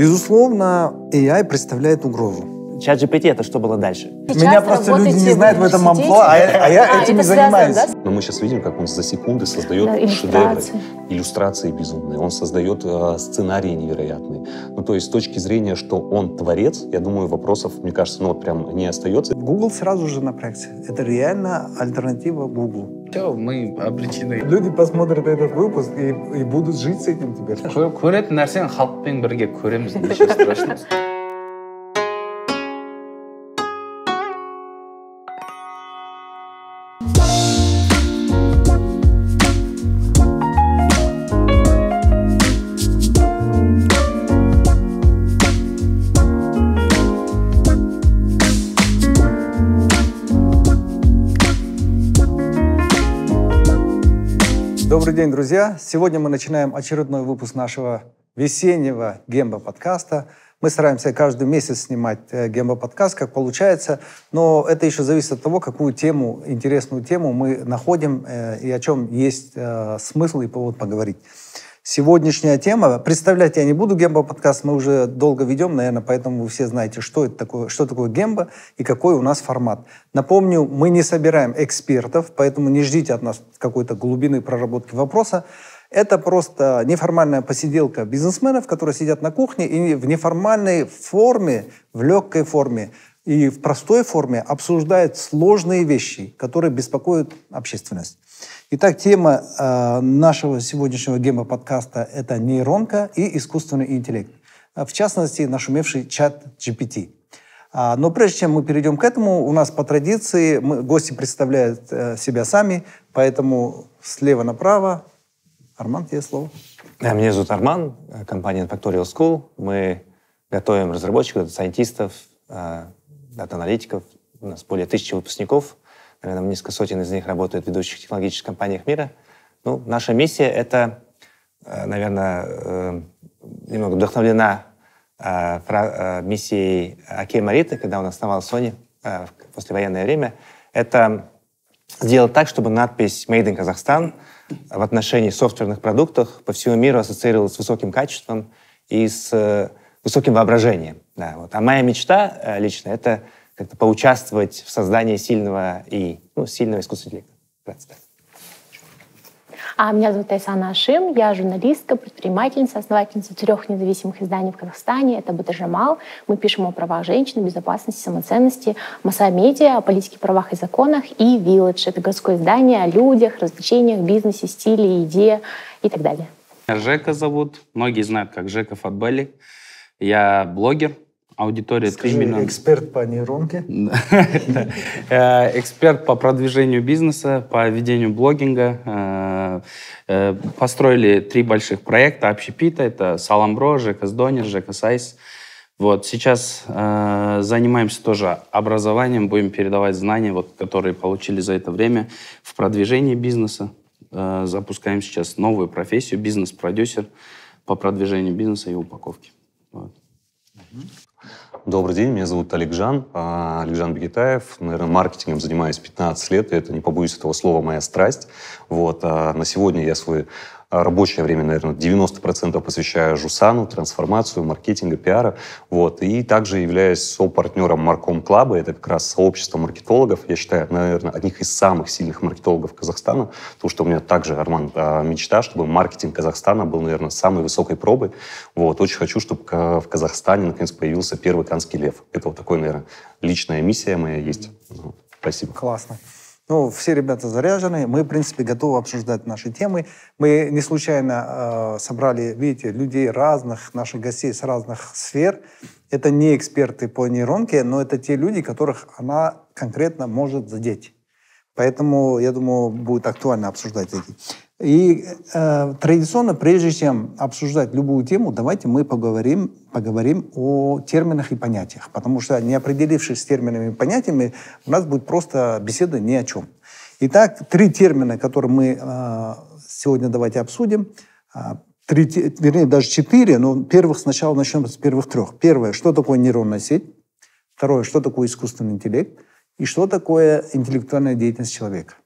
Безусловно, AI представляет угрозу. Чат GPT это что было дальше? Сейчас Меня просто люди работаете не знают в этом амплуа, а я, а я А, этим и это связано, занимаюсь. да? Но мы сейчас видим, как он за секунды создает Да, шедевры, иллюстрации. иллюстрации безумные. Он создает э, сценарии невероятные. Ну, то есть с точки зрения, что он творец, я думаю, вопросов, мне кажется, ну вот прям не остается. Google сразу же напрягся. Это реально альтернатива Google. Все, мы обречены. Люди посмотрят этот выпуск и, и будут жить с этим теперь. Кө- көретін нәрсені халықпен бірге көреміз ничего страшного Добрый день, друзья! Сегодня мы начинаем очередной выпуск нашего весеннего гембо-подкаста. Мы стараемся каждый месяц снимать э, гембо-подкаст, как получается, но это еще зависит от того, какую тему, интересную тему мы находим э, и о чем есть э, смысл и повод поговорить. Сегодняшняя тема, представлять я не буду гембо-подкаст, мы уже долго ведем, наверное, поэтому вы все знаете, что это такое, что такое гембо и какой у нас формат. Напомню, мы не собираем экспертов, поэтому не ждите от нас какой-то глубины проработки вопроса. Это просто неформальная посиделка бизнесменов, которые сидят на кухне и в неформальной форме, в легкой форме и в простой форме обсуждают сложные вещи, которые беспокоят общественность. Итак, тема э, нашего сегодняшнего гемо-подкаста – это нейронка и искусственный интеллект. А, В частности, нашумевший чат GPT. А, Но прежде чем мы перейдем к этому, у нас по традиции мы, гости представляют э, себя сами, поэтому слева направо. Арман, тебе слово. Э, Меня зовут Арман, э, компания Factorial School. Мы готовим разработчиков, дата-сайентистов, э, дата-аналитиков. У нас более тысячи выпускников. Наверное, несколько сотен из них работают в ведущих технологических компаниях мира. Ну, наша миссия — это, э, наверное, э, немного вдохновлена э, миссией Акея Мариты, когда он основал Sony в послевоенное время. Это сделать так, чтобы надпись «Made in Kazakhstan» в отношении софтверных продуктов по всему миру ассоциировалась с высоким качеством и с высоким воображением. Да, вот. А моя мечта лично — это как-то поучаствовать в создании сильного и ну, сильного искусственного интеллекта. А меня зовут Айсана Ашим, я журналистка, предпринимательница, основательница трех независимых изданий в Казахстане. Это Батажамал. Мы пишем о правах женщин, безопасности, самоценности, Маса Медиа, о политике, правах и законах и Village. Это городское издание о людях, развлечениях, бизнесе, стиле, еде и так далее. Меня Жека зовут. Многие знают как Жека Фатбелли. Я блогер. Аудитория 3 Скажи, миллиона. эксперт по нейронке. Э, Эксперт по продвижению бизнеса, по ведению блогинга. Э, э, Построили три больших проекта общепита. Это Саламбро, Жека Сдонер, Жека Сайс. Вот, сейчас э, занимаемся тоже образованием, будем передавать знания, вот, которые получили за это время в продвижении бизнеса. Э, запускаем сейчас новую профессию, бизнес-продюсер по продвижению бизнеса и упаковке. Вот. Добрый день, меня зовут Олегжан, а, Олегжан Бегитаев. Наверное, маркетингом занимаюсь 15 лет, и это, не побоюсь этого слова, моя страсть. Вот, а на сегодня я свой рабочее время, наверное, 90% посвящаю Жусану, трансформацию, маркетинга, пиара. Вот, и также являюсь сопартнером Марком Клаба, это как раз сообщество маркетологов. Я считаю, наверное, одних из самых сильных маркетологов Казахстана, потому что у меня также, Арман, а, мечта, чтобы маркетинг Казахстана был, наверное, самой высокой пробой. Вот, очень хочу, чтобы в Казахстане наконец появился первый канский лев. Это вот такой, наверное, личная миссия моя есть. Спасибо. Классно. Ну, все ребята заряжены, мы, в принципе, готовы обсуждать наши темы. Мы не случайно э, собрали, видите, людей разных, наших гостей с разных сфер. Это не эксперты по нейронке, но это те люди, которых она конкретно может задеть. Поэтому, я думаю, будет актуально обсуждать эти. И э, традиционно, прежде чем обсуждать любую тему, давайте мы поговорим, поговорим о терминах и понятиях. Потому что не определившись с терминами и понятиями, у нас будет просто беседа ни о чем. Итак, три термина, которые мы э, сегодня давайте обсудим. А, Три, вернее, даже четыре, но первых сначала начнем с первых трех. Первое, что такое нейронная сеть? Второе, что такое искусственный интеллект? И что такое интеллектуальная деятельность человека?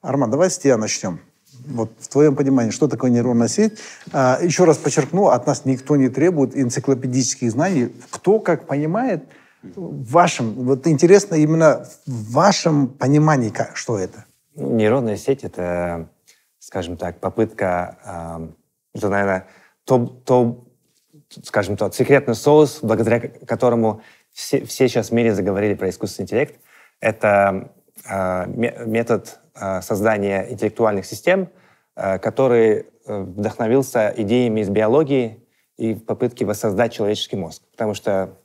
А, Арман, давай с тебя начнем. Вот в твоем понимании, что такое нейронная сеть? А, еще раз подчеркну, от нас никто не требует энциклопедических знаний. Кто как понимает, в вашем, вот интересно именно в вашем понимании, как, что это? Нейронная сеть — это, скажем так, попытка, э, это, наверное, то, то, скажем так, секретный соус, благодаря которому все, все сейчас в мире заговорили про искусственный интеллект. Это э, метод создания интеллектуальных систем, э, который э, вдохновился идеями из биологии и в попытке воссоздать человеческий мозг. Потому что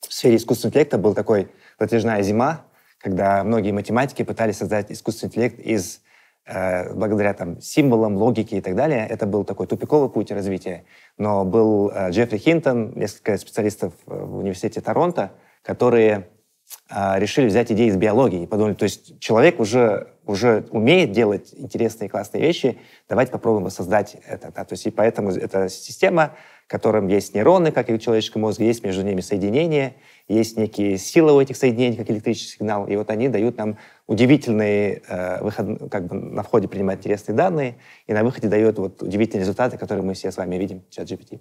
в сфере искусственного интеллекта был такой затяжная зима, когда многие математики пытались создать искусственный интеллект из э, благодаря там символам, логике и так далее. Это был такой тупиковый путь развития. Но был э, Джеффри Хинтон, несколько специалистов э, в университете Торонто, которые э, решили взять идеи из биологии и подумали, то есть человек уже уже умеет делать интересные классные вещи, давайте попробуем создать это. Да? То есть и поэтому эта система которым есть нейроны, как и у человеческого мозга, есть между ними соединения, есть некие силы у этих соединений, как электрический сигнал, и вот они дают нам удивительные, э, выход, как бы на входе принимают интересные данные, и на выходе дает вот удивительные результаты, которые мы все с вами видим в чат GPT.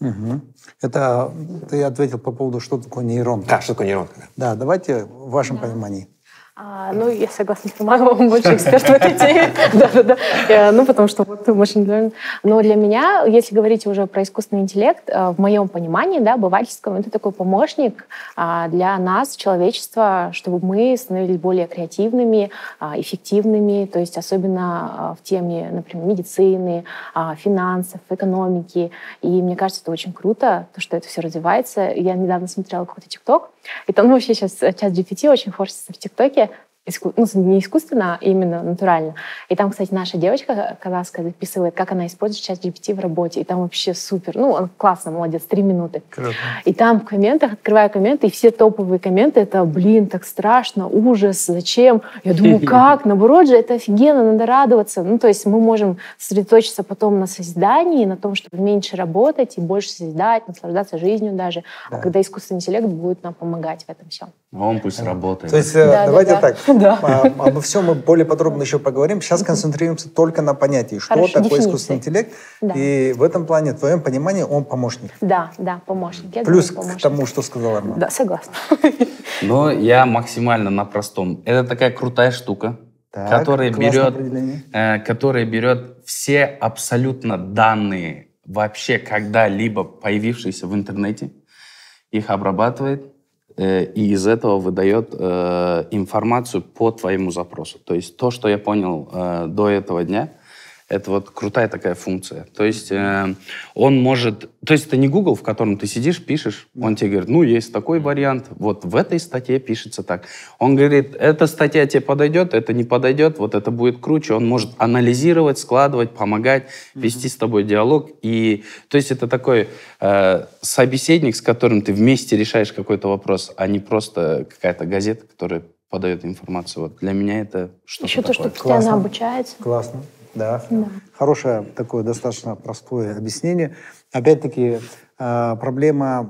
Угу. Это ты ответил по поводу, что такое нейрон. Да, что такое нейрон. Да, давайте в вашем да. понимании. А, ну, я согласна с Романовым, больше эксперт в этой теме. Да-да-да. Ну, потому что вот машин learning. Но для меня, если говорить уже про искусственный интеллект, э, в моем понимании, да, обывательском, это такой помощник а, для нас, человечества, чтобы мы становились более креативными, а, эффективными, то есть особенно в теме, например, медицины, финансов, экономики. И мне кажется, это очень круто, то, что это все развивается. Я недавно смотрела какой-то ТикТок, и там вообще сейчас чат GPT очень хочется в ТикТоке, иску... ну, не искусственно, а именно натурально. И там, кстати, наша девочка казахская записывает, как она использует чат GPT в работе. И там вообще супер. Ну, он классно, молодец, три минуты. Круто. И там в комментах, открываю комменты, и все топовые комменты, это, блин, так страшно, ужас, зачем? Я думаю, как? Наоборот же, это офигенно, надо радоваться. Ну, то есть мы можем сосредоточиться потом на созидании, на том, чтобы меньше работать и больше созидать, наслаждаться жизнью даже. Да. А когда искусственный интеллект будет нам помогать в этом всем. Он пусть работает. То есть э, да, давайте да, так, да. Обо всем мы более подробно еще поговорим. Сейчас концентрируемся только на понятии, что Хорошо, такое дефиниции. искусственный интеллект. Да. И в этом плане, в твоем понимании, он помощник. Да, да, помощник. Я Плюс думаю, помощник. к тому, что сказал Арман. Да, согласна. Но я максимально на простом. Это такая крутая штука, так, которая, берет, э, которая берет все абсолютно данные, вообще когда-либо появившиеся в интернете, их обрабатывает, Э, и из этого выдает э, информацию по твоему запросу. То есть то, что я понял э, до этого дня, это вот крутая такая функция. То есть э, он может... То есть это не Google, в котором ты сидишь, пишешь, он тебе говорит, ну, есть такой вариант, вот в этой статье пишется так. Он говорит, эта статья тебе подойдет, это не подойдет, вот это будет круче. Он может анализировать, складывать, помогать, вести с тобой диалог. И, то есть это такой э, собеседник, с которым ты вместе решаешь какой-то вопрос, а не просто какая-то газета, которая подает информацию. Вот для меня это что-то Еще такое. то, что постоянно обучается. Классно. Да. да. Хорошее такое достаточно простое объяснение. Опять-таки, а, проблема,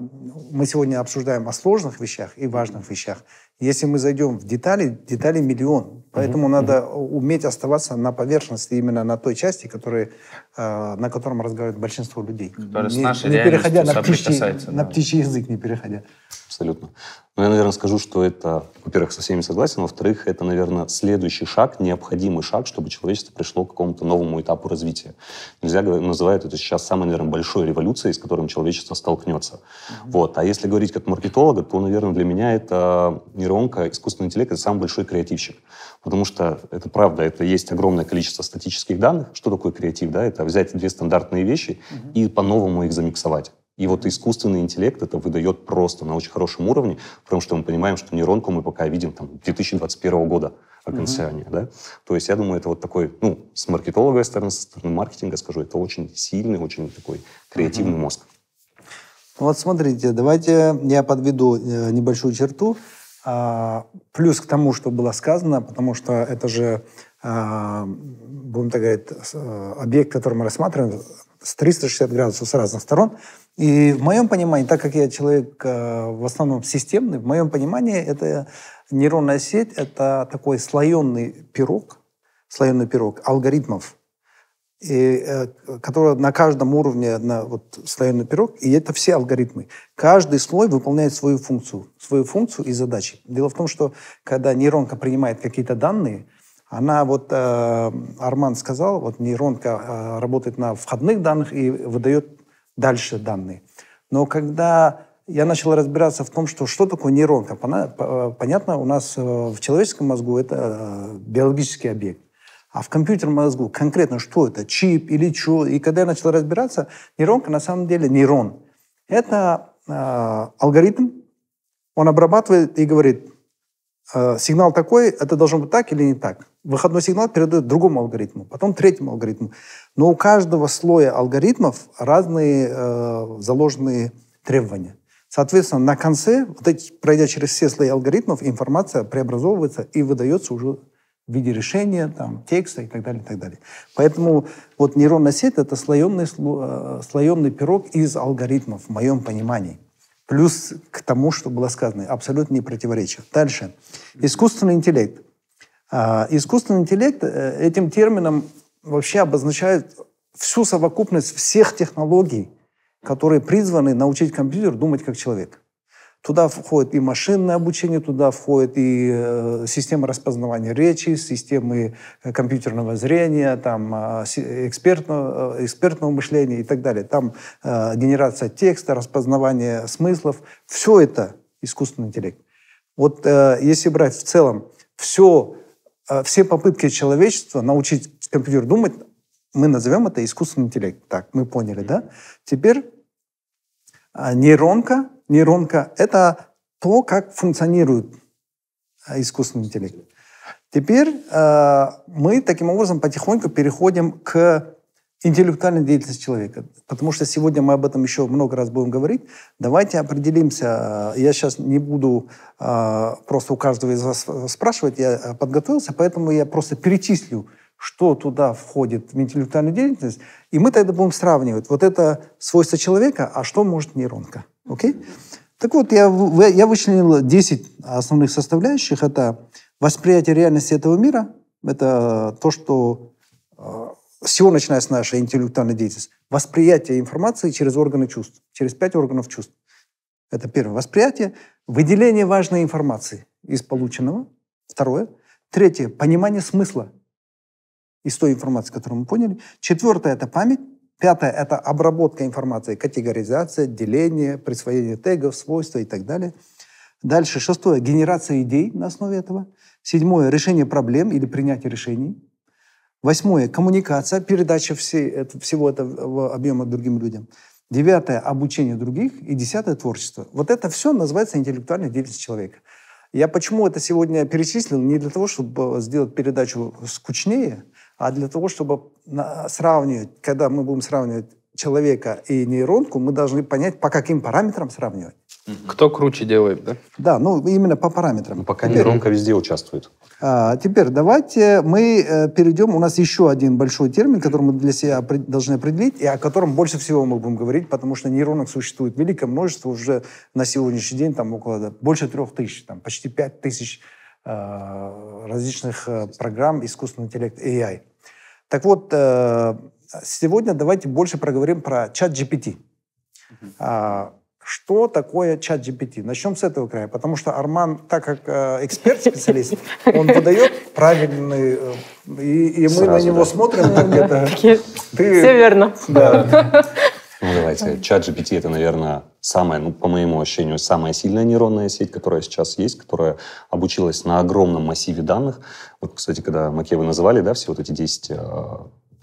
мы сегодня обсуждаем о сложных вещах и важных вещах. Если мы зайдем в детали, деталей миллион. Поэтому mm-hmm. надо уметь оставаться на поверхности, именно на той части, который, а, на котором разговаривает большинство людей. Не, с нашей не переходя на птичий, да. на птичий язык, не переходя. Абсолютно. Но я, наверное, скажу, что это, во-первых, со всеми согласен, во-вторых, это, наверное, следующий шаг, необходимый шаг, чтобы человечество пришло к какому-то новому этапу развития. Нельзя называть это сейчас самой, наверное, большой революцией, с которым человечество столкнется. Mm-hmm. Вот. А если говорить как маркетолога, то, наверное, для меня это нейронка, искусственный интеллект — это самый большой креативщик. Потому что это правда, это есть огромное количество статических данных. Что такое креатив? Да? Это взять две стандартные вещи и по-новому их замиксовать. И вот искусственный интеллект это выдает просто на очень хорошем уровне, потому что мы понимаем, что нейронку мы пока видим там 2021 года окончания, mm-hmm. да. То есть я думаю, это вот такой, ну, с маркетологой стороны, со стороны маркетинга скажу, это очень сильный, очень такой креативный mm-hmm. мозг. Вот смотрите, давайте я подведу э, небольшую черту. А, плюс к тому, что было сказано, потому что это же, а, будем так говорить, э, объект, который мы рассматриваем с 360 градусов с разных сторон. И в моем понимании, так как я человек в основном системный, в моем понимании это нейронная сеть, это такой слоеный пирог, слоеный пирог алгоритмов, и, э, которая на каждом уровне на вот, слоеный пирог, и это все алгоритмы. Каждый слой выполняет свою функцию, свою функцию и задачи. Дело в том, что когда нейронка принимает какие-то данные, она вот, э, Арман сказал, вот нейронка э, работает на входных данных и выдает дальше данные. Но когда я начал разбираться в том, что, что такое нейронка, понятно, у нас э, в человеческом мозгу это э, биологический объект. А в компьютерном мозгу конкретно что это, чип или что? И когда я начал разбираться, нейронка на самом деле нейрон. Это э, алгоритм, он обрабатывает и говорит, э, сигнал такой, это должно быть так или не так. Выходной сигнал передает другому алгоритму, потом третьему алгоритму. Но у каждого слоя алгоритмов разные э, заложенные требования. Соответственно, на конце, вот эти, пройдя через все слои алгоритмов, информация преобразовывается и выдается уже в виде решения, там, текста и так далее, и так далее. Поэтому вот нейронная сеть — это слоеный, э, слоеный пирог из алгоритмов, в моем понимании. Плюс к тому, что было сказано, абсолютно не противоречит. Дальше. Искусственный интеллект. А, искусственный интеллект э, этим термином вообще обозначает всю совокупность всех технологий, которые призваны научить компьютер думать как человек. Туда входит и машинное обучение, туда входит и э, система распознавания речи, системы э, компьютерного зрения, там, э, экспертного, экспертного мышления и так далее. Там генерация текста, распознавание смыслов. Все это искусственный интеллект. Вот если брать в целом все, все попытки человечества научить компьютер думать, мы назовем это искусственный интеллект. Так, мы поняли, да? Теперь нейронка нейронка — это то, как функционирует э, искусственный интеллект. Теперь э, мы таким образом потихоньку переходим к интеллектуальной деятельности человека. Потому что сегодня мы об этом еще много раз будем говорить. Давайте определимся. Я сейчас не буду э, просто у каждого из вас спрашивать, я подготовился, поэтому я просто перечислю, что туда входит в интеллектуальную деятельность, и мы тогда будем сравнивать. Вот это свойство человека, а что может нейронка. Окей? Так вот, я, я вычленил 10 основных составляющих. Это восприятие реальности этого мира, это то, что э, с чего начинается наша интеллектуальная деятельность. Восприятие информации через органы чувств, через пять органов чувств. Это первое. Восприятие. Выделение важной информации из полученного. Второе. Третье. Понимание смысла из той информации, которую мы поняли. Четвертое – это память. Пятое – это обработка информации, категоризация, деление, присвоение тегов, свойства и так далее. Дальше шестое – генерация идей на основе этого. Седьмое – решение проблем или принятие решений. Восьмое – коммуникация, передача всей, это, всего этого объема другим людям. Девятое – обучение других. И десятое – творчество. Вот это все называется интеллектуальной деятельностью человека. Я почему это сегодня перечислил? Не для того, чтобы сделать передачу скучнее, а для того, чтобы сравнивать, когда мы будем сравнивать человека и нейронку, мы должны понять, по каким параметрам сравнивать. Кто круче делает, да? Да, ну именно по параметрам. Ну, пока теперь, нейронка везде участвует. А, теперь давайте мы э, перейдем. У нас еще один большой термин, который мы для себя должны определить, и о котором больше всего мы будем говорить, потому что нейронок существует великое множество уже на сегодняшний день, там около да, больше трех тысяч, там почти пять тысяч различных э, программ искусственного интеллекта AI. Так вот, э, сегодня давайте больше проговорим про чат GPT. А, что такое чат GPT? Начнем с этого края, потому что Арман, так как эксперт-специалист, он выдает правильный, и, и мы Сразу, на него да. смотрим, как это... Все верно. Да. Ну, давайте. Чат GPT — это, наверное, самая, ну, по моему ощущению, самая сильная нейронная сеть, которая сейчас есть, которая обучилась на огромном массиве данных. Вот, кстати, когда Маке вы называли, да, все вот эти 10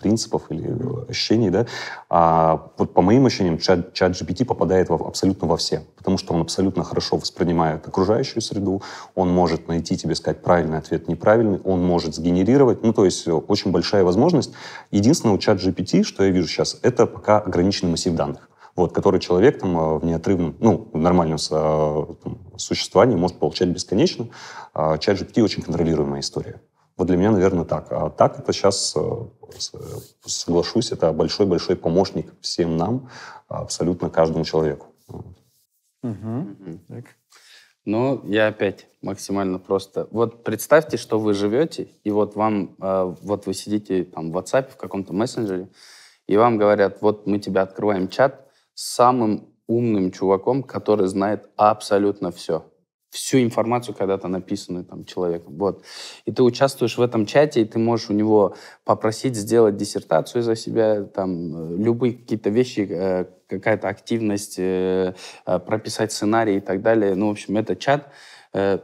принципов или э, ощущений, да, а вот по моим ощущениям чат, чат GPT попадает во, абсолютно во все, потому что он абсолютно хорошо воспринимает окружающую среду, он может найти тебе, сказать правильный ответ, неправильный, он может сгенерировать, ну, то есть э, очень большая возможность. Единственное, у чат GPT, что я вижу сейчас, это пока ограниченный массив данных вот, который человек там э, в неотрывном, ну, в нормальном там, существовании может получать бесконечно. А чат GPT очень контролируемая история. Вот для меня, наверное, так. А так это сейчас, э, соглашусь, это большой-большой помощник всем нам, абсолютно каждому человеку. Угу. Так. Ну, я опять максимально просто. Вот представьте, что вы живете, и вот вам, э, вот вы сидите там в WhatsApp, в каком-то мессенджере, и вам говорят, вот мы тебе открываем чат с самым умным чуваком, который знает абсолютно все всю информацию когда-то написанную там человеком. Вот. И ты участвуешь в этом чате, и ты можешь у него попросить сделать диссертацию за себя, там, любые какие-то вещи, э, какая-то активность, э, э, прописать сценарий и так далее. Ну, в общем, это чат.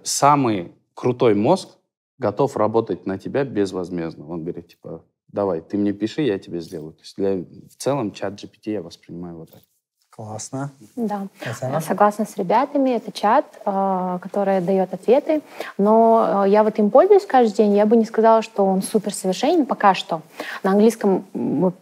Самый крутой мозг готов работать на тебя безвозмездно. Он говорит, типа, давай, ты мне пиши, я тебе сделаю. То есть для, в целом чат GPT я воспринимаю вот так. Классно. Да, Татьяна? согласна с ребятами. Это чат, э, который дает ответы. Но э, я вот им пользуюсь каждый день. Я бы не сказала, что он супер совершенен пока что. На английском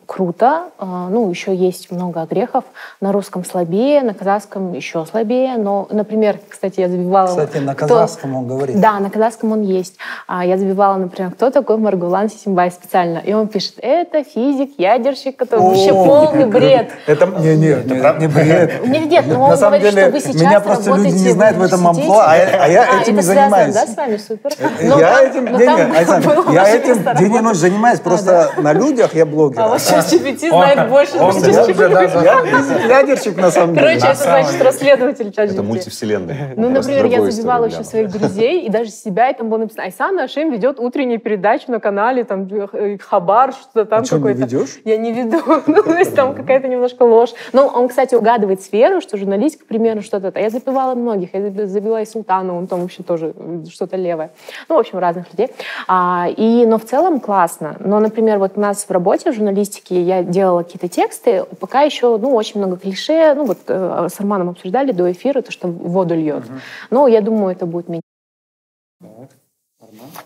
круто. Э, ну, еще есть много грехов. На русском слабее, на казахском еще слабее. Но, например, кстати, я забивала... Кстати, на казахском кто... он говорит. Да, на казахском он есть. А я забивала, например, кто такой Маргулан Сисимбай специально. И он пишет, это физик, ядерщик, который вообще полный бред. Это... Не, не, это правда? Не бред. Нет, нет, но На самом деле, меня просто люди не знают в этом амплуа, а я а этим и занимаюсь. да, с вами? Супер. Я этим, не, не, я этим день и ночь занимаюсь, просто на людях я блогер. А вот сейчас GPT знает больше, чем Ядерщик, на самом деле. Короче, это значит расследователь чат Это мультивселенная. Ну, например, я забивала еще своих друзей, и даже себя, и там было написано, Айсан Ашим ведет утреннюю передачу на канале, там, э, Хабар, что-то там какой-то. Я не веду. Ну, то есть там какая-то немножко ложь. Но он, кстати, угадывает сферу, что журналистика, к примеру, что-то. А я забивала многих. Я забила и Султана, он там вообще тоже что-то левое. Ну, в общем, разных людей. А, и, но в целом классно. Но, например, вот у нас в работе в журналистике я делала какие-то тексты, пока еще, ну, очень много клише. Ну, вот э, с Арманом обсуждали до эфира, то, что воду льет. Угу. Ну, я думаю, это будет менять.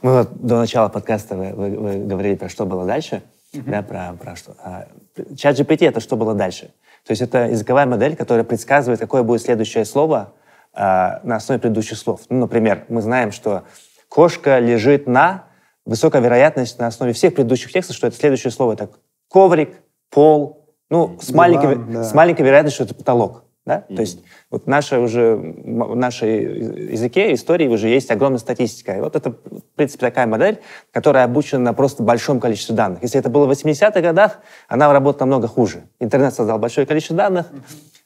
Мы вот до начала подкаста вы, вы, вы говорили про что было дальше, uh да, про, про что. А, чат GPT это что было дальше. То есть это языковая модель, которая предсказывает, какое будет следующее слово э, на основе предыдущих слов. Ну, например, мы знаем, что кошка лежит на, высокая вероятность на основе всех предыдущих текстов, что это следующее слово это коврик, пол, ну, с, маленькой, да. с маленькой вероятностью, что это потолок. Да? Mm-hmm. То есть вот наша уже, в нашей языке, истории уже есть огромная статистика. И вот это, в принципе, такая модель, которая обучена на просто большом количестве данных. Если это было в 80-х годах, она работала намного хуже. Интернет создал большое количество данных,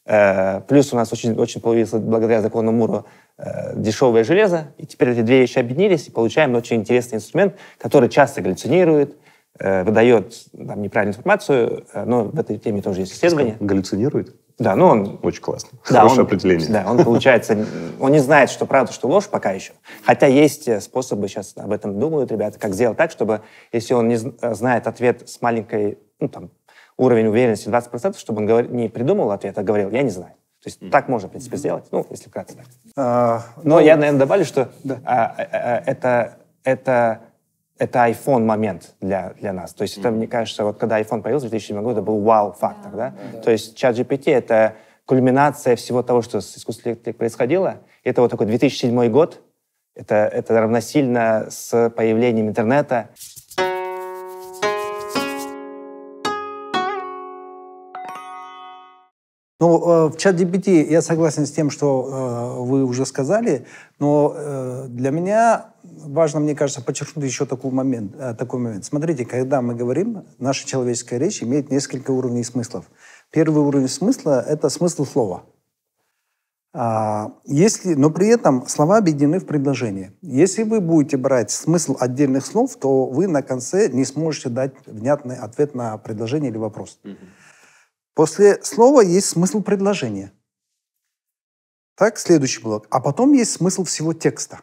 э, плюс у нас очень, очень появилось, благодаря закону Мура, э, дешевое железо, и теперь эти две вещи объединились, и получаем очень интересный инструмент, который часто галлюцинирует, э, выдает там, неправильную информацию, но в этой теме тоже есть исследования. Галлюцинирует? Да, ну он... Очень классно. Да, Хорошее он, определение. Да, он, получается, он не знает, что правда, что ложь пока еще. Хотя есть э, способы, сейчас об этом думают ребята, как сделать так, чтобы, если он не э, знает ответ с маленькой, ну, там, уровень уверенности 20%, чтобы он говор... не придумал ответ, а говорил, я не знаю. То есть mm. так можно, в принципе, сделать, ну, если вкратце так. А, Но ну, я, наверное, добавлю, что да. а, а, а, это, это это iPhone момент для, для нас. То есть mm-hmm. это, мне кажется, вот когда iPhone появился в 2007 году, это был вау-фактор, да? да? да? То есть чат GPT — это кульминация всего того, что с искусственным интеллектом происходило. Это вот такой 2007 год, это, это равносильно с появлением интернета. Ну, э, в чат GPT я согласен с тем, что э, вы уже сказали, но э, для меня важно, мне кажется, подчеркнуть еще такой момент, э, такой момент. Смотрите, когда мы говорим, наша человеческая речь имеет несколько уровней смыслов. Первый уровень смысла – это смысл слова. А, если, но при этом слова объединены в предложение. Если вы будете брать смысл отдельных слов, то вы на конце не сможете дать внятный ответ на предложение или вопрос. Mm-hmm. После слова есть смысл предложения. Так, следующий блок. А потом есть смысл всего текста.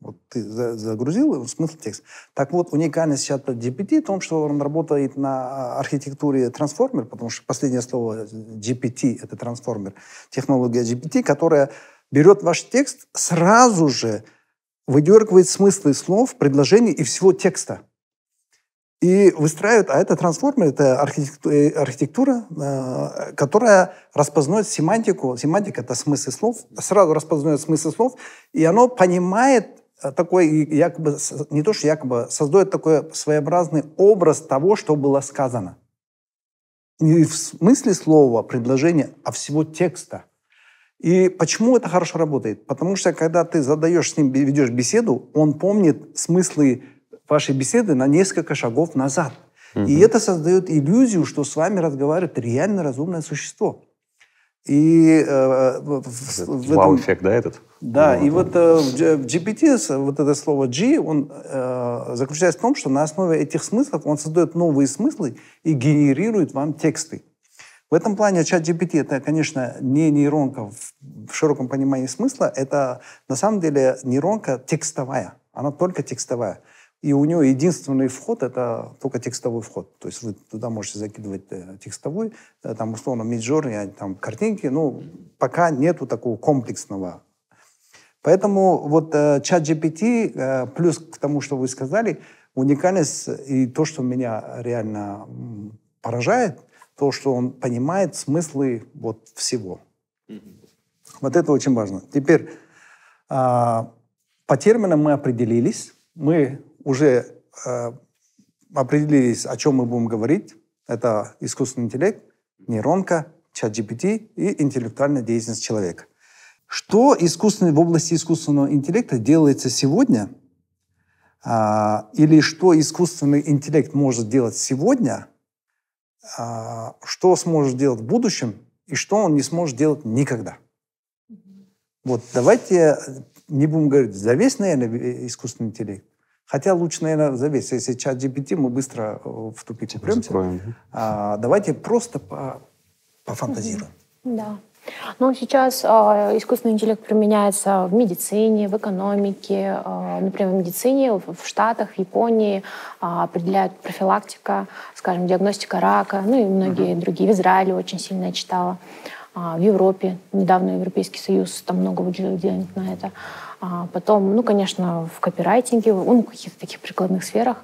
Вот ты загрузил смысл текста. Так вот, уникальность чата GPT в том, что он работает на архитектуре трансформер, потому что последнее слово GPT — это трансформер, технология GPT, которая берет ваш текст, сразу же выдергивает смыслы слов, предложений и всего текста и выстраивают, а это трансформер, это архитектура, э, архитектура э, которая распознает семантику. Семантика — это смысл слов, сразу распознает смысл слов, и оно понимает такой, якобы, не то что якобы, создает такой своеобразный образ того, что было сказано. Не в смысле слова, предложения, а всего текста. И почему это хорошо работает? Потому что когда ты задаешь с ним, ведешь беседу, он помнит смыслы вашей беседы на несколько шагов назад. Угу. И это создает иллюзию, что с вами разговаривает реально разумное существо. И э, в, в Вау-эффект, да, этот? Да, ну, и вот э, в GPT вот это слово G, он э, заключается в том, что на основе этих смыслов он создает новые смыслы и генерирует вам тексты. В этом плане чат GPT это, конечно, не нейронка в, широком понимании смысла, это на самом деле нейронка текстовая, она только текстовая. И у него единственный вход — это только текстовой вход. То есть вы туда можете закидывать э, текстовой, э, там, условно, Midjourney, там, картинки. Ну, пока нету такого комплексного. Поэтому вот э, чат GPT, э, плюс к тому, что вы сказали, уникальность и то, что меня реально поражает, то, что он понимает смыслы вот всего. Mm-hmm. Вот это очень важно. Теперь э, по терминам мы определились. Мы уже э, определились, о чем мы будем говорить. Это искусственный интеллект, нейронка, чат GPT и интеллектуальная деятельность человека. Что искусственный, в области искусственного интеллекта делается сегодня, а, или что искусственный интеллект может делать сегодня, а, что сможет делать в будущем, и что он не сможет делать никогда. Вот давайте не будем говорить за весь, наверное, искусственный интеллект, Хотя лучше, наверное, завесь. Если чат GPT, мы быстро э, в тупик типа упремся. А, давайте просто по, пофантазируем. Да. Ну, сейчас э, искусственный интеллект применяется в медицине, в экономике. Э, например, в медицине в, в Штатах, в Японии э, определяют профилактика, скажем, диагностика рака, ну и многие uh-huh. другие. В Израиле очень сильно я читала. Э, в Европе недавно Европейский Союз там много выделил денег на это. А потом, ну, конечно, в копирайтинге, ну, в каких-то таких прикладных сферах,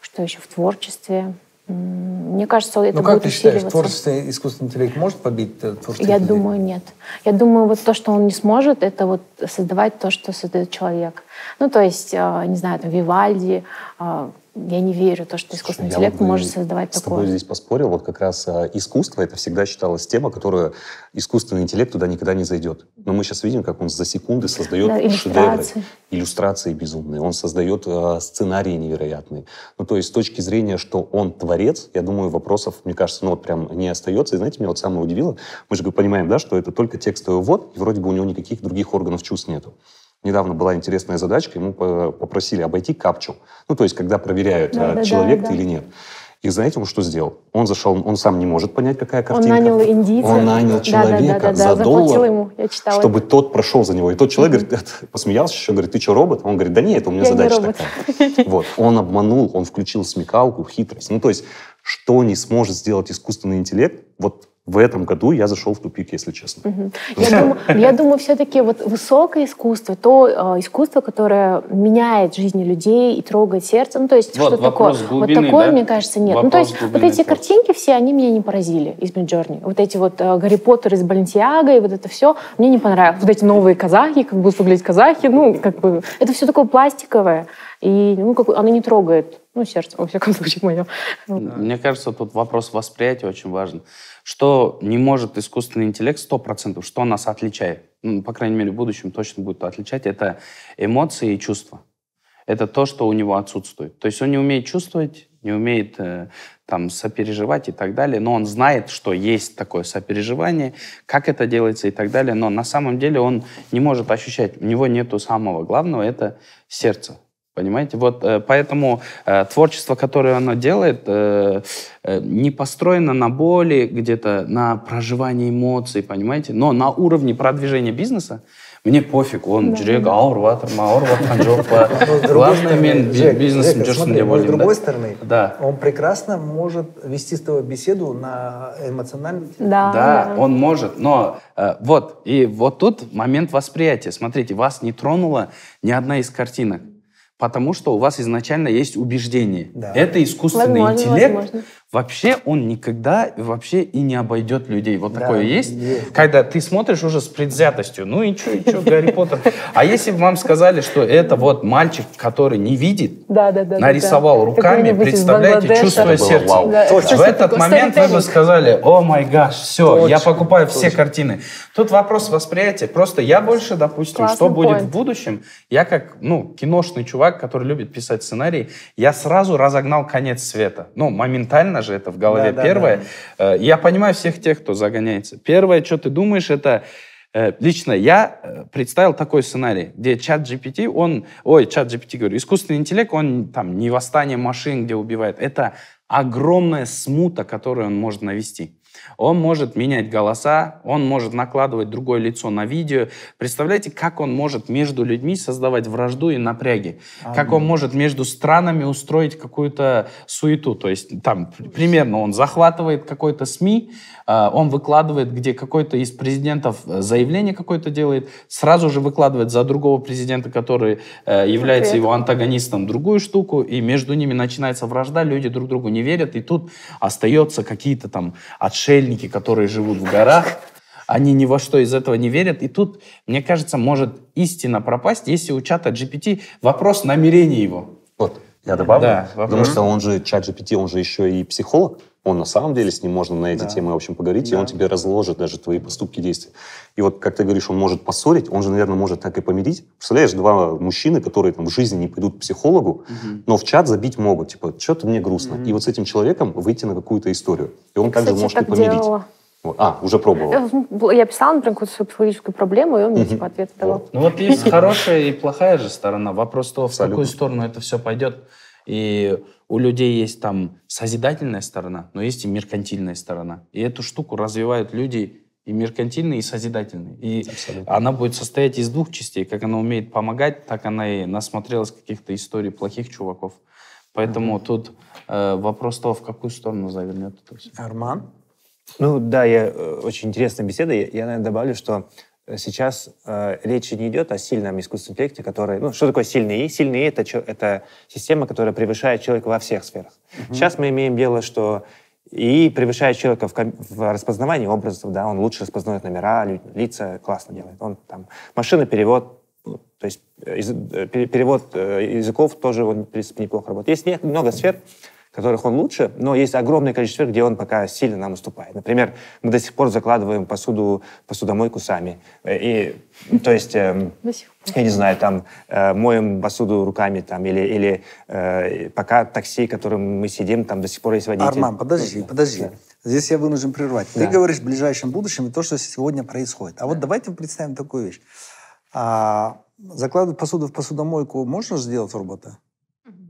что еще в творчестве. Мне кажется, это ну, как будет ты считаешь, творчество искусственный интеллект может побить э, творчество? Я думаю, нет. Я думаю, вот то, что он не сможет, это вот создавать то, что создает человек. Ну, то есть, э, не знаю, там, Вивальди, э, я не верю в то, что искусственный Слушай, интеллект может создавать с такое. С тобой здесь поспорил. Вот как раз а, искусство, это всегда считалась тема, которая искусственный интеллект туда никогда не зайдет. Но мы сейчас видим, как он за секунды создает да, шедевры. Иллюстрации безумные. Он создает а, сценарии невероятные. Ну, то есть с точки зрения, что он творец, я думаю, вопросов, мне кажется, ну вот прям не остается. И знаете, меня вот самое удивило, мы же понимаем, да, что это только текстовый ввод, и вроде бы у него никаких других органов чувств нету. Недавно была интересная задачка, ему попросили обойти капчу. Ну, то есть, когда проверяют, да, а, человек да, да. или нет. И знаете, он что сделал? Он зашел, он сам не может понять, какая картинка. Он нанял индийца. Он нанял человека да, да, да, да, за доллар, ему, я читала. чтобы тот прошел за него. И тот человек говорит, посмеялся еще, говорит, ты что, робот? Он говорит, да нет, это у меня я задача такая. Вот. Он обманул, он включил смекалку, хитрость. Ну, то есть, что не сможет сделать искусственный интеллект, вот в этом году я зашел в тупик, если честно. Угу. Я, думаю, я думаю, все-таки вот высокое искусство, то э, искусство, которое меняет жизни людей и трогает сердце, ну то есть вот, что такое? Глубины, вот такое, да? мне кажется, нет. Вопрос ну то есть вот эти картинки все, они меня не поразили из Миджорни. Вот эти вот э, Гарри Поттер из Балентиага и вот это все мне не понравилось. Вот эти новые казахи, как будут выглядеть казахи, ну как бы это все такое пластиковое. И ну, как, оно не трогает ну, сердце, во всяком случае, мое. Мне кажется, тут вопрос восприятия очень важен. Что не может искусственный интеллект 100%, что нас отличает, ну, по крайней мере, в будущем точно будет отличать, это эмоции и чувства. Это то, что у него отсутствует. То есть он не умеет чувствовать, не умеет э, там сопереживать и так далее, но он знает, что есть такое сопереживание, как это делается и так далее, но на самом деле он не может ощущать, у него нету самого главного, это сердце. Понимаете? Вот э, поэтому э, творчество, которое оно делает, э, э, не построено на боли, где-то на проживании эмоций, понимаете? Но на уровне продвижения бизнеса мне пофиг, он жүрек ауырып жатыр ма ауырып жатқан жоқ па главное мен бизнесім жүрсін деп ойлаймын с другой стороны. Да. Он прекрасно может вести с тобой беседу на эмоциональном да, да он может но э, вот и вот тут момент восприятия. Смотрите вас не тронула ни одна из картинок Потому что у вас изначально есть убеждение. Да. Это искусственный возможно, интеллект. Возможно. Вообще он никогда вообще и не обойдет людей. Вот Да, такое есть? есть. Когда ты смотришь уже с предвзятостью, ну и что, и что, Гарри Поттер. А если бы вам сказали, что это вот мальчик, который не видит, Да, да, да. нарисовал да, руками, представляете, чувствуя вау. Да, В этот момент вы бы сказали, о май гаш, все, я Точно, покупаю все точно. картины. Тут вопрос восприятия. Просто я больше, допустим, Классный что будет point. в будущем, я как, ну, киношный чувак, который любит писать сценарий, я сразу разогнал конец света. Ну, моментально же это в голове Да, да, первое. Э, Я понимаю всех тех, кто загоняется. Первое, что ты думаешь, это э, Лично я э, представил такой сценарий, где чат GPT, он, ой, чат GPT, говорю, искусственный интеллект, он там не восстание машин, где убивает, это огромная смута, которую он может навести. Он может менять голоса, он может накладывать другое лицо на видео. Представляете, как он может между людьми создавать вражду и напряги? Как он может между странами устроить какую-то суету? То есть там примерно он захватывает какой-то СМИ, а, он выкладывает, где какой-то из президентов э, заявление какое-то делает, сразу же выкладывает за другого президента, который э, является его антагонистом, другую штуку, и между ними начинается вражда, люди друг другу не верят, и тут остаются какие-то там отшельники, которые живут в горах, они ни во что из этого не верят, и тут, мне кажется, может истина пропасть, если у чата GPT вопрос намерения его. Вот, я добавлю. Да, потому что он же, чат GPT, он же еще и психолог. Он на самом деле с ним можно на эти Да. темы, в общем, поговорить, и Да. он тебе разложит даже твои поступки, действия. И вот, как ты говоришь, он может поссорить, он же, наверное, может так и помирить. Представляешь, два мужчины, которые там в жизни не пойдут к психологу, но в чат забить могут, типа, что-то мне грустно. И вот с этим человеком выйти на какую-то историю. И он также Кстати, может и так помирить. делала. А, уже пробовал. Я, ну, Я писала, например, какую-то свою психологическую проблему, и он мне типа ответ давал. Ну вот есть хорошая и плохая же сторона. Вопрос того, в какую сторону это все пойдет. И у людей есть там созидательная сторона, но есть и меркантильная сторона. И эту штуку развивают люди и меркантильные, и созидательные. И Абсолютно. она будет состоять из двух частей. Как она умеет помогать, так она и насмотрелась каких-то историй плохих чуваков. Поэтому тут э, вопрос того, в какую сторону завернет это все. Арман? Ну да, я, э, очень интересная беседа. Я, я, наверное, добавлю, что э, сейчас э, речь не идет о сильном искусственном интеллекте, который... Ну, что такое сильный? Сильный И это, это система, которая превышает человека во всех сферах. Сейчас мы имеем дело, что и превышает человека в, в распознавании образов, да, он лучше распознает номера, лица, классно делает. Он там машина перевод, ну, то есть э, перевод языков тоже он, в принципе, неплохо работает. Есть много сфер, в которых он лучше, но есть огромное количество сфер, где он пока сильно нам уступает. Например, мы до сих пор закладываем посуду, посудомойку сами. Э, И, то есть, пор. я не знаю, там, э, моем посуду руками, там, или, или э, пока такси, которым мы сидим, там до сих пор есть водитель. Арман, подожди, Ну, да, подожди. да. Здесь я вынужден прервать. Ты Да. говоришь в ближайшем будущем и то, что сегодня происходит. А вот давайте представим такую вещь. А, закладывать посуду в посудомойку можно сделать робота?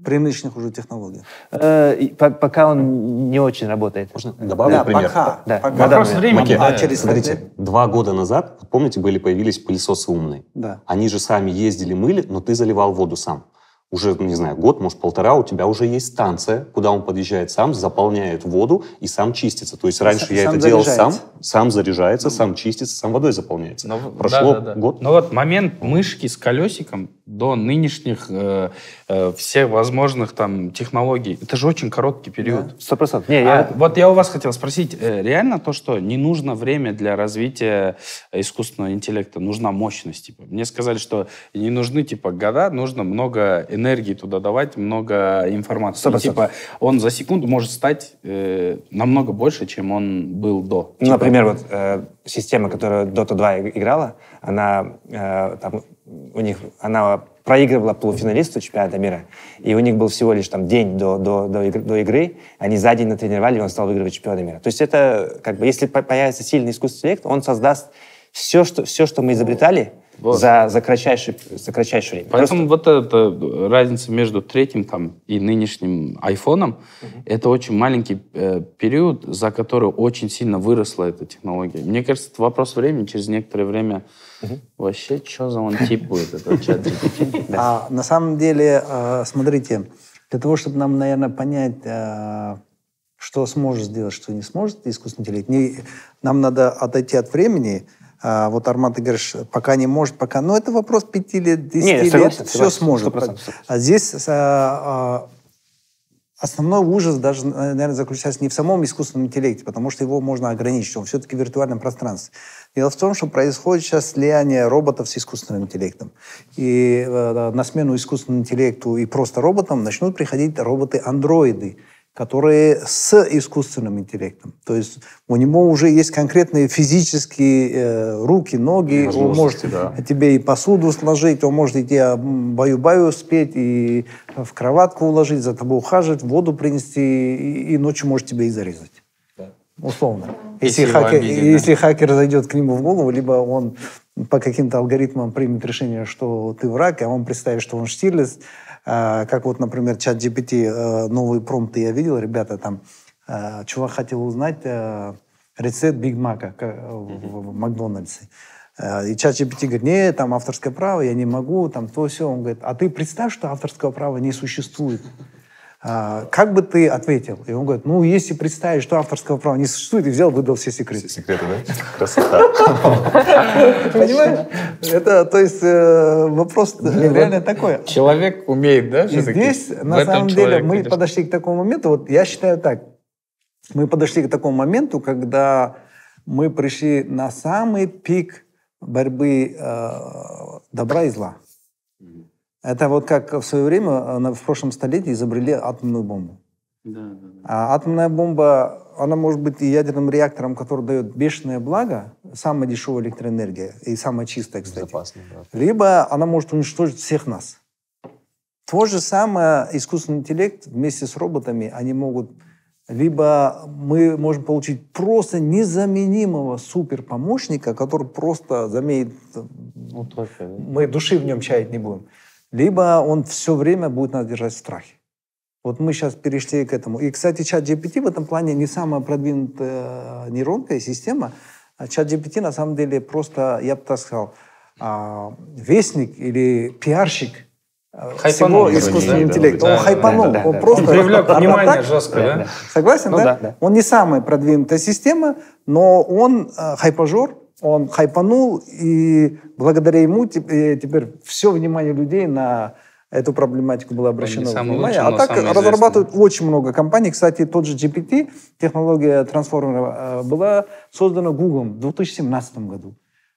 При нынешних уже технологиях. Э, пока он не очень работает. Можно добавлю да, пример? пока. Да. пока. Вопрос да, времени. А через Смотрите, два года назад, помните, были появились пылесосы умные. Да. Они же сами ездили, мыли, но ты заливал воду сам. Уже, ну, не знаю, год, может, полтора, у тебя уже есть станция, куда он подъезжает сам, заполняет воду и сам чистится. То есть раньше Сам- я сам это делал сам, заряжается. сам заряжается, сам чистится, сам водой заполняется. Ну, в- Прошло да, да, да. год. Ну вот момент мышки с колесиком до нынешних э, э, всех возможных там технологий, это же очень короткий период. Сто процентов. А я... вот я у вас хотел спросить, э, реально то, что не нужно время для развития искусственного интеллекта, нужна мощность? Типа. Мне сказали, что не нужны типа года, нужно много энергии туда давать, много информации. Сто И, процентов. типа он за секунду может стать э, намного больше, чем он был до. Ну, Типа, например, вот э, система, которая Dota 2 иг- играла, она э, там у них она проигрывала полуфиналисту чемпионата мира, и у них был всего лишь там день до, до, до, игры, до игры, они за день натренировали, и он стал выигрывать чемпионата мира. То есть это как бы, если по- появится сильный искусственный интеллект, он создаст все, что, все, что мы изобретали Вот. за, за, кратчайшее, за кратчайшее время. Поэтому вот эта разница между третьим там и нынешним айфоном, это очень маленький э, период, за который очень сильно выросла эта технология. Мне кажется, это вопрос времени, через некоторое время вообще, что за он тип будет, этот чат? А на самом деле, э, смотрите, для того, чтобы нам, наверное, понять, э, что сможет сделать, что не сможет искусственный интеллект, не- нам надо отойти от времени. А, вот, Арман, ты говоришь, пока не может, пока... Но это вопрос пяти лет, десяти лет, согласен, все согласен, сможет. 100%, 100%. А здесь а, а, основной ужас даже, наверное, заключается не в самом искусственном интеллекте, потому что его можно ограничить, он все-таки в виртуальном пространстве. Дело в том, что происходит сейчас слияние роботов с искусственным интеллектом. И э, на смену искусственному интеллекту и просто роботам начнут приходить роботы-андроиды, которые с искусственным интеллектом. То есть у него уже есть конкретные физические э, руки, ноги. Он может да. тебе и посуду сложить, он может и тебе баю-баю спеть, и в кроватку уложить, за тобой ухаживать, воду принести, и, и ночью может тебя и зарезать. Да. Условно. Если, если, хакер, обиден, если хакер зайдет к нему в голову, либо он по каким-то алгоритмам примет решение, что ты враг, а он представит, что он Штирлиц, как вот, например, чат GPT, э, новые промпты я видел, ребята, там, э, чувак хотел узнать э, рецепт Биг Мака в Макдональдсе. И чат GPT говорит, нет, там авторское право, я не могу, там то все. Он говорит, а ты представь, что авторского права не существует. А, как бы ты ответил? И он говорит, ну, если представить, что авторского права не существует, и взял, выдал все секреты. Все секреты, да? Красота. Понимаешь? Это, то есть, э, вопрос реально такой. Человек умеет, да? И здесь, на самом деле, мы подошли к такому моменту, вот я считаю так, мы подошли к такому моменту, когда мы пришли на самый пик борьбы э, добра и зла. Это вот как в свое время, э, в прошлом столетии, изобрели атомную бомбу. Да, да, да. А атомная бомба, она может быть и ядерным реактором, который дает бешеное благо, самая дешевая электроэнергия и самая чистая, кстати. Безопасно, да. Либо она может уничтожить всех нас. То же самое искусственный интеллект вместе с роботами, они могут либо мы можем получить просто незаменимого суперпомощника, который просто заменит... Ну, только, Мы души в нем чаять не будем либо он все время будет нас держать в страхе. Вот мы сейчас перешли к этому. И, кстати, чат GPT в этом плане не самая продвинутая нейронная система. А чат GPT на самом деле просто, я бы так сказал, а, вестник или пиарщик э, Хайпанул, всего искусственного да, он хайпанул. Да, да, он да, просто он привлек внимание так, жестко, да? да? Согласен, ну, да? Он не самая продвинутая система, но он э, хайпажор, он хайпанул, и благодаря ему э, теперь все внимание людей на эту проблематику было обращено внимание. Лучший, а так разрабатывают очень много компаний. Кстати, тот же GPT, технология трансформера, э, была создана Google в 2017 году.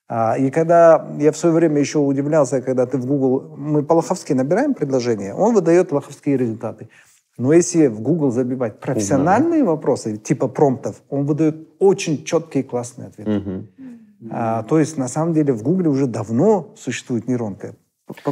А, и когда я в свое время еще удивлялся, когда ты в Google, мы по-лоховски набираем предложение, он выдает лоховские результаты. Но если в Google забивать профессиональные угу. вопросы, типа промптов, он выдает очень четкие классные ответы. Угу. А, то есть, на самом деле, в Гугле уже давно существует нейронка.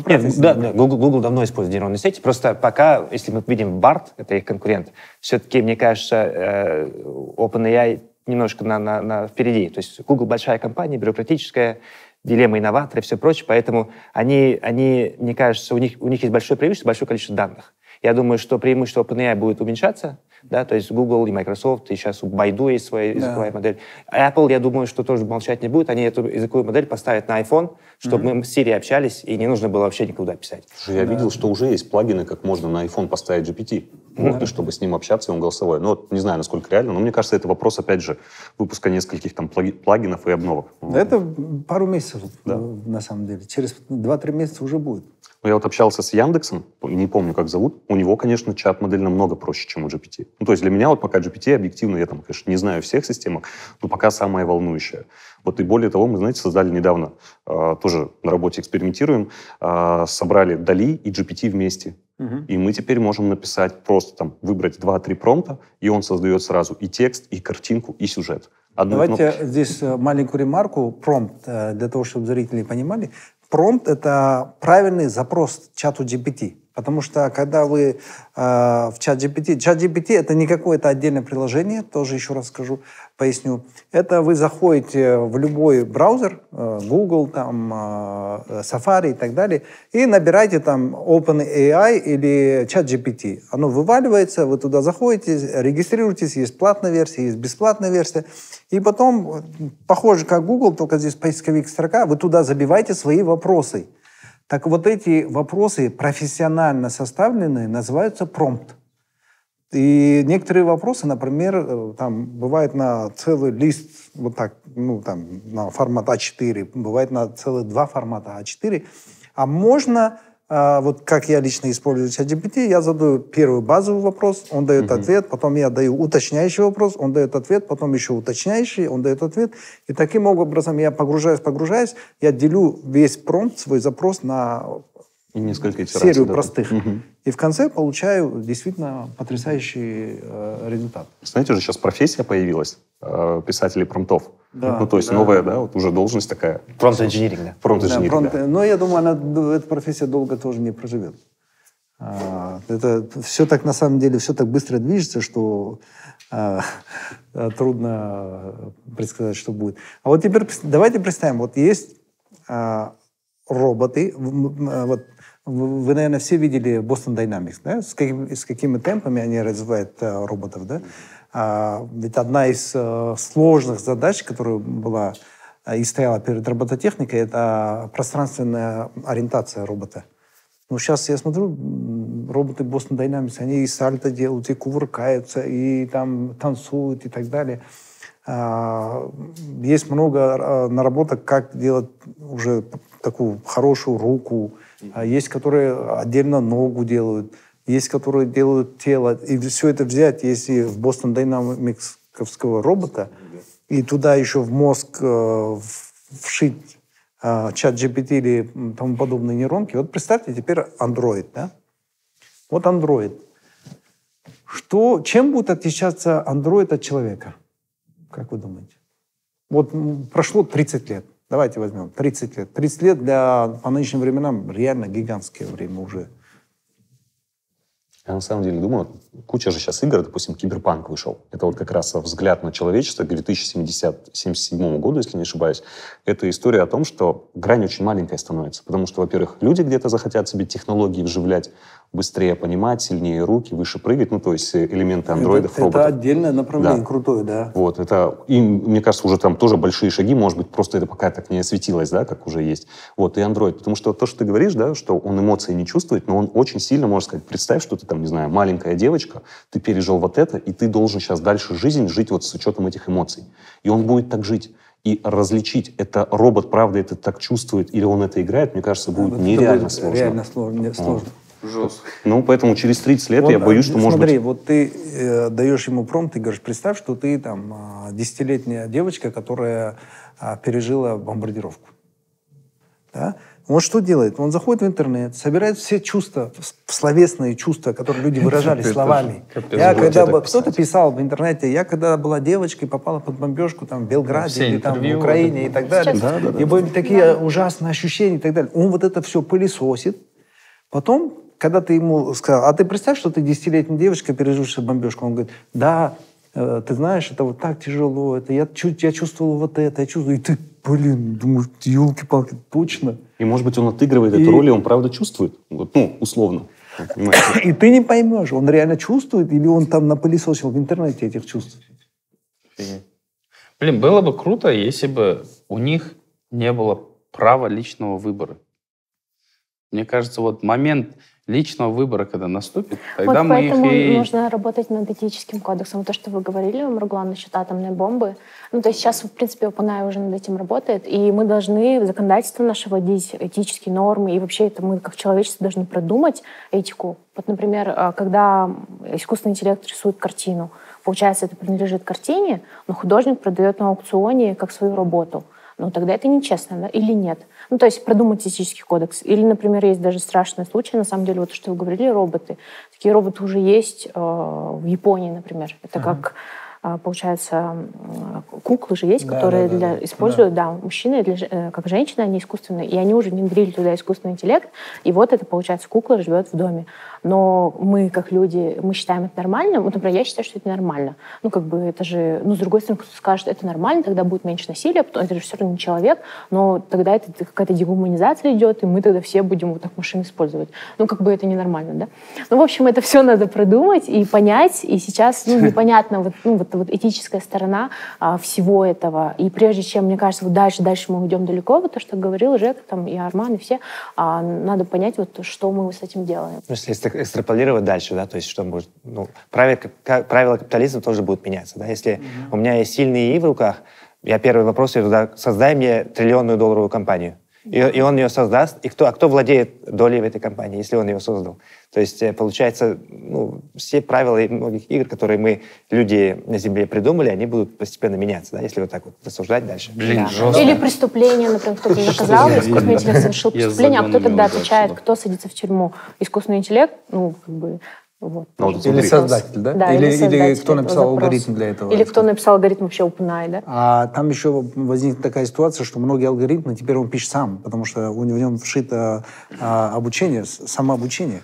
Нет, да, да, Google, Google давно использует нейронные сети. Просто пока, если мы видим BART, это их конкурент, все-таки, мне кажется, э, OpenAI немножко на, на, на впереди. То есть Google большая компания, бюрократическая, дилемма инноватора и все прочее, поэтому они, они, мне кажется, у них, у них есть большое преимущество, большое количество данных. Я думаю, что преимущество OpenAI будет уменьшаться, да, то есть Google и Microsoft, и сейчас у Baidu есть своя языковая да. модель. Apple, я думаю, что тоже молчать не будет, они эту языковую модель поставят на iPhone, чтобы mm-hmm. мы с Siri общались, и не нужно было вообще никуда писать. Слушай, я да. видел, что уже есть плагины, как можно на iPhone поставить GPT, mm-hmm. чтобы с ним общаться, и он голосовой. Ну, вот, не знаю, насколько реально, но мне кажется, это вопрос, опять же, выпуска нескольких там плагинов и обновок. Это пару месяцев, да. на самом деле. Через 2-3 месяца уже будет. Но я вот общался с Яндексом, не помню, как зовут. У него, конечно, чат-модель намного проще, чем у GPT. Ну, то есть для меня вот пока GPT объективно, я там, конечно, не знаю всех системах, но пока самая волнующая. Вот и более того, мы, знаете, создали недавно, э, тоже на работе экспериментируем, э, собрали Дали и GPT вместе. Угу. И мы теперь можем написать просто там, выбрать 2-3 промпта, и он создает сразу и текст, и картинку, и сюжет. Одну Давайте кнопку. здесь э, маленькую ремарку, промпт, э, для того, чтобы зрители понимали промпт — это правильный запрос чату GPT. Потому что когда вы э, в чат GPT... Чат GPT — это не какое-то отдельное приложение, тоже еще раз скажу, поясню. Это вы заходите в любой браузер, э, Google, там, э, Safari и так далее, и набираете там OpenAI или чат GPT. Оно вываливается, вы туда заходите, регистрируетесь, есть платная версия, есть бесплатная версия. И потом, похоже, как Google, только здесь поисковик строка, вы туда забиваете свои вопросы. Так вот эти вопросы профессионально составленные называются промпт. И некоторые вопросы, например, э, там бывает на целый лист, вот так, ну там на формат А4, бывает на целых два формата А4, а можно вот как я лично использую ChatGPT, я задаю первый базовый вопрос, он дает uh-huh. ответ, потом я даю уточняющий вопрос, он дает ответ, потом еще уточняющий, он дает ответ. И таким образом я погружаюсь, погружаюсь, я делю весь промпт, свой запрос на и несколько серию да. простых. Угу. И в конце получаю действительно потрясающий э, результат. Знаете, уже сейчас профессия появилась, э, писателей промптов. Да, ну, то есть да. новая, да, вот уже должность такая. Промпт-инжиниринг, да. Промпт-инжиниринг, да, промпт, да. Но я думаю, она, эта профессия долго тоже не проживет. А, это все так, на самом деле, все так быстро движется, что а, трудно предсказать, что будет. А вот теперь давайте представим, вот есть а, роботы, вот вы, наверное, все видели Boston Dynamics, да? С, каким, с какими темпами они развивают э, роботов, да? А, ведь одна из э, сложных задач, которая была э, и стояла перед робототехникой, это пространственная ориентация робота. Ну, сейчас я смотрю, роботы Boston Dynamics, они и сальто делают, и кувыркаются, и там танцуют, и так далее. А, есть много э, наработок, как делать уже такую хорошую руку, а есть, которые отдельно ногу делают, есть, которые делают тело. И все это взять, если в Boston Dynamics робота, и туда еще в мозг э, вшить э, чат GPT или тому подобные нейронки. Вот представьте теперь Android, да? Вот Android. Что, чем будет отличаться Android от человека? Как вы думаете? Вот прошло 30 лет. Давайте возьмем 30 лет. 30 лет для, по нынешним временам реально гигантское время уже. Я на самом деле думаю, куча же сейчас игр, допустим, Киберпанк вышел. Это вот как раз взгляд на человечество к 2077 году, если не ошибаюсь. Это история о том, что грань очень маленькая становится. Потому что, во-первых, люди где-то захотят себе технологии вживлять, быстрее понимать, сильнее руки, выше прыгать, ну, то есть э, элементы андроидов, это, роботов. Это отдельное направление, да. крутое, да. Вот, это, и, мне кажется, уже там тоже большие шаги, может быть, просто это пока так не осветилось, да, как уже есть. Вот, и андроид, потому что то, что ты говоришь, да, что он эмоции не чувствует, но он очень сильно, может сказать, представь, что ты там, не знаю, маленькая девочка, ты пережил вот это, и ты должен сейчас дальше жизнь жить вот с учетом этих эмоций. И он будет так жить и различить, это робот, правда, это так чувствует, или он это играет, мне кажется, будет это нереально будет сложно. Реально сложно. сложно. Жестко. Ну, поэтому через 30 лет вот, я боюсь, что смотри, может Смотри, вот ты э, даешь ему промпт, ты говоришь, представь, что ты там а, десятилетняя девочка, которая э, пережила бомбардировку. Да? Он что делает? Он заходит в интернет, собирает все чувства, словесные чувства, которые люди выражали словами. Я когда кто-то писал в интернете, я когда была девочкой, попала под бомбежку там в Белграде или там в Украине и так далее. Да, да, да, и были такие ужасные ощущения и так далее. Он вот это все пылесосит, потом когда ты ему сказал, а ты представь, что ты десятилетняя девочка, пережившая бомбежку, он говорит, да, э, ты знаешь, это вот так тяжело, это я, я чувствовал вот это, я чувствую, и ты, блин, думаешь, елки-палки, точно. И, может быть, он отыгрывает и... эту роль, и он правда чувствует, вот, ну, условно. И ты не поймешь, он реально чувствует, или он там напылесосил в интернете этих чувств. Блин, было бы круто, если бы у них не было права личного выбора. Мне кажется, вот момент личного выбора, когда наступит, тогда вот мы поэтому их и... нужно работать над этическим кодексом. То, что вы говорили, Марглан, насчет атомной бомбы. Ну, то есть сейчас, в принципе, OpenAI уже над этим работает, и мы должны законодательство наше вводить этические нормы, и вообще это мы как человечество должны продумать этику. Вот, например, а, когда искусственный интеллект рисует картину, получается, это принадлежит картине, но художник продает на аукционе как свою работу. Ну, тогда это нечестно, да? Или нет? Ну, то есть продумать этический кодекс. Или, например, есть даже страшный случай, на самом деле, вот что вы говорили, роботы. Такие роботы уже есть э, в Японии, например. Это ага. как а, получается, куклы же есть, да, которые да, для, да, используют, да, да мужчины для, э, как женщины, они искусственные, и они уже внедрили туда искусственный интеллект, и вот это, получается, кукла живет в доме. Но мы, как люди, мы считаем это нормальным, вот, например, я считаю, что это нормально. Ну, как бы это же, ну, с другой стороны, кто скажет, это нормально, тогда будет меньше насилия, это же все равно не человек, но тогда это какая-то дегуманизация идет, и мы тогда все будем вот так машины использовать. Ну, как бы это ненормально, да? Ну, в общем, это все надо продумать и понять, и сейчас, ну, непонятно, вот, ну, вот вот этическая сторона а, всего этого. И прежде чем, мне кажется, вот дальше, дальше мы уйдем далеко, вот то, что говорил Жека, там, и Арман, и все, а, надо понять, вот, что мы с этим делаем. Ну, если экстраполировать дальше, да, то есть что может, ну, правила, правила капитализма тоже будут меняться, да, если mm-hmm. у меня есть сильные и в руках, я первый вопрос я туда, создай мне триллионную долларовую компанию. И, и он ее создаст, и кто, а кто владеет долей в этой компании, если он ее создал. То есть, э, получается, ну, все правила многих игр, которые мы, люди на Земле, придумали, они будут постепенно меняться, да, если вот так вот рассуждать дальше. Блин, Да. жестко. Или преступление, например, кто-то заказал, за искусственный интеллект совершил преступление, а кто тогда отвечает, кто садится в тюрьму? Искусственный интеллект, ну, как бы, вот. Ну, вот Или создатель, да? Да, или, или, или создатель кто этого написал запроса. алгоритм для этого? Или кто написал алгоритм вообще OpenAI, да? А там еще возникла такая ситуация, что многие алгоритмы теперь он пишет сам, потому что у него в нем вшито а, обучение, самообучение.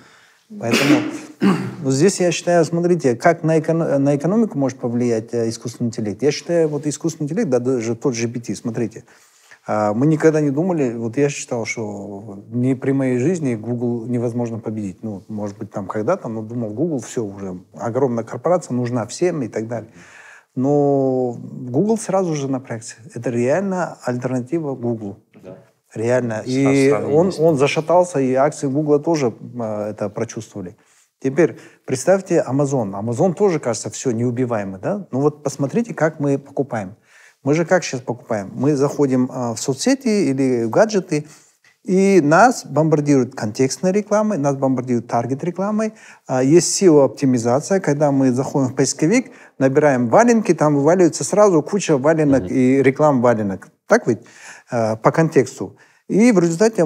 Поэтому ну, здесь я считаю, смотрите, как на, эко- на экономику может повлиять э, искусственный интеллект. Я считаю, вот искусственный интеллект, да, даже тот GPT, смотрите, а, мы никогда не думали, вот я считал, что ни при моей жизни Google невозможно победить. Ну, может быть, там когда-то, но думал, Google все уже, огромная корпорация, нужна всем и так далее. Но Google сразу же напрягся. Это реально альтернатива Google. Реально. И он, он зашатался, и акции Google тоже а, это прочувствовали. Теперь представьте Amazon. Amazon тоже, кажется, все неубиваемый, да? Ну вот посмотрите, как мы покупаем. Мы же как сейчас покупаем? Мы заходим а, в соцсети или в гаджеты, и нас бомбардируют контекстной рекламой, нас бомбардируют таргет-рекламой. А, Есть SEO-оптимизация, когда мы заходим в поисковик, набираем валенки, там вываливается сразу куча валенок и реклам валенок. Так ведь? А, По контексту. И в результате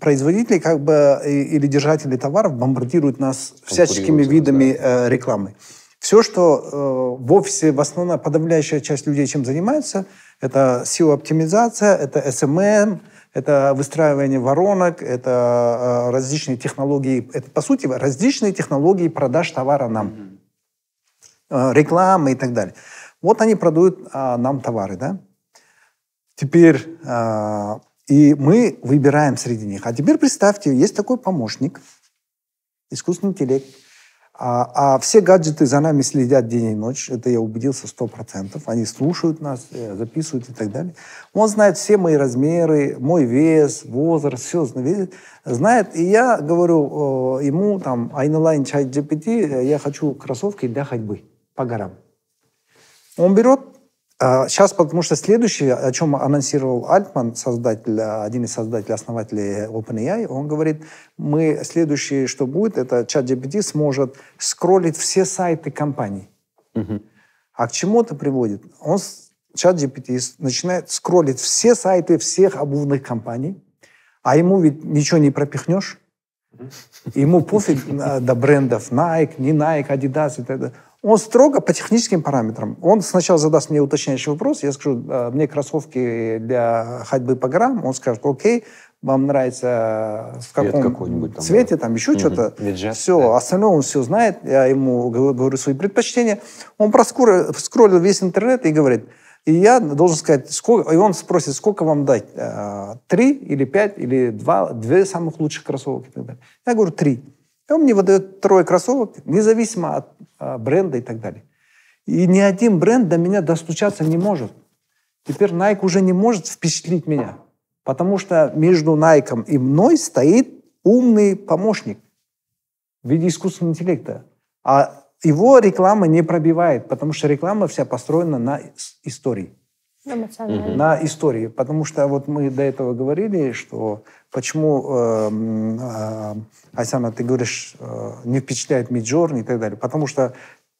производители как бы или держатели товаров бомбардируют нас всяческими видами э, рекламы. Все, что э, в офисе в основном подавляющая часть людей чем занимается, это SEO-оптимизация, это SMM, это выстраивание воронок, это э, различные технологии, это по сути различные технологии продаж товара нам, Э, рекламы и так далее. Вот они продают а, нам товары, да? Теперь а, и мы выбираем среди них. А теперь представьте, есть такой помощник, искусственный интеллект, а, а все гаджеты за нами следят день и ночь. Это я убедился сто процентов. Они слушают нас, э, записывают и так далее. Он знает все мои размеры, мой вес, возраст, все знает. знает. И я говорю э, ему там, Айналайн чай GPT, э, я хочу кроссовки для ходьбы по горам. Он берет, сейчас, потому что следующее, о чем анонсировал Альтман, создатель, а, один из создателей, основателей OpenAI, он говорит, мы следующее, что будет, это чат GPT сможет скроллить все сайты компаний. А к чему это приводит? Он, чат GPT, начинает скроллить все сайты всех обувных компаний, а ему ведь ничего не пропихнешь. Ему пофиг а, до брендов Nike, не Nike, Adidas и так далее. Он строго по техническим параметрам. Он сначала задаст мне уточняющий вопрос, я скажу, «А, мне кроссовки для ходьбы по горам. Он скажет, окей, вам нравится в Цвет каком там, цвете, там еще что-то. Бюджет, Все, да. остальное он все знает. Я ему говорю свои предпочтения. Он проскроллил весь интернет и говорит, и я должен сказать, сколько, и он спросит, сколько вам дать? А, Три или пять, или два, две самых лучших кроссовок и так далее. Я говорю, три. И он мне выдает трое кроссовок, независимо от а, бренда и так далее. И ни один бренд до меня достучаться не может. Теперь Nike уже не может впечатлить меня, потому что между Nike и мной стоит умный помощник в виде искусственного интеллекта. А его реклама не пробивает, потому что реклама вся построена на ис- истории. Эмоционально. На истории. Потому что вот мы до этого говорили, что почему, э, э, Айсана, ты говоришь, э, не впечатляет Миджорни и так далее. Потому что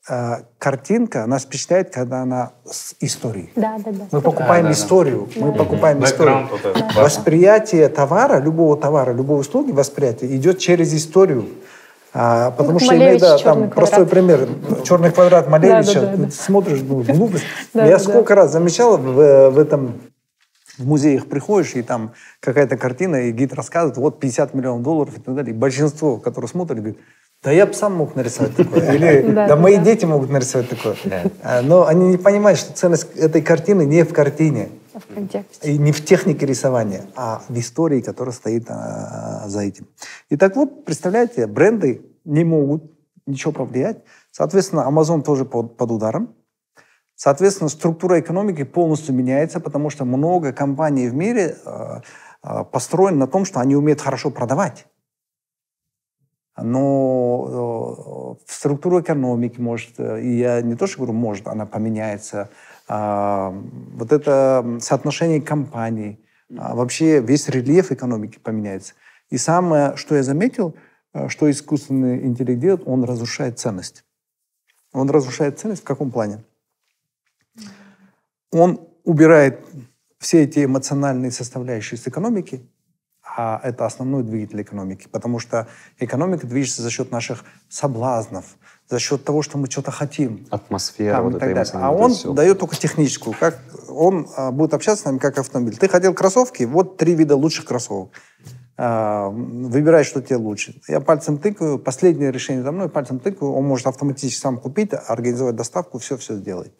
э, картинка нас впечатляет, когда она с историей. Да, да, да. Мы покупаем да, да. историю. Мы покупаем историю. Вот этот, да. Восприятие товара, любого товара, любой услуги, восприятие идет через историю. А, потому Ну, что Малевич, иногда, «Черный там, простой пример, черный квадрат Малевича, Да, да, да, да. смотришь, ну, глупость. Да, Я да, сколько раз замечал в, в этом, в музеях приходишь, и там какая-то картина, и гид рассказывает, вот 50 миллионов долларов и так далее. И большинство, которые смотрят, говорят, да я бы сам мог нарисовать такое. Или Да, мои дети могут нарисовать такое. А, Но они не понимают, что ценность этой картины не в картине. В контексте. И не в технике рисования, а в истории, которая стоит а, за этим. И так вот, представляете, бренды не могут ничего повлиять. Соответственно, Amazon тоже под, под ударом. Соответственно, структура экономики полностью меняется, потому что много компаний в мире а, а, построены на том, что они умеют хорошо продавать. Но э, структура экономики может, э, и я не то что говорю, может, она поменяется. А, вот это соотношение компаний, а вообще весь рельеф экономики поменяется. И самое, что я заметил, что искусственный интеллект делает, он разрушает ценность. Он разрушает ценность в каком плане? Он убирает все эти эмоциональные составляющие с экономики, а это основной двигатель экономики, потому что экономика движется за счет наших соблазнов, за счет того, что мы что-то хотим. Атмосфера, там, вот это А он все. дает только техническую. Как он а, будет общаться с нами как автомобиль. Ты хотел кроссовки, вот три вида лучших кроссовок. А, выбирай, что тебе лучше. Я пальцем тыкаю, последнее решение за мной, пальцем тыкаю, он может автоматически сам купить, организовать доставку, все-все сделать.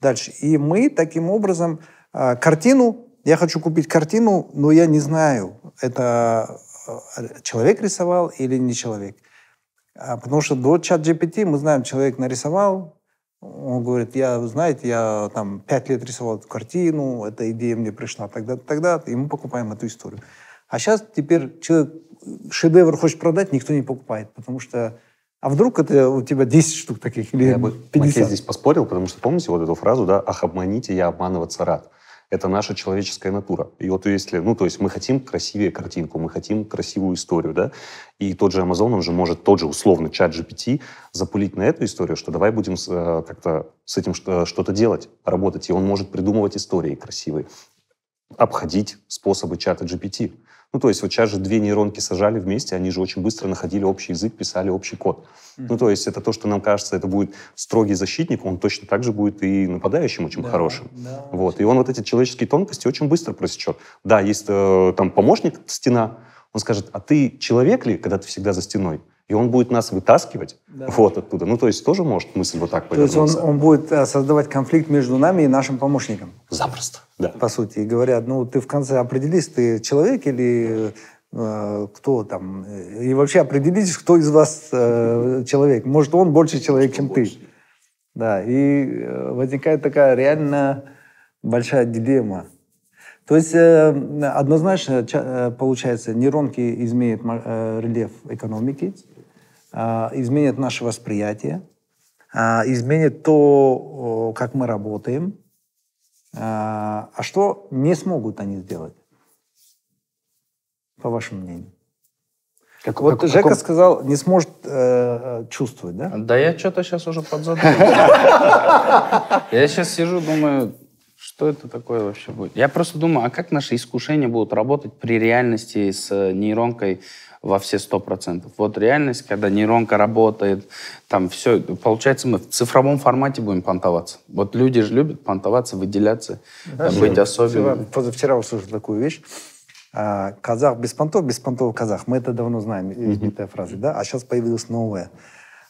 Дальше. И мы таким образом а, картину, я хочу купить картину, но я не знаю, это а, человек рисовал или не человек. Потому что до чат GPT мы знаем, человек нарисовал, он говорит, я, знаете, я там пять лет рисовал эту картину, эта идея мне пришла тогда-то, тогда-то, и мы покупаем эту историю. А сейчас теперь человек шедевр хочет продать, никто не покупает, потому что а вдруг это у тебя 10 штук таких или Я бы 50? здесь поспорил, потому что помните вот эту фразу, да, «Ах, обманите, я обманываться рад». Это наша человеческая натура. И вот если, ну, то есть мы хотим красивее картинку, мы хотим красивую историю, да, и тот же Amazon, он же может тот же условно чат GPT запулить на эту историю, что давай будем э, как-то с этим что-то делать, работать, и он может придумывать истории красивые, обходить способы чата GPT. Ну, то есть вот сейчас же две нейронки сажали вместе, они же очень быстро находили общий язык, писали общий код. Mm-hmm. Ну, то есть это то, что нам кажется, это будет строгий защитник, он точно так же будет и нападающим очень да, хорошим. Да, вот. И он вот эти человеческие тонкости очень быстро просечет. Да, есть э, там помощник, стена, он скажет, а ты человек ли, когда ты всегда за стеной? И он будет нас вытаскивать да. вот оттуда. Ну, то есть тоже может мысль вот так повернуться. То есть он, он будет э, создавать конфликт между нами и нашим помощником? Запросто, да. По сути. И говорят, ну, ты в конце определись, ты человек или э, кто там. И вообще определитесь, кто из вас э, человек. Может, он больше человек, чем больше. ты. Да, и э, возникает такая реально большая дилемма. То есть э, однозначно получается, нейронки изменят рельеф экономики, изменит наше восприятие, а, изменит то, как мы работаем. А, а что не смогут они сделать, по вашему мнению? Как, вот как, Жека каком... сказал, не сможет э, чувствовать, да? Да я что-то сейчас уже подзадумался. Я сейчас сижу, думаю, что это такое вообще будет? Я просто думаю, а как наши искушения будут работать при реальности с нейронкой во все сто процентов. Вот реальность, когда нейронка работает, там все, получается, мы в цифровом формате будем понтоваться. Вот люди же любят понтоваться, выделяться, да, быть особенными. Позавчера услышал такую вещь. А, казах без понтов, без понтов казах. Мы это давно знаем, избитая mm-hmm. фраза, да? А сейчас появилась новая.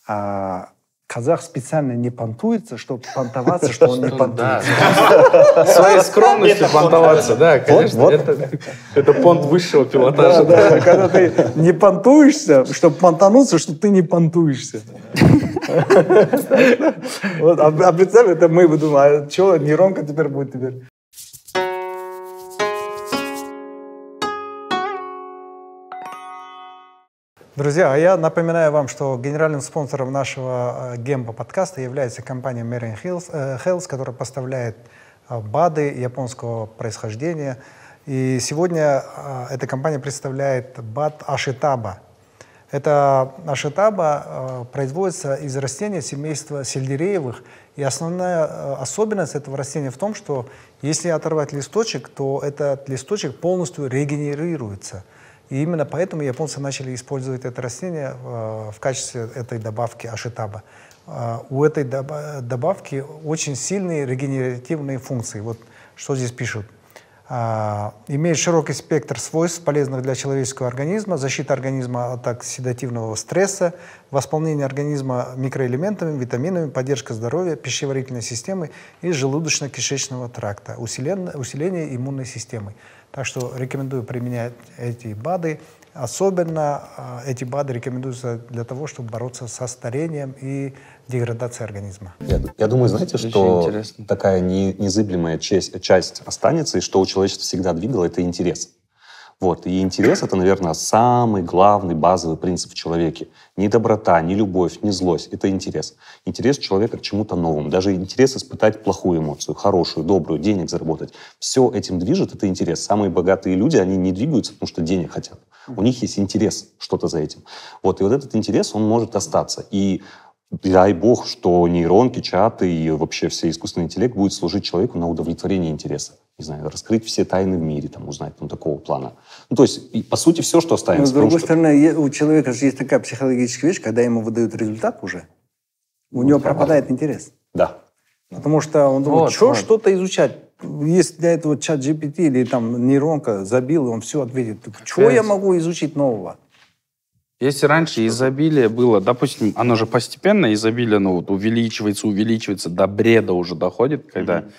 А, казах специально не понтуется, чтобы понтоваться, что он не понтуется. Своей скромностью понтоваться, да, конечно. Это понт высшего пилотажа. Когда ты не понтуешься, чтобы понтануться, что ты не понтуешься. Вот, а, а представь, это мы бы думали, а что, нейронка теперь будет теперь? Друзья, а я напоминаю вам, что генеральным спонсором нашего э, Гемба подкаста является компания Mering э, Health, которая поставляет э, БАДы японского происхождения. И сегодня эта компания представляет БАД Ашитаба. Это ашитаба производится из растения семейства сельдереевых. И основная особенность этого растения в том, что если оторвать листочек, то этот листочек полностью регенерируется – и именно поэтому японцы начали использовать это растение э, в качестве этой добавки ашитаба. Э, у этой добавки очень сильные регенеративные функции. Вот что здесь пишут. Э, имеет широкий спектр свойств, полезных для человеческого организма, защита организма от оксидативного стресса, восполнение организма микроэлементами, витаминами, поддержка здоровья, пищеварительной системы и желудочно-кишечного тракта, усиление, усиление иммунной системы. Так что рекомендую применять эти БАДы. Особенно а, эти БАДы рекомендуются для того, чтобы бороться со старением и деградацией организма. Я, я думаю, знаете, Очень что интересно. такая не, незыблемая часть, часть останется, и что у человечества всегда двигало, это интерес. Вот. И интерес — это, наверное, самый главный базовый принцип в человеке. Не доброта, не любовь, не злость — это интерес. Интерес человека к чему-то новому. Даже интерес испытать плохую эмоцию, хорошую, добрую, денег заработать. Все этим движет, это интерес. Самые богатые люди, они не двигаются, потому что денег хотят. У них есть интерес что-то за этим. Вот. И вот этот интерес, он может остаться. И дай бог, что нейронки, чаты и вообще все искусственный интеллект будет служить человеку на удовлетворение интереса. Не знаю, раскрыть все тайны в мире, там, узнать там, такого плана. Ну, то есть, и, по сути, все, что оставим. Но, с другой стороны, у человека же есть такая психологическая вещь, когда ему выдают результат уже, у ну, него пропадает интерес. Да. Потому что он думает, вот, что вот. что-то изучать. Если для этого чат GPT или там нейронка забил, и он все ответит. Что я могу изучить нового? Если раньше изобилие было, допустим, оно же постепенно изобилие, ну, вот увеличивается, увеличивается, до бреда уже доходит, когда mm-hmm.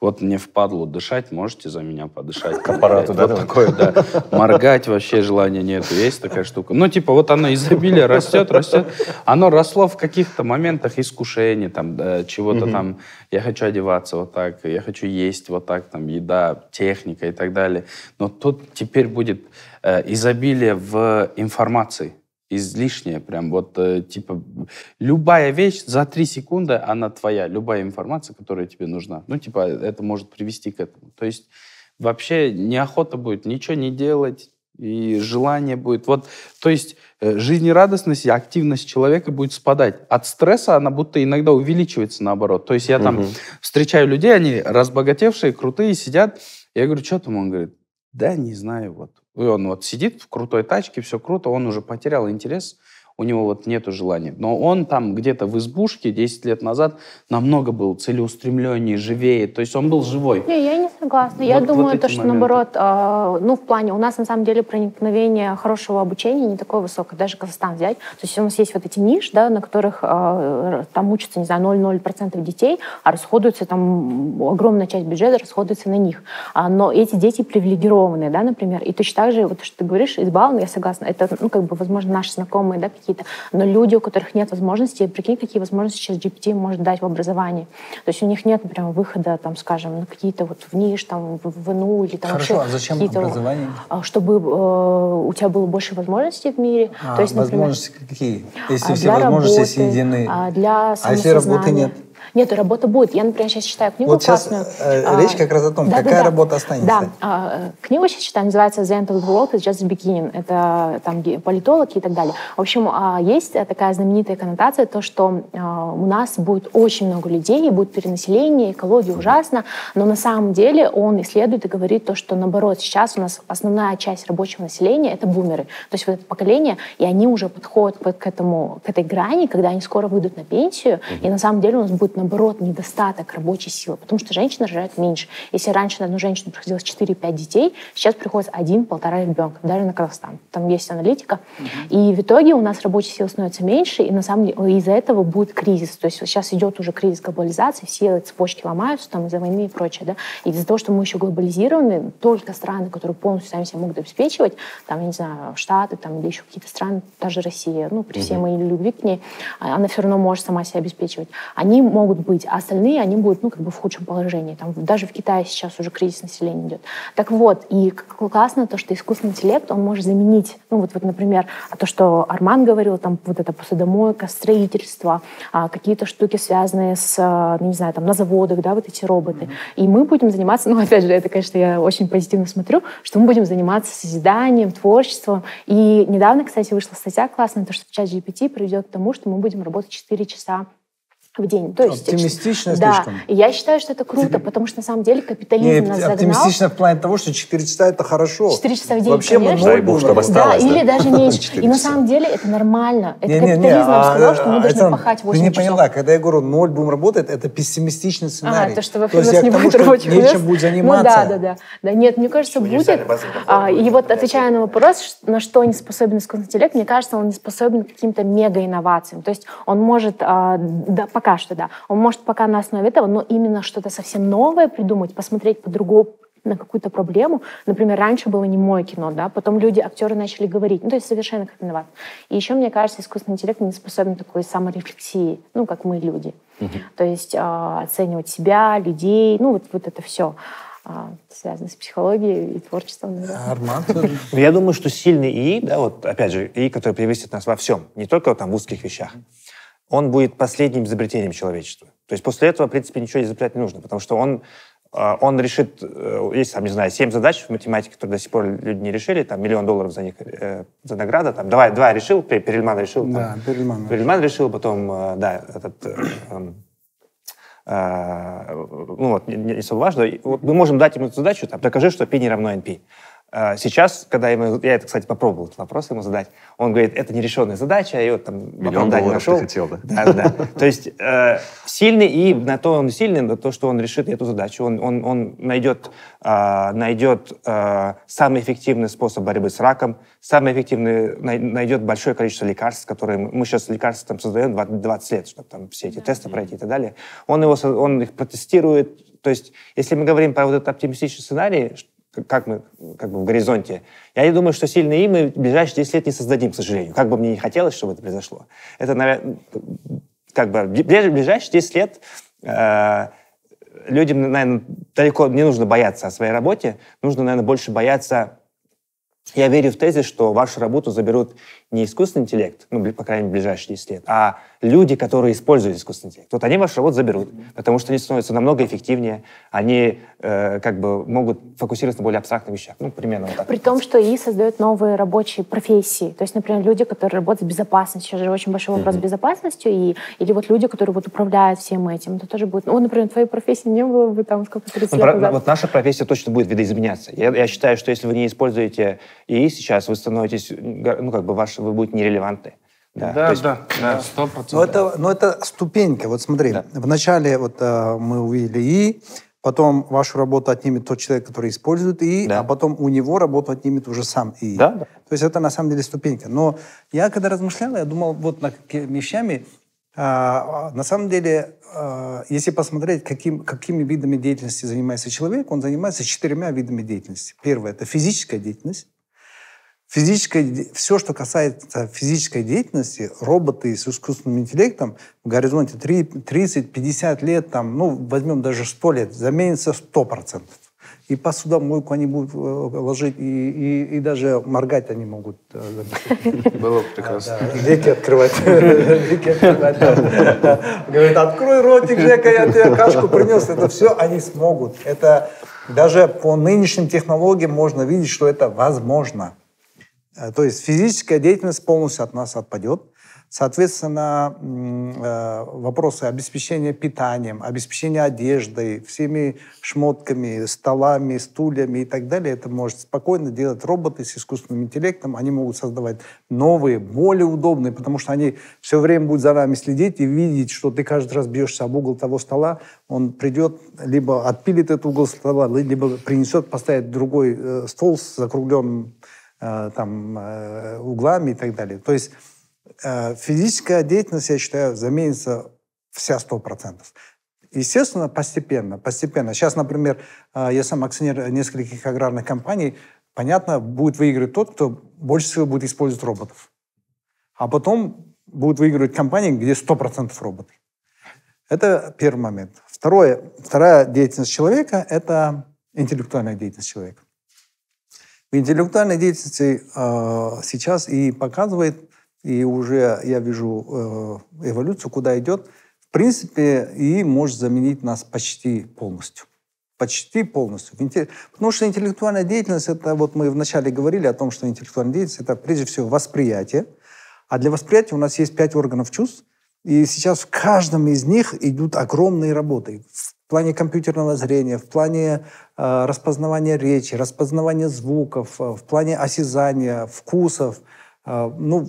вот мне впадло дышать, можете за меня подышать? К аппарату, да? Вот такое, да. Моргать вообще желания нет, есть такая штука. Ну, типа, вот оно изобилие растет, растет. Оно росло в каких-то моментах искушений, там, чего-то там, я хочу одеваться вот так, я хочу есть вот так, там, еда, техника и так далее. Но тут теперь будет э, изобилие в информации излишнее, прям вот, э, типа, любая вещь за три секунды, она твоя, любая информация, которая тебе нужна. Ну, типа, это может привести к этому. То есть вообще неохота будет ничего не делать, и желание будет. Вот, то есть э, жизнерадостность и активность человека будет спадать. От стресса она будто иногда увеличивается наоборот. То есть я там угу. встречаю людей, они разбогатевшие, крутые, сидят. Я говорю, что там? Он говорит, да, не знаю, вот. И он вот сидит в крутой тачке, все круто, он уже потерял интерес у него вот нету желания. Но он там где-то в избушке 10 лет назад намного был целеустремленнее, живее. То есть он был живой. Не, я не согласна. Вот, я думаю, вот то, что моменты. наоборот, э, ну, в плане, у нас на самом деле проникновение хорошего обучения не такое высокое, даже Казахстан взять. То есть у нас есть вот эти ниши, да, на которых э, там учатся, не знаю, 0,0% детей, а расходуется там огромная часть бюджета расходуется на них. А, но эти дети привилегированные, да, например. И точно так же, вот что ты говоришь, избалованы, я согласна. Это, ну, как бы, возможно, наши знакомые, да, какие-то. Но люди, у которых нет возможности, прикинь, какие возможности сейчас GPT может дать в образовании. То есть у них нет прям выхода, там, скажем, на какие-то вот в ниш, там, в, ИНУ или там Хорошо, а зачем образование? А, чтобы э, у тебя было больше возможностей в мире. А, То есть, например, возможности какие? Если а, все возможности работы, соединены. А, для а если работы нет? Нет, работа будет. Я, например, сейчас читаю книгу вот классную. сейчас э, а, речь как раз о том, да, какая да, работа останется. Да, а, книгу сейчас читаю, называется «The End of the World is just the beginning». Это там политолог и так далее. В общем, а, есть такая знаменитая коннотация, то, что а, у нас будет очень много людей, будет перенаселение, экология ужасна, но на самом деле он исследует и говорит то, что наоборот, сейчас у нас основная часть рабочего населения — это бумеры. То есть вот это поколение, и они уже подходят к, этому, к этой грани, когда они скоро выйдут на пенсию, и на самом деле у нас будет наоборот, недостаток рабочей силы, потому что женщины рожают меньше. Если раньше на одну женщину приходилось 4-5 детей, сейчас приходится один-полтора ребенка, даже на Казахстан. Там есть аналитика. Угу. И в итоге у нас рабочей силы становится меньше, и на самом деле из-за этого будет кризис. То есть сейчас идет уже кризис глобализации, все цепочки ломаются там из-за войны и прочее. Да? И из-за того, что мы еще глобализированы, только страны, которые полностью сами себя могут обеспечивать, там, я не знаю, Штаты там, или еще какие-то страны, даже Россия, ну, при всей моей любви к ней, а, она все равно может сама себя обеспечивать. Они могут могут быть, а остальные, они будут, ну, как бы в худшем положении. Там, даже в Китае сейчас уже кризис населения идет. Так вот, и классно то, что искусственный интеллект, он может заменить, ну, вот, вот например, то, что Арман говорил, там, вот это посудомойка, строительство, а, какие-то штуки, связанные с, а, ну, не знаю, там, на заводах, да, вот эти роботы. Mm-hmm. И мы будем заниматься, ну, опять же, это, конечно, я очень позитивно смотрю, что мы будем заниматься созиданием, творчеством. И недавно, кстати, вышла статья классная, то, что чат GPT приведет к тому, что мы будем работать 4 часа в день. То есть, оптимистично да. слишком. Я считаю, что это круто, потому что на самом деле капитализм Нет, нас загнал. Оптимистично в плане того, что 4 часа это хорошо. 4 часа в день, Вообще конечно. Дай бог, чтобы осталось, да, да, или даже меньше. И на самом деле это нормально. Это не, капитализм не, не, нам а, сказал, что мы должны это, пахать 8 Ты не часов. поняла, когда я говорю, ноль будем работать, это пессимистичный сценарий. А, то, что вообще то у нас не будет рабочих Нечем будет заниматься. Ну да, да, да. да нет, мне кажется, будет. А, и вот отвечая на вопрос, на что не способен искусственный интеллект, мне кажется, он не способен к каким-то мега-инновациям. То есть он может, а, да, пока что, да, он может пока на основе этого, но именно что-то совсем новое придумать, посмотреть по-другому на какую-то проблему. Например, раньше было не мое кино, да, потом люди, актеры начали говорить, ну, то есть совершенно как виноват. И еще, мне кажется, искусственный интеллект не способен такой саморефлексии, ну, как мы люди. Uh-huh. То есть э, оценивать себя, людей, ну, вот, вот это все. а, связанных с психологией и творчеством. Арман? Ну, я думаю, что сильный ИИ, да, вот опять же, ИИ, который превысит нас во всем, не только там в узких вещах, он будет последним изобретением человечества. То есть после этого, в принципе, ничего изобретать не нужно, потому что он а, он решит, э, есть, там, не знаю, семь задач в математике, которые до сих пор люди не решили, там, миллион долларов за них, э, за награда, там, давай, два решил, Перельман решил. Да, Перельман. Перельман решил, потом, э, да, этот, э, эм, э, ну вот, не, не особо важно, вот мы можем дать ему задачу, там, докажи, что π не равно np. А, сейчас, когда ему, я это, кстати, попробовал этот вопрос ему задать, он говорит, это нерешенная задача, я вот там Миллион долларов нашел. ты хотел, да? Да, да. То есть э, сильный, и на то он сильный, на то, что он решит эту задачу. Он, он, он найдет, э, найдет э, самый эффективный способ борьбы с раком, самый эффективный, найдет большое количество лекарств, которые мы, мы сейчас лекарства там создаем 20 лет, чтобы там все эти тесты пройти и так далее. Он, его, он их протестирует. То есть, если мы говорим про вот этот оптимистичный сценарий, как мы как бы в горизонте. Я не думаю, что сильные и мы в ближайшие 10 лет не создадим, к сожалению. Как бы мне не хотелось, чтобы это произошло. Это, наверное, как бы в ближайшие 10 лет э, людям, наверное, далеко не нужно бояться о своей работе, нужно, наверное, больше бояться я верю в тезис, что вашу работу заберут не искусственный интеллект, ну, по крайней мере, ближайшие 10 лет, а люди, которые используют искусственный интеллект. Вот они вашу работу заберут, потому что они становятся намного эффективнее, они э, как бы могут фокусироваться на более абстрактных вещах. Ну, примерно вот так. При том, что ИИ создает новые рабочие профессии. То есть, например, люди, которые работают с безопасностью. Сейчас же очень большой вопрос mm-hmm. с безопасностью. И, или вот люди, которые вот управляют всем этим. Это тоже будет... Ну, например, твоей профессии не было бы там сколько, 30 ну, лет про, назад. Вот наша профессия точно будет видоизменяться. Я, я считаю, что если вы не используете ИИ сейчас, вы становитесь, ну, как бы, ваш, вы будете нерелевантны. Да, да, есть, да, да, сто процентов. Но это, но это ступенька. Вот смотри, да. вначале вот а, мы увидели ИИ, потом вашу работу отнимет тот человек, который использует ИИ, да. а потом у него работу отнимет уже сам ИИ. Да, да. То есть это на самом деле ступенька. Но я когда размышлял, я думал вот над вещами, а, на самом деле, а, если посмотреть, каким, какими видами деятельности занимается человек, он занимается четырьмя видами деятельности. Первое – это физическая деятельность. Физическое, все, что касается физической деятельности, роботы с искусственным интеллектом в горизонте 30-50 лет, там, ну, возьмем даже 100 лет, заменится 100%. И посудомойку они будут э, ложить, и, и, и даже моргать они могут. Э, Было бы прекрасно. Веки открывать. Веки открывать. Говорит, открой ротик, Жека, я тебе кашку принес. Это все они смогут. Это даже по нынешним технологиям можно видеть, что это возможно. Э, то есть физическая деятельность полностью от нас отпадет. Соответственно, э, вопросы обеспечения питанием, обеспечения одеждой, всеми шмотками, столами, стульями и так далее, это может спокойно делать роботы с искусственным интеллектом. Они могут создавать новые, более удобные, потому что они все время будут за нами следить и видеть, что ты каждый раз бьешься об угол того стола, он придет, либо отпилит этот угол стола, либо принесет, поставит другой э, стол с закругленным там, э, углами и так далее. То есть э, физическая деятельность, я считаю, заменится вся сто процентов. Естественно, постепенно, постепенно. Сейчас, например, я сам акционер нескольких аграрных компаний, понятно, будет выигрывать тот, кто больше всего будет использовать роботов. А потом будут выигрывать компании, где 100% роботы. Это первый момент. Второе, вторая деятельность человека – это интеллектуальная деятельность человека. Интеллектуальной деятельности э, сейчас и показывает, и уже я вижу э, эволюцию, куда идет. В принципе, и может заменить нас почти полностью. Почти полностью. Потому что интеллектуальная деятельность, это вот мы вначале говорили о том, что интеллектуальная деятельность, это прежде всего восприятие. А для восприятия у нас есть пять органов чувств, и сейчас в каждом из них идут огромные работы в плане компьютерного зрения, в плане э, распознавания речи, распознавания звуков, э, в плане осязания, вкусов, э, ну,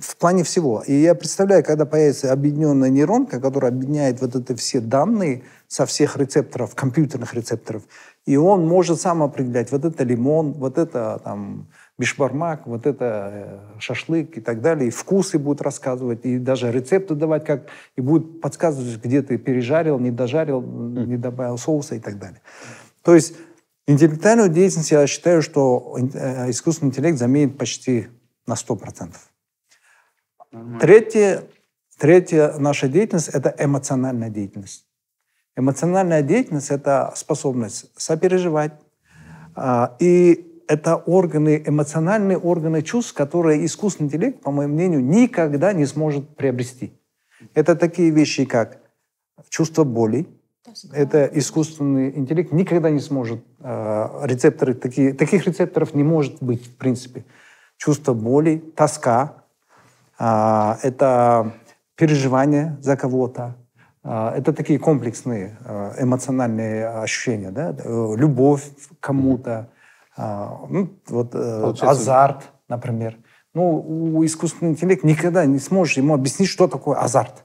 в плане всего. И я представляю, когда появится объединенная нейронка, которая объединяет вот это все данные со всех рецепторов, компьютерных рецепторов, и он может сам определять, вот это лимон, вот это там бишбармак, вот это э, шашлык и так далее. И вкусы будут рассказывать, и даже рецепты давать, как, и будет подсказывать, где ты пережарил, не дожарил, не добавил соуса и так далее. То есть интеллектуальную деятельность я считаю, что э, искусственный интеллект заменит почти на 100%. Третье, третья наша деятельность – это эмоциональная деятельность. Эмоциональная деятельность — это способность сопереживать. А, и это органы, эмоциональные органы чувств, которые искусственный интеллект, по моему мнению, никогда не сможет приобрести. Это такие вещи, как чувство боли. Это искусственный интеллект никогда не сможет. Э, рецепторы такие, таких рецепторов не может быть в принципе. Чувство боли, тоска. Э, это переживание за кого-то. Э, это такие комплексные э, эмоциональные ощущения, да? Э, любовь к кому-то, ну, вот, азарт, например. Ну, у искусственного интеллекта никогда не сможешь ему объяснить, что такое азарт.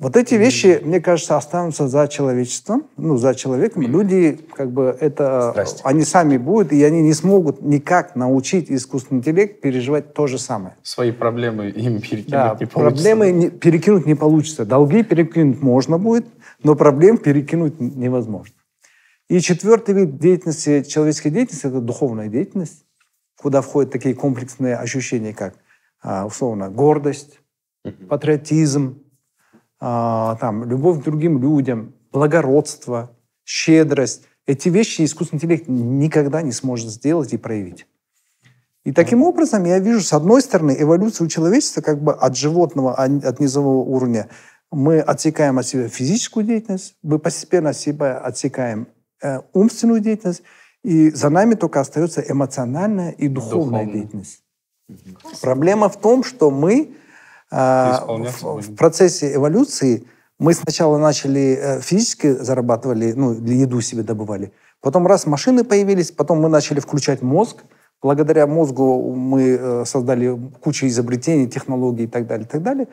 Вот эти вещи, мне кажется, останутся за человечеством, ну, за человеком. Люди, как бы, это... Страсти. Они сами будут, и они не смогут никак научить искусственный интеллект переживать то же самое. Свои проблемы им перекинуть да, не получится. проблемы не, перекинуть не получится. Долги перекинуть можно будет, но проблем перекинуть невозможно. И четвертый вид деятельности, человеческой деятельности, это духовная деятельность, куда входят такие комплексные ощущения, как, а, условно, гордость, патриотизм, а, там, любовь к другим людям, благородство, щедрость. Эти вещи искусственный интеллект никогда не сможет сделать и проявить. И таким образом я вижу, с одной стороны, эволюцию человечества как бы от животного, а от низового уровня. Мы отсекаем от себя физическую деятельность, мы постепенно от себя отсекаем умственную деятельность, и за нами только остается эмоциональная и духовная Духовно. деятельность. Проблема в том, что мы а, в, в процессе эволюции мы сначала начали э, физически зарабатывали, ну, для еду себе добывали. Потом раз машины появились, потом мы начали включать мозг. Благодаря мозгу мы э, создали кучу изобретений, технологий и так далее, и так далее.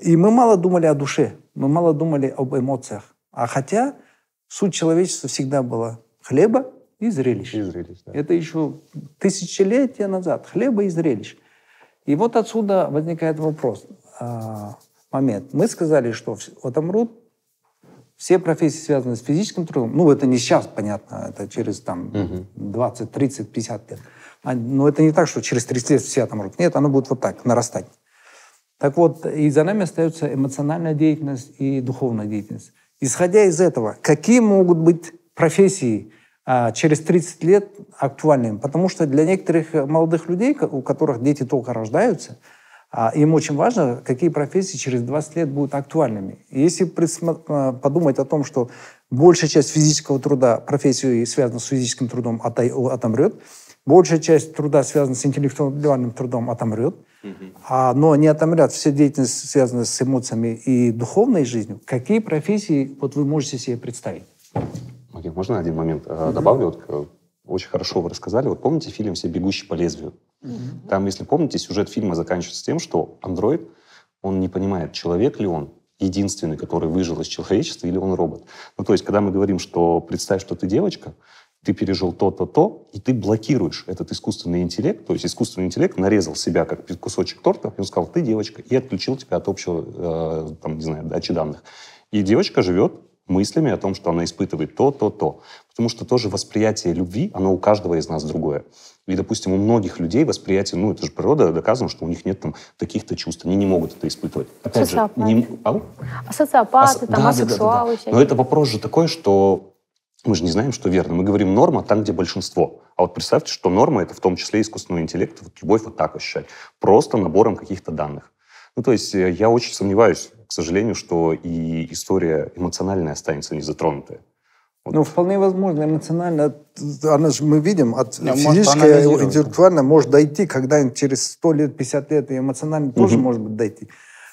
И мы мало думали о душе, мы мало думали об эмоциях. А хотя суть человечества всегда была хлеба и зрелищ. И зрелищ да. Это еще тысячелетия назад. Хлеба и зрелищ. И вот отсюда возникает вопрос, а, момент. Мы сказали, что отомрут все профессии, связанные с физическим трудом. Ну, это не сейчас, понятно, это через там, угу. 20, 30, 50 лет. А, но это не так, что через 30 лет все отомрут. Нет, оно будет вот так, нарастать. Так вот, и за нами остается эмоциональная деятельность и духовная деятельность. Исходя из этого, какие могут быть профессии, а, через 30 лет актуальными. Потому что для некоторых молодых людей, у которых дети только рождаются, а, им очень важно, какие профессии через 20 лет будут актуальными. И если а, подумать о том, что большая часть физического труда, профессии, связанная с физическим трудом, отомрет, большая часть труда, связанная с интеллектуальным трудом, отомрет, а, но не отомрят все деятельность, связанная с эмоциями и духовной жизнью, какие профессии вот вы можете себе представить? Окей, можно один момент mm-hmm. добавлю? Вот, очень хорошо вы рассказали. Вот помните фильм «Все бегущие по лезвию»? Там, если помните, сюжет фильма заканчивается тем, что андроид, он не понимает, человек ли он, единственный, который выжил из человечества, или он робот. Ну, то есть, когда мы говорим, что представь, что ты девочка, ты пережил то-то, то, и ты блокируешь этот искусственный интеллект, то есть искусственный интеллект нарезал себя как кусочек торта, и он сказал, ты девочка, и отключил тебя от общего, э, там, не знаю, дачи данных. И девочка живет мыслями о том, что она испытывает то, то, то. Потому что тоже восприятие любви, оно у каждого из нас другое. И, допустим, у многих людей восприятие, ну, это же природа, доказано, что у них нет там таких-то чувств, они не могут это испытывать. Опять Социопаты. же, не... А социопаты, там, да, асексуалы да, да, да. Но это вопрос же такой, что мы же не знаем, что верно. Мы говорим норма там, где большинство. А вот представьте, что норма — это в том числе искусственного интеллекта, вот любовь вот так ощущать. Просто набором каких-то данных. Ну, то есть э, я очень сомневаюсь, к сожалению, что и история эмоциональная останется незатронутая. Вот. Ну, вполне возможно, эмоционально, она же, мы видим, от да, физическое и интеллектуально может дойти когда-нибудь через 100 лет, 50 лет, и эмоционально угу. тоже может быть дойти.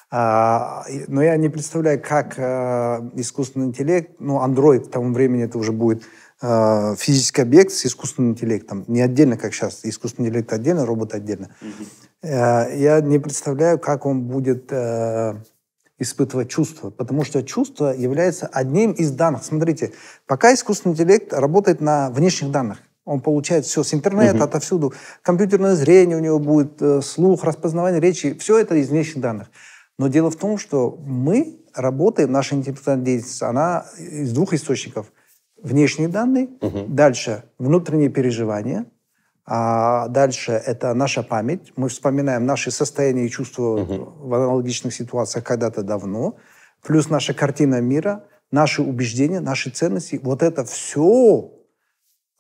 А, но я не представляю, как а, искусственный интеллект, ну, андроид к тому времени это уже будет а, физический объект с искусственным интеллектом. Не отдельно, как сейчас, искусственный интеллект отдельно, робот отдельно. А, я не представляю, как он будет... Испытывать чувства, потому что чувство является одним из данных. Смотрите, пока искусственный интеллект работает на внешних данных, он получает все с интернета, угу. отовсюду, компьютерное зрение у него будет, э, слух, распознавание речи, все это из внешних данных. Но дело в том, что мы работаем, наша интеллектуальная деятельность, она из двух источников. Внешние данные, угу. дальше внутренние переживания – а дальше это наша память. Мы вспоминаем наши состояния и чувства угу. в аналогичных ситуациях когда-то давно. Плюс наша картина мира, наши убеждения, наши ценности, вот это все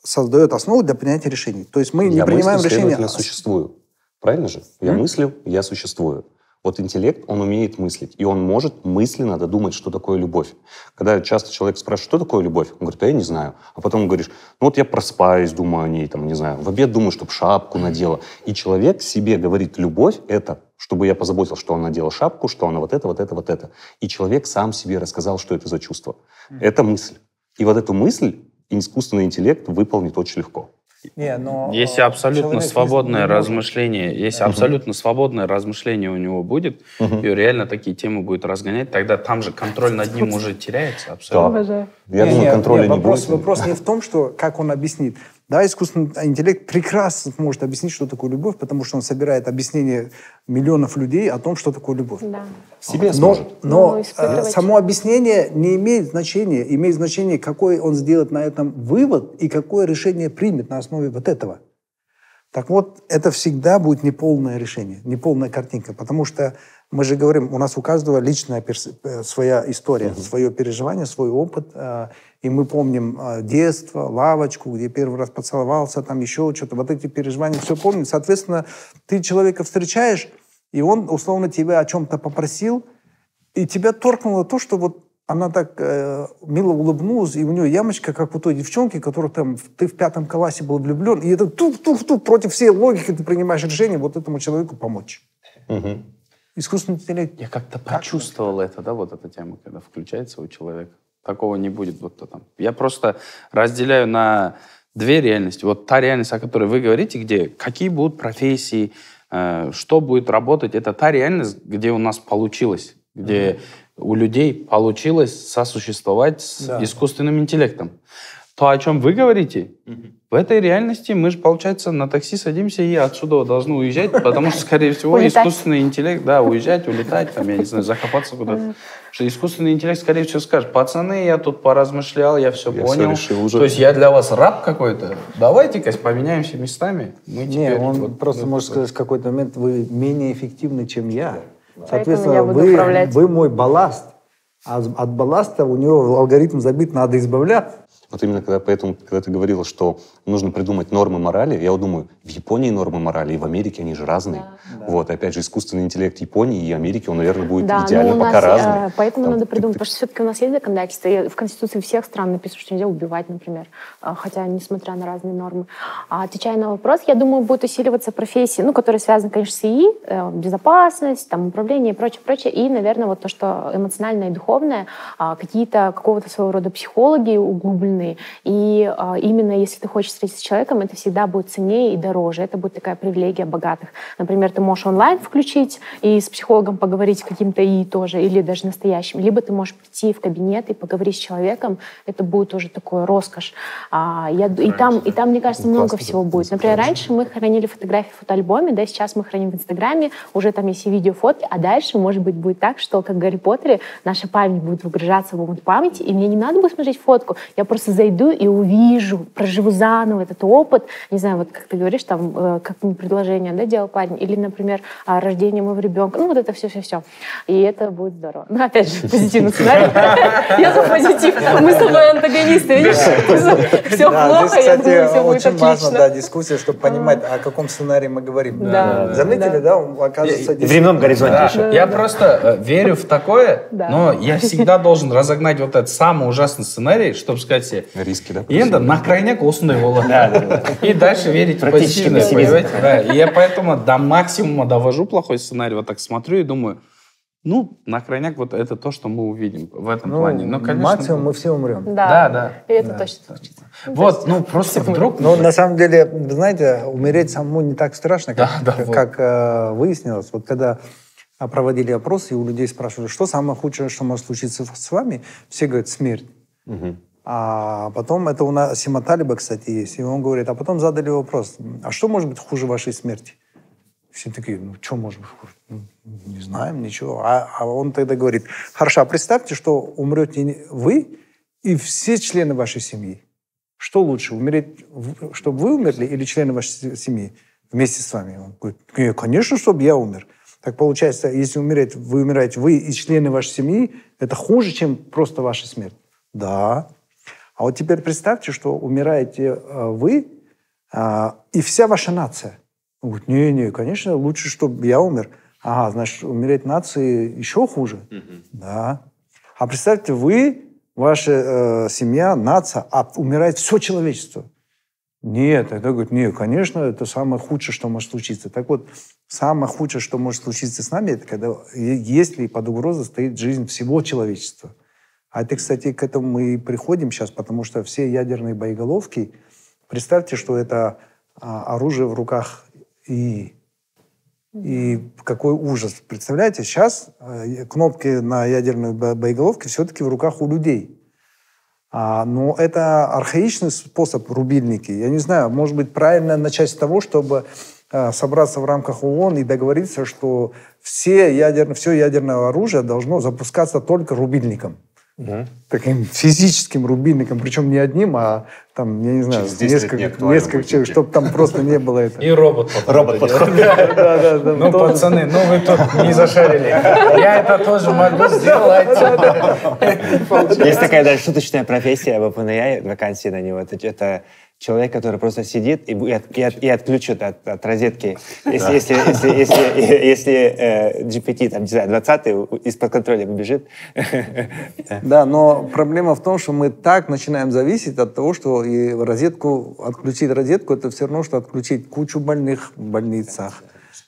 создает основу для принятия решений. То есть мы не я принимаем мыслю, решения... следовательно, существую. Правильно же? Я М? мыслю, я существую. Вот интеллект, он умеет мыслить, и он может мысленно додумать, что такое любовь. Когда часто человек спрашивает, что такое любовь, он говорит, а я не знаю. А потом говоришь, ну вот я проспаюсь, думаю о ней, там, не знаю, в обед думаю, чтобы шапку надела. И человек себе говорит, любовь — это чтобы я позаботился, что он надел шапку, что она вот это, вот это, вот это. И человек сам себе рассказал, что это за чувство. Это мысль. И вот эту мысль искусственный интеллект выполнит очень легко. Не, но, Если э, абсолютно не- свободное не может. размышление, если абсолютно свободное размышление у него будет, и реально такие темы будет разгонять, тогда там же контроль над ним уже теряется абсолютно. Я Не, думаю, не, контроля не, вопрос, будет. Вопрос не в том, что как он объяснит. Да, искусственный интеллект прекрасно может объяснить, что такое любовь, потому что он собирает объяснение миллионов людей о том, что такое любовь. Да. Себе Но, сможет. но Ну, э, испытывать. само объяснение не имеет значения. Имеет значение, какой он сделает на этом вывод и какое решение примет на основе вот этого. Так вот, это всегда будет неполное решение, неполная картинка, потому что мы же говорим, у нас у каждого личная перс- э, своя история, свое переживание, свой опыт, э, и мы помним э, детство, лавочку, где первый раз поцеловался, там еще что-то, вот эти переживания все помним. Соответственно, ты человека встречаешь, и он условно тебя о чем-то попросил, и тебя торкнуло то, что вот она так э, мило улыбнулась, и у нее ямочка, как у той девчонки, которую там ты в пятом классе был влюблен, и это тух-тух-тух, против всей логики ты принимаешь решение вот этому человеку помочь. Мгм. Искусственный интеллект. Я как-то почувствовал это, да, вот эта тема, когда включается у человека. Такого не будет, будто там. Я просто разделяю на две реальности. Вот та реальность, о которой вы говорите, где какие будут профессии, э, что будет работать, это та реальность, где у нас получилось, где у людей получилось сосуществовать с Да. искусственным интеллектом. То, о чем вы говорите, в этой реальности мы же, получается, на такси садимся и отсюда должны уезжать, потому что, скорее всего, Улетать. искусственный интеллект, да, уезжать, улетать, там, я не знаю, закопаться куда-то. Что искусственный интеллект, скорее всего, скажет, пацаны, я тут поразмышлял, я все Я понял. всё решил уже». То есть я для вас раб какой-то? Давайте-ка поменяемся местами. Мы Не, теперь он вот- просто вот может такой. сказать в какой-то момент, вы менее эффективны, чем я. Соответственно, вы, управлять. вы мой балласт. А от балласта у него алгоритм забит, надо избавляться. Вот именно когда, поэтому, когда ты говорила, что нужно придумать нормы морали, я вот думаю, в Японии нормы морали, и в Америке они же разные. Вот, и опять же, искусственный интеллект Японии и Америки, он, наверное, будет Да, идеально, нас, пока э, разный. Поэтому Там надо придумать, ты- потому что все-таки у нас есть законодательство, и в Конституции всех стран написано, что нельзя убивать, например, А, хотя несмотря на разные нормы. А, отвечая на вопрос, я думаю, будет усиливаться профессии, ну, которые связаны, конечно, с ИИ, э, безопасность, там, управление и прочее, прочее, и, наверное, вот то, что эмоциональное и духовное, а, какие-то какого-то своего рода психологи углубленные, и а, именно если ты хочешь встретиться с человеком, это всегда будет ценнее и дороже, это будет такая привилегия богатых. Например, ты можешь онлайн включить и с психологом поговорить каким-то ИИ тоже, или даже настоящим, либо ты можешь прийти в кабинет и поговорить с человеком, это будет уже такое роскошь. А, я, и, там, и там, мне кажется, много классно, всего будет. Например, раньше мы хранили фотографии в фотоальбоме, да, сейчас мы храним в Инстаграме, уже там есть и видео, фотки, а дальше, может быть, будет так, что, как в Гарри Поттере, наша память будет выгружаться в памяти, и мне не надо будет смотреть фотку, я просто зайду и увижу, проживу заново этот опыт, не знаю, вот как ты говоришь, там, э, как предложение, да, делал парень, или, например, а, рождение моего ребенка, ну, вот это все-все-все. И это будет здорово. Ну, опять же, позитивный сценарий. Я за позитив. Мы с тобой антагонисты, видишь? Все плохо, я думаю, все будет очень важно, да, отлично. дискуссия, чтобы понимать, о каком сценарии мы говорим. Да, Заметили, да. Оказывается, в временном горизонте еще. Я просто э, верю в такое, но я всегда должен разогнать вот этот самый ужасный сценарий, чтобы сказать себе, Риски, да? енді на крайняк осындай болады и дальше верить в Практически позитивное, понимаете? Да, и я поэтому до максимума довожу плохой сценарий, вот так смотрю и думаю, ну, на крайняк вот это то, что мы увидим в этом Ну, плане. Ну, конечно, максимум мы все умрем. Да, да. И это точно случится. Вот, ну, просто вдруг... Но на самом деле, вы знаете, умереть самому не так страшно, как, Да, да, вот. как, э, выяснилось. Вот когда а, проводили опросы, и у людей спрашивали, что самое худшее, что может случиться с вами, все говорят смерть. Мгм. А потом, это у нас Сима Талиба, кстати, есть, и он говорит, а потом задали вопрос, а что может быть хуже вашей смерти? Все такие, ну, что может быть хуже? «Ну, Не знаем, ничего. А, а он тогда говорит, хорошо, а представьте, что умрете вы и все члены вашей семьи. Что лучше, умереть, чтобы вы умерли или члены вашей се- семьи вместе с вами? Он говорит, «Не, конечно, чтобы я умер. Так получается, если умереть, вы умираете, вы и члены вашей семьи, это хуже, чем просто ваша смерть. Да. А вот теперь представьте, что умираете э, вы э, и вся ваша нация. Он говорит, не-не, конечно, лучше, чтобы я умер. Ага, значит, умереть нации еще хуже. Да. А представьте, вы, ваша э, семья, нация, а умирает все человечество. Нет, это говорит, нет, конечно, это самое худшее, что может случиться. Так вот, самое худшее, что может случиться с нами, это когда, если под угрозой стоит жизнь всего человечества. А это, кстати, к этому мы и приходим сейчас, потому что все ядерные боеголовки, представьте, что это а, оружие в руках и и какой ужас. Представляете, сейчас э, кнопки на ядерной боеголовке все-таки в руках у людей. А, но это архаичный способ рубильники. Я не знаю, может быть, правильно начать с того, чтобы а, собраться в рамках ООН и договориться, что все ядерное, все ядерное оружие должно запускаться только рубильником. Угу. Таким физическим рубильником, причем не одним, а там, я не знаю, несколько, несколько человек, чтобы там просто не было этого. И робот потом. Робот подходит. Да, да, да. Ну, пацаны, ну вы тут не зашарили. Я это тоже могу сделать. Есть такая даже шуточная профессия в OpenAI, вакансии на него. Это человек, который просто сидит и, и, и отключит от, от розетки. Если, да. если, если, если, если э, GPT, там, не знаю, 20 из-под контроля побежит. Да, но проблема в том, что мы так начинаем зависеть от того, что и розетку, отключить розетку, это все равно, что отключить кучу больных в больницах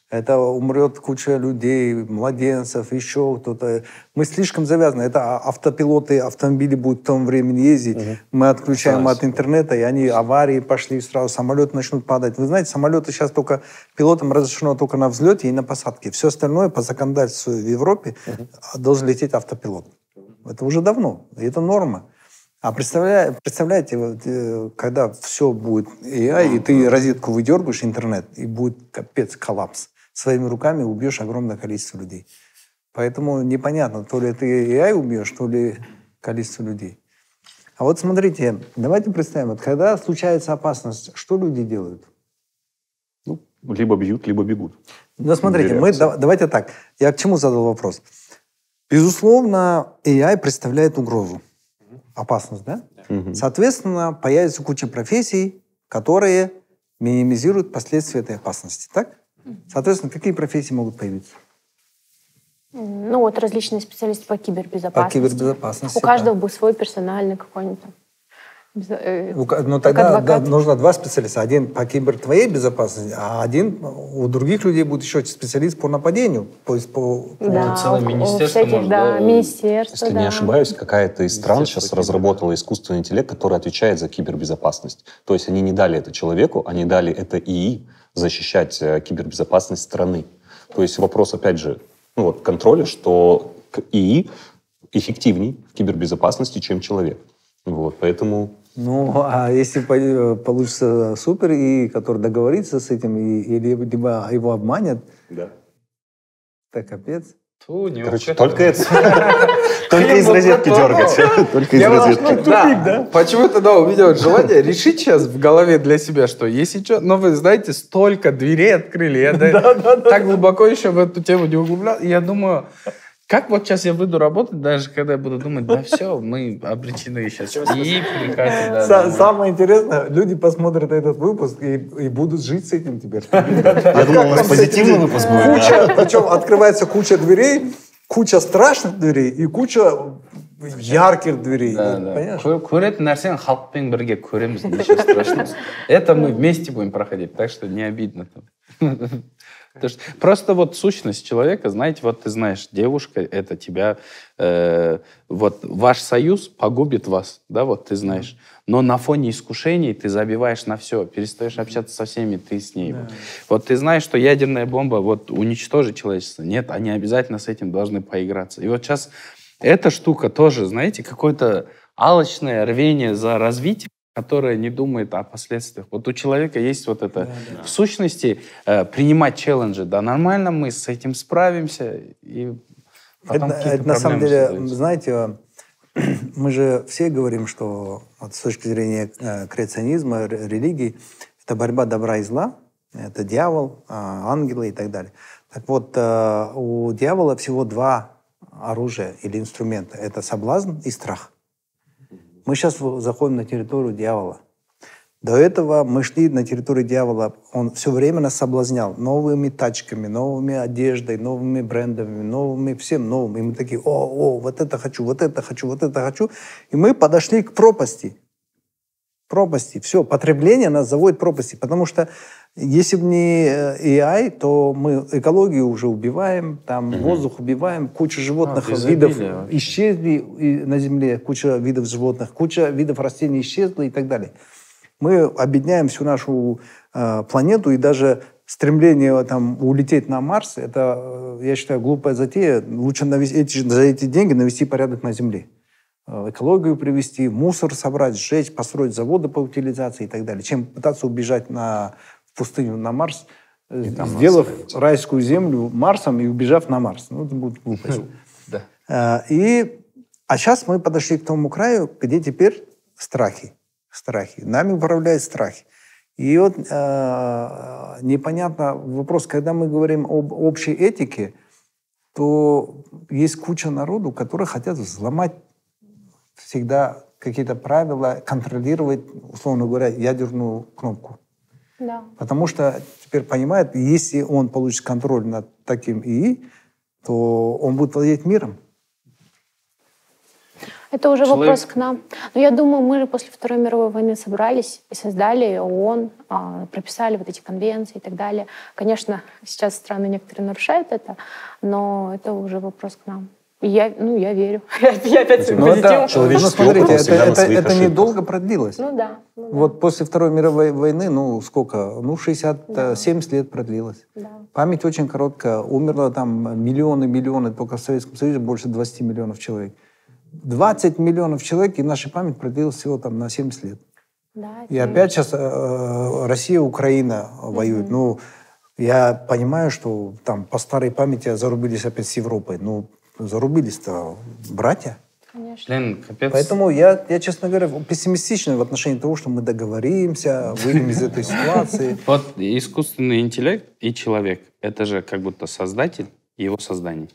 это умрет куча людей, младенцев, еще кто-то. Мы слишком завязаны. Это автопилоты, автомобили будут в том времени ездить. Угу. Мы отключаем Сразу. от интернета, и они аварии пошли сразу, самолеты начнут падать. Вы знаете, самолеты сейчас только пилотам разрешено только на взлете и на посадке. Все остальное по законодательству в Европе угу. должен лететь автопилот. Это уже давно, и это норма. А представляете, представляете, э, когда все будет AI, и ты розетку выдергиваешь, интернет, и будет капец коллапс своими руками убьешь огромное количество людей. Поэтому непонятно, то ли ты AI убьешь, то ли количество людей. А вот смотрите, давайте представим, вот когда случается опасность, что люди делают? Ну, либо бьют, либо бегут. Ну, смотрите, мы, да, давайте так. Я к чему задал вопрос? Безусловно, AI представляет угрозу, опасность, да? Угу. Соответственно, появится куча профессий, которые минимизируют последствия этой опасности, так? Соответственно, какие профессии могут появиться? Ну, вот различные специалисты по кибербезопасности. По кибербезопасности. У каждого да. был свой персональный какой-нибудь э, ну, тогда да, нужно два специалиста. Один по кибер твоей безопасности, а один у других людей будет еще специалист по нападению. По, по, да, целое министерство. Всяких, может, да, министерство, Если да. не ошибаюсь, какая-то из стран сейчас разработала искусственный интеллект, который отвечает за кибербезопасность. То есть они не дали это человеку, они дали это ИИ, защищать э, кибербезопасность страны. То есть вопрос, опять же, ну вот, контроля, что ИИ эффективнее в кибербезопасности, чем человек. Вот, поэтому... Ну, а если получится супер ИИ, который договорится с этим, и, или либо его обманят, да. так капец. Фу, не Короче, только это. Только из розетки дергать. Только из розетки. Да. Почему-то, да, увидел желание решить сейчас в голове для себя, что если что... Но вы знаете, столько дверей открыли. Я так глубоко еще в эту тему не углублялся. Я думаю, как вот сейчас я выйду работать, даже когда я буду думать, да все, мы обречены сейчас. И прекратим. Да, Самое интересное, люди посмотрят этот выпуск и, и будут жить с этим теперь. Я думал, у нас позитивный выпуск будет. Куча, причем открывается куча дверей, куча страшных дверей и куча ярких дверей. Да, да. Көретін нәрсені халықпен бірге көреміз, ничего страшного. Это мы вместе будем проходить, так что не обидно. Что, просто вот сущность человека, знаете, вот ты знаешь, девушка, это тебя, э, вот ваш союз погубит вас, да, вот ты знаешь. Но на фоне искушений ты забиваешь на все, перестаешь общаться со всеми, ты с ней. Да. Вот. вот ты знаешь, что ядерная бомба вот уничтожит человечество. Нет, они обязательно с этим должны поиграться. И вот сейчас эта штука тоже, знаете, какое-то алочное рвение за развитие которая не думает о последствиях. Вот у человека есть вот это да, да. в сущности э, принимать челленджи. Да, нормально, мы с этим справимся и потом это, это на самом деле, создаются. знаете, мы же все говорим, что вот с точки зрения э, креационизма, религии, это борьба добра и зла, это дьявол, э, ангелы и так далее. Так вот, э, у дьявола всего два оружия или инструмента. Это соблазн и страх. Мы сейчас заходим на территорию дьявола. До этого мы шли на территорию дьявола. Он все время нас соблазнял новыми тачками, новыми одеждой, новыми брендами, новыми, всем новым. И мы такие, о, о, вот это хочу, вот это хочу, вот это хочу. И мы подошли к пропасти. Пропасти. Все, потребление нас заводит пропасти. Потому что если бы не э, AI, то мы экологию уже убиваем, там угу. воздух убиваем, куча животных, а, видов вообще. исчезли на Земле, куча видов животных, куча видов растений исчезла и так далее. Мы объединяем всю нашу э, планету, и даже стремление там, улететь на Марс, это, э, я считаю, глупая затея. Лучше навести, эти, за эти деньги навести порядок на Земле. Э, экологию привести, мусор собрать, сжечь, построить заводы по утилизации и так далее, чем пытаться убежать на пустыню на Марс, э, и сделав райскую землю Марсом и убежав на Марс. Ну, это будет глупость. Да. И, а сейчас мы подошли к тому краю, где теперь страхи страхи. Нами управляют страхи. И вот э, непонятно вопрос, когда мы говорим об общей этике, то есть куча народу, которые хотят взломать всегда какие-то правила, контролировать, условно говоря, ядерную кнопку. Да. Потому что теперь понимает, если он получит контроль над таким ИИ, то он будет владеть миром. Это уже Человек... вопрос к нам. Но я думаю, мы же после Второй мировой войны собрались и создали ООН, а, прописали вот эти конвенции и так далее. Конечно, сейчас страны некоторые нарушают это, но это уже вопрос к нам. Я, ну, я верю. я опять ну, это, ну, смотрите, это, это, это недолго продлилось. Ну да, ну да. Вот после Второй мировой войны, ну сколько? Ну 60-70 да. лет продлилось. Да. Память очень короткая. Умерло там миллионы-миллионы, только в Советском Союзе больше 20 миллионов человек. 20 миллионов человек, и наша память продлилась всего там на 70 лет. Да, и опять сейчас э, Россия, Украина воюют. Угу. Ну, я понимаю, что там по старой памяти зарубились опять с Европой. Ну, зарубились-то братья. Конечно. Блин, капец. Поэтому я, я, честно говоря, пессимистичный в отношении того, что мы договоримся, выйдем из этой ситуации. Вот искусственный интеллект и человек — это же как будто создатель и его создание.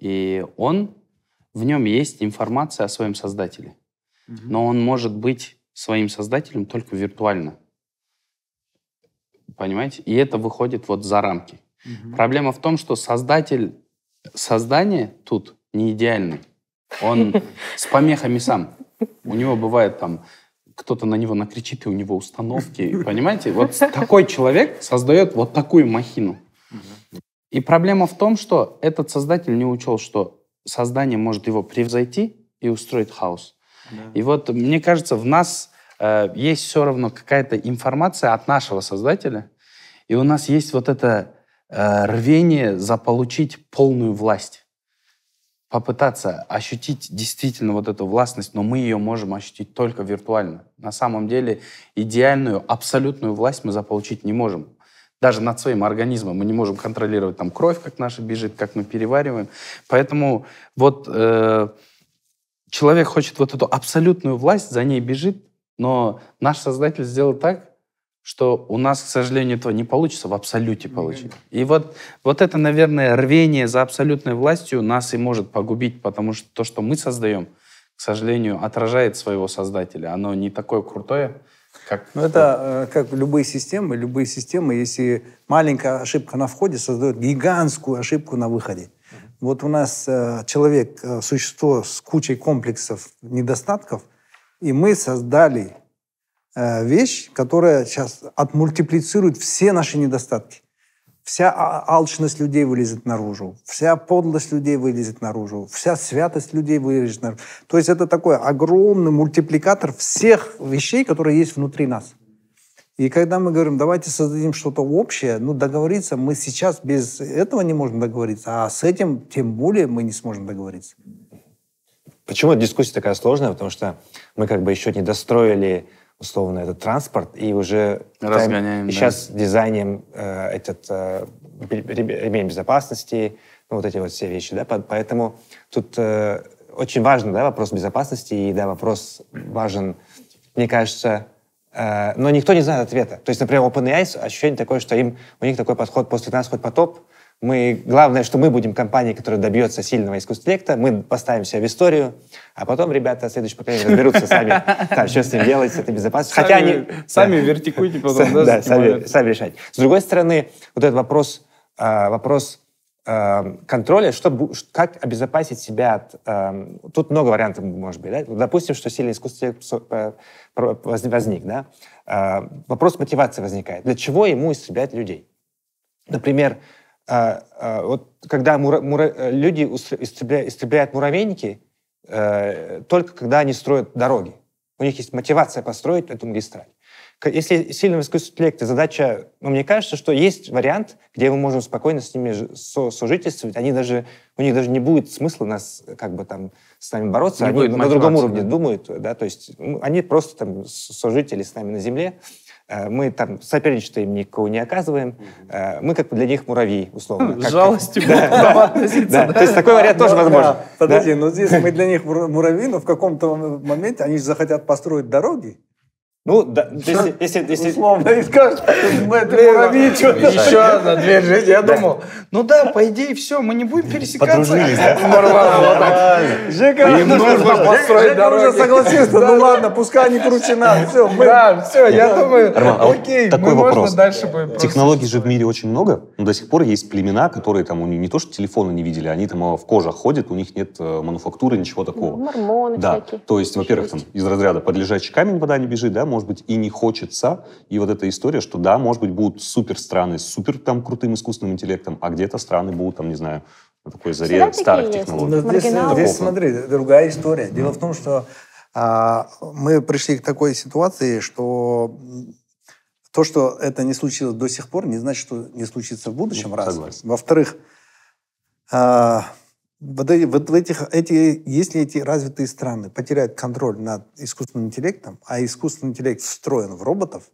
И он в нем есть информация о своем создателе. Но он может быть своим создателем только виртуально. Понимаете? И это выходит вот за рамки. Проблема в том, что создатель создания тут не идеальный. Он с помехами сам. У него бывает там кто-то на него накричит, и у него установки. Понимаете? Вот такой человек создает вот такую махину. И проблема в том, что этот создатель не учел, что создание может его превзойти и устроить хаос. Да. И вот мне кажется, в нас э, есть все равно какая-то информация от нашего создателя, и у нас есть вот это рвение заполучить полную власть попытаться ощутить действительно вот эту властность, но мы ее можем ощутить только виртуально. На самом деле идеальную, абсолютную власть мы заполучить не можем даже над своим организмом. Мы не можем контролировать там кровь, как наша бежит, как мы перевариваем. Поэтому вот э, человек хочет вот эту абсолютную власть, за ней бежит, но наш Создатель сделал так, что у нас, к сожалению, этого не получится в абсолюте получить. И вот, вот это, наверное, рвение за абсолютной властью нас и может погубить, потому что то, что мы создаем, к сожалению, отражает своего Создателя. Оно не такое крутое, как? Ну, это э, как любые системы. Любые системы, если маленькая ошибка на входе создает гигантскую ошибку на выходе. Вот у нас э, человек, э, существо с кучей комплексов, недостатков, и мы создали вещь, которая сейчас отмультиплицирует все наши недостатки вся алчность людей вылезет наружу, вся подлость людей вылезет наружу, вся святость людей вылезет наружу. То есть это такой огромный мультипликатор всех вещей, которые есть внутри нас. И когда мы говорим, давайте создадим что-то общее, ну, договориться мы сейчас без этого не можем договориться, а с этим тем более мы не сможем договориться. Почему эта дискуссия такая сложная? Потому что мы как бы еще не достроили условно этот транспорт и уже разгоняем. И да. сейчас дизайнем э, этот э, ремень безопасности, ну, вот эти вот все вещи, да, поэтому тут э, очень важен, да, вопрос безопасности и, да, вопрос важен, мне кажется, э, но никто не знает ответа. То есть, например, OpenAI ощущение такое, что им, у них такой подход после нас хоть потоп, мы, главное, что мы будем компанией, которая добьется сильного искусственного интеллекта, мы поставим себя в историю, а потом ребята, следующее поколение, разберутся сами, там, что с ним делать, с этой безопасностью. Хотя они... Сами вертикуйте потом, да? Да, сами, решать. С другой стороны, вот этот вопрос, а, вопрос а, контроля, что, как обезопасить себя от... А, тут много вариантов может быть. Да? Допустим, что сильный искусственный интеллект возник. Да? Вопрос мотивации возникает. Для чего ему истреблять людей? Например, а, а, вот когда мура, мура, люди истребляют, истребляют муравейники, э, только когда они строят дороги. У них есть мотивация построить эту магистраль. Если сильного искусственного интеллекта задача, ну, мне кажется, что есть вариант, где мы можем спокойно с ними со, сожительствовать. Они даже, у них даже не будет смысла нас как бы там с нами бороться. Не они на другом уровне да. думают, да, то есть ну, они просто там сожители с нами на земле. Э, мы там соперничество им никого не оказываем. Э, мы как бы для них муравьи, условно. С жалостью да, да, То есть такой вариант тоже возможен. Подожди, но здесь мы для них муравьи, но в каком-то моменте они же захотят построить дороги. Ну, да, если, если, если... Условно, и скажешь, это муравьи, что-то... Еще одна дверь жизни. Я думал, ну да, по идее, все, мы не будем пересекаться. Подружились, да? Нормально. Жека, им нужно построить дороги. уже согласился, ну ладно, пускай они круче нас. Все, мы... Да, все, я думаю, окей, такой вопрос. дальше будем Технологий же в мире очень много, но до сих пор есть племена, которые там, у них не то, что телефона не видели, они там в кожах ходят, у них нет э, мануфактуры, ничего такого. Мормоны да. всякие. То есть, во-первых, там из разряда под лежачий камень вода не бежит, да, может быть, и не хочется. И вот эта история, что да, может быть, будут супер страны с супер там крутым искусственным интеллектом, а где-то страны будут там, не знаю, на такой заре Всегда старых технологий. Но здесь, здесь, смотри, другая история. Дело в том, что а, мы пришли к такой ситуации, что то, что это не случилось до сих пор, не значит, что не случится в будущем. Ну, раз. Во-вторых, а, вот, эти, вот этих, эти, если эти развитые страны потеряют контроль над искусственным интеллектом, а искусственный интеллект встроен в роботов,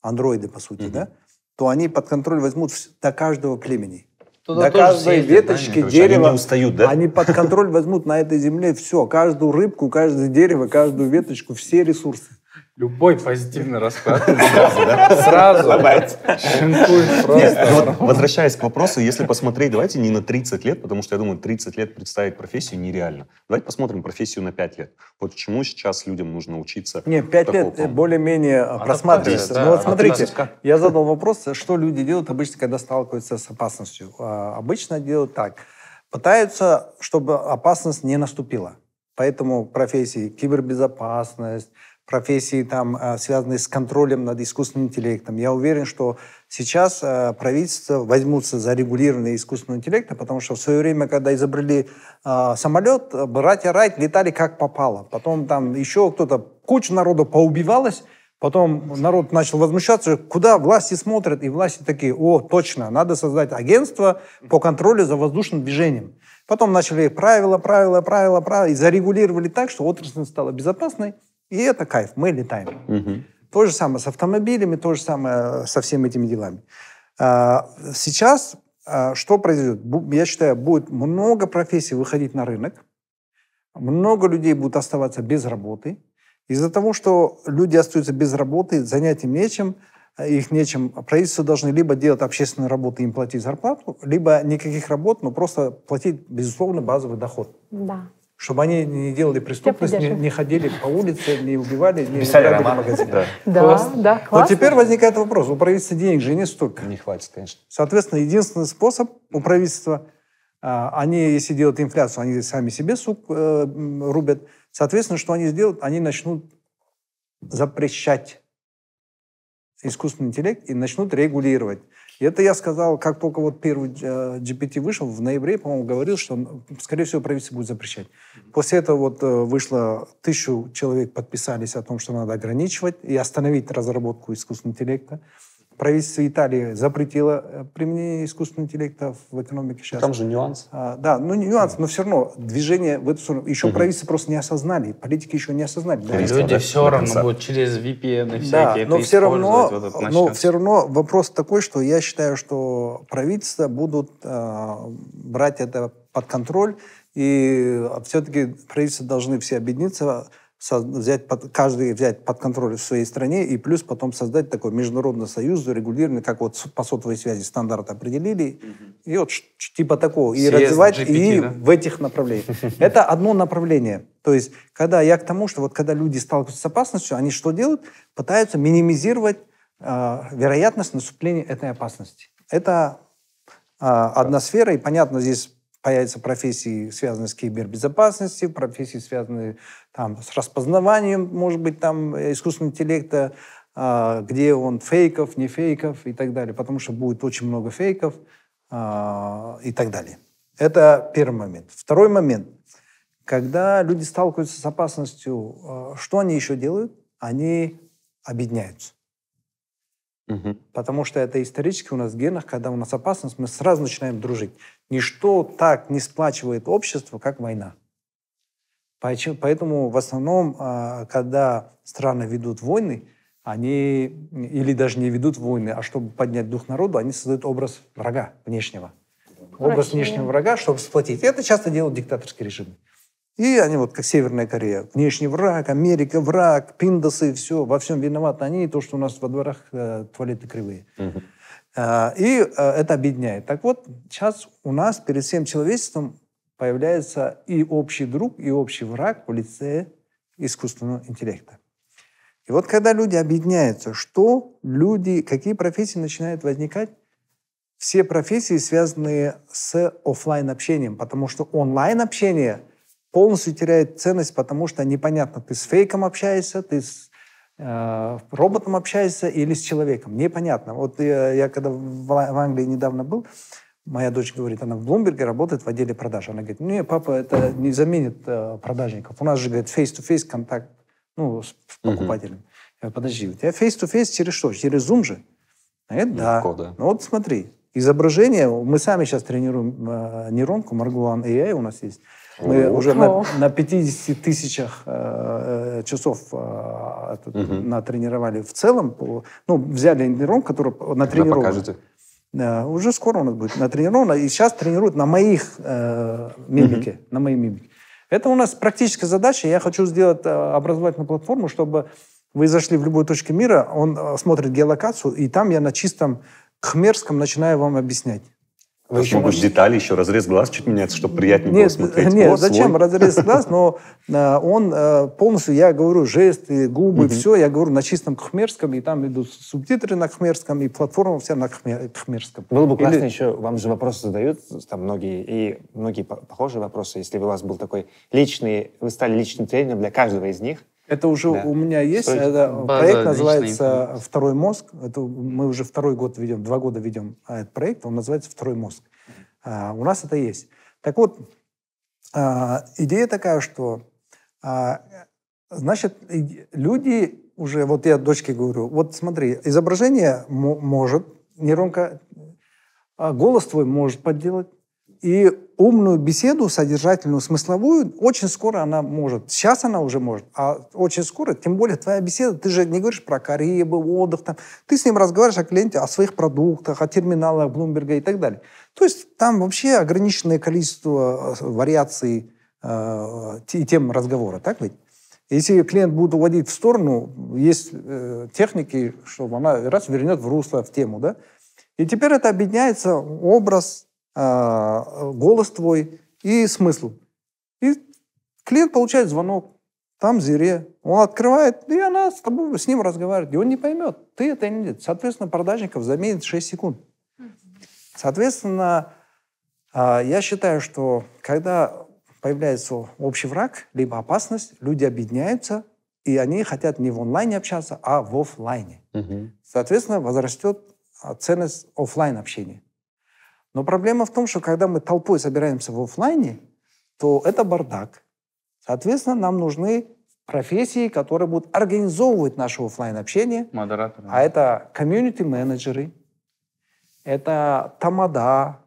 андроиды, по сути, mm-hmm. да, то они под контроль возьмут до каждого племени. Туда до каждой съездят, веточки да? дерева. Они не устают, да? Они под контроль возьмут на этой земле все. Каждую рыбку, каждое дерево, каждую веточку, все ресурсы. Любой позитивный расклад. Сразу, да? Сразу. Шинкует просто. Возвращаясь к вопросу, если посмотреть, давайте не на 30 лет, потому что я думаю, 30 лет представить профессию нереально. Давайте посмотрим профессию на 5 лет. Вот чему сейчас людям нужно учиться. Не, 5 лет более-менее просматривается. Да, ну вот смотрите, я задал вопрос, что люди делают обычно, когда сталкиваются с опасностью. А, обычно делают так. Пытаются, чтобы опасность не наступила. Поэтому профессии кибербезопасность, профессии, там, э, связанные с контролем над искусственным интеллектом. Я уверен, что сейчас э, правительство возьмутся за регулирование искусственного интеллекта, потому что в свое время, когда изобрели э, самолет, братья Райт летали как попало. Потом там еще кто-то, куча народу поубивалась, Потом народ начал возмущаться, куда власти смотрят, и власти такие, о, точно, надо создать агентство по контролю за воздушным движением. Потом начали правила, правила, правила, правила, и зарегулировали так, что отрасль стала безопасной, и это кайф, мы летаем. Угу. То же самое с автомобилями, то же самое со всеми этими делами. А, сейчас а, что произойдет? Я считаю, будет много профессий выходить на рынок, много людей будут оставаться без работы. Из-за того, что люди остаются без работы, занять им нечем, их нечем, правительство должны либо делать общественные работы, им платить зарплату, либо никаких работ, но просто платить, безусловно, базовый доход. Да чтобы они не делали преступность, не, не ходили по улице, не убивали, не Писали роман. Да, да, да классно. Но теперь возникает вопрос, у правительства денег же нет столько. Не хватит, конечно. Соответственно, единственный способ у правительства, а, они, если делают инфляцию, они сами себе сук э, рубят. Соответственно, что они сделают? Они начнут запрещать искусственный интеллект и начнут регулировать. И это я сказал, как только вот первый э, GPT вышел, в ноябре, по-моему, говорил, что, скорее всего, правительство будет запрещать. После этого вот э, вышло, тысячу человек подписались о том, что надо ограничивать и остановить разработку искусственного интеллекта правительство Италии запретило э, применение искусственного интеллекта в экономике сейчас. Там же нюанс. А, да, ну нюанс, но все равно движение в эту сторону. Еще угу. правительство просто не осознали, политики еще не осознали. Да, люди да, все равно будут через VPN и всякие да, но все равно, вот но все равно вопрос такой, что я считаю, что правительства будут э, брать это под контроль, и все-таки правительства должны все объединиться взять под, каждый взять под контроль в своей стране и плюс потом создать такой международный союз регулированный, как вот по сотовой связи стандарт определили, mm-hmm. И вот типа такого. И Съезд развивать GPT, и да? в этих направлениях. Это одно направление. То есть, когда я к тому, что вот когда люди сталкиваются с опасностью, они что делают? Пытаются минимизировать э, вероятность наступления этой опасности. Это э, одна сфера, и понятно, здесь появятся профессии, связанные с кибербезопасностью, профессии, связанные там, с распознаванием, может быть, там, э, искусственного интеллекта, а, где он фейков, не фейков и так далее, потому что будет очень много фейков а, и так далее. Это первый момент. Второй момент. Когда люди сталкиваются с опасностью, а, что они еще делают? Они объединяются. Мгм. Потому что это исторически у нас в генах, когда у нас опасность, мы сразу начинаем дружить. Ничто так не сплачивает общество, как война. Поэтому- в основном, а, когда страны ведут войны, они или даже не ведут войны, а чтобы поднять дух народу, они создают образ врага внешнего. Образ Врачи. внешнего врага, чтобы сплотить. Это часто делают диктаторские режимы. И они вот, как Северная Корея, внешний враг, Америка враг, пиндосы, все, во всем виноваты они, и то, что у нас во дворах э, туалеты кривые. Мгм. А, И э, это объединяет. Так вот, сейчас у нас перед всем человечеством появляется и общий друг, и общий враг в лице искусственного интеллекта. И вот когда люди объединяются, что люди, какие профессии начинают возникать? Все профессии, связанные с оффлайн общением, потому что онлайн общение полностью теряет ценность, потому что непонятно, ты с фейком общаешься, ты с роботом общаешься или с человеком. Непонятно. Вот я, я когда в, Англии недавно был, моя дочь говорит, она в Блумберге работает в отделе продаж. Она говорит, не, папа, это не заменит э, продажников. У нас же, говорит, face-to-face контакт ну, с покупателем. Я говорю, подожди, у тебя face-to-face через что? Через Zoom же? А это да. Легко, да. Ну вот смотри, изображение, мы сами сейчас тренируем э, нейронку, Marguan AI у нас есть. Мы О. уже на, на 50 тысячах э, э, часов э, этот, Мгм. натренировали в целом. по- ну, взяли нейронку, которая Когда натренирована. покажете? Да, уже скоро у нас будет натренировано. И сейчас тренируют на моих э, мимике, на моей мимике. Это у нас практическая задача. Я хочу сделать э, образовательную платформу, чтобы вы зашли в любой точке мира, он э, смотрит геолокацию, и там я на чистом кхмерском начинаю вам объяснять. Вы еще могут детали, еще разрез глаз чуть меняется, чтобы приятнее было Нет, смотреть. нет, Вот зачем свой. разрез глаз, но э, он э, полностью, я говорю, жесты, губы, все, я говорю на чистом кхмерском, и там идут субтитры на кхмерском, и платформа вся на кхме- кхмерском. Было бы классно Или- еще, вам же вопросы задают, там многие, и многие по- похожие вопросы, если бы у вас был такой личный, вы стали личным тренером для каждого из них, Это уже Да. у меня есть. Строить Это база проект называется информации. «Второй мозг». Это мы уже второй год ведем, два года ведем а, этот проект. Он называется «Второй мозг». А, у нас это есть. Так вот, а, идея такая, что, а, значит, люди уже, вот я дочке говорю, вот смотри, изображение мо- может, нейронка, голос твой может подделать, и умную беседу, содержательную, смысловую, очень скоро она может. Сейчас она уже может, а очень скоро, тем более твоя беседа, ты же не говоришь про Карибы, отдых, там. ты с ним разговариваешь о клиенте, о своих продуктах, о терминалах Блумберга и так далее. То есть там вообще ограниченное количество э, вариаций э, те- тем разговора, так ведь? Если клиент будет уводить в сторону, есть э, техники, чтобы она раз вернет в русло, в тему, да? И теперь это объединяется образ, голос твой и смысл. И клиент получает звонок, там зире, он открывает, и она с тобой, с ним разговаривает, и он не поймет, ты это или нет. Соответственно, продажников заменит 6 секунд. Соответственно, а, я считаю, что когда появляется общий враг, либо опасность, люди объединяются, и они хотят не в онлайне общаться, а в офлайне. Мгм. Соответственно, возрастет а, ценность оффлайн общения. Но проблема в том, что когда мы толпой собираемся в офлайне, то это бардак. Соответственно, нам нужны профессии, которые будут организовывать наше офлайн общение, Модератор. а это комьюнити-менеджеры, это тамада,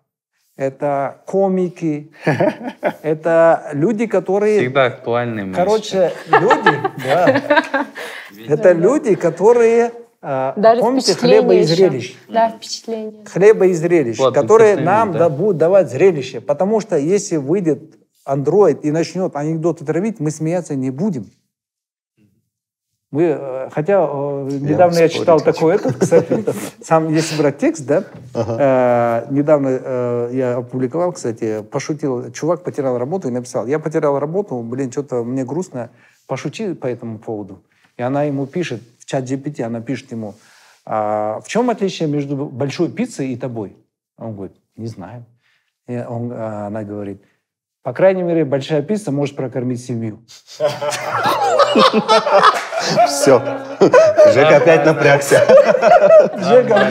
это комики, это люди, которые... Всегда актуальный. мы Короче, люди, да, это люди, которые... а, Даже Помните хлеба и еще. зрелищ? Да, впечатление. Хлеба и зрелищ, Вот, которые нам да. будут давать зрелище. Потому что если выйдет Android и начнет анекдоты травить, мы смеяться не будем. Мы, э, хотя э, недавно я, читал такой этот, кстати, сам, если брать текст, да, ага. э, недавно э, я опубликовал, кстати, пошутил, чувак потерял работу и написал, я потерял работу, блин, что-то мне грустно, пошути по этому поводу. И она ему пишет, в чат GPT, она пишет ему, а, в чем отличие между большой пиццей и тобой? Он говорит, не знаю. И он, а, она говорит, по крайней мере, большая пицца может прокормить семью. Все. Жека опять напрягся. Жека,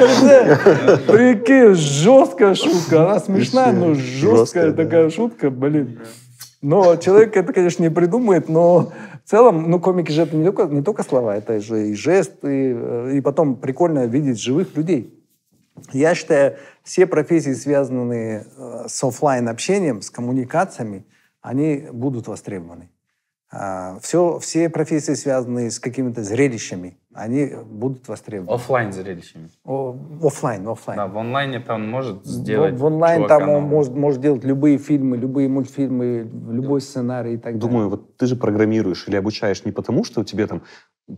прикинь, жесткая шутка. Она смешная, но жесткая такая шутка, блин. Но человек это, конечно, не придумает, но в целом, ну, комики же это не только, не только слова, это же и жесты, и, и потом прикольно видеть живых людей. Я считаю, все профессии, связанные э, с офлайн общением, с коммуникациями, они будут востребованы. Все, а, все профессии, связанные с какими-то зрелищами, они будут востребованы. Оффлайн зрелищами. О, оффлайн, оффлайн. Да, в онлайне там может сделать. В, в онлайн там он может, может делать любые фильмы, любые мультфильмы, любой сценарий и так далее. Думаю, вот ты же программируешь или обучаешь не потому, что тебе там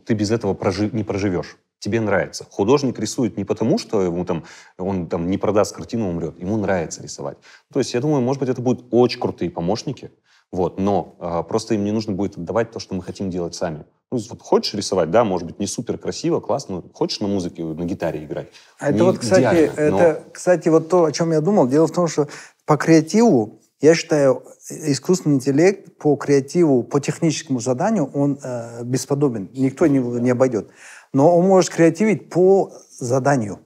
ты без этого прожи, не проживешь. Тебе нравится. Художник рисует не потому, что ему там, он там не продаст картину, умрет. Ему нравится рисовать. То есть я думаю, может быть, это будут очень крутые помощники, вот, но э, просто им не нужно будет давать то, что мы хотим делать сами. Ну, вот хочешь рисовать, да, может быть, не супер красиво, классно, хочешь на музыке, на гитаре играть. А это вот, кстати, идеально, это, но... кстати, вот то, о чем я думал. Дело в том, что по креативу, я считаю, искусственный интеллект по креативу, по техническому заданию, он э, бесподобен. Никто не, не обойдет. Но он может креативить по заданию.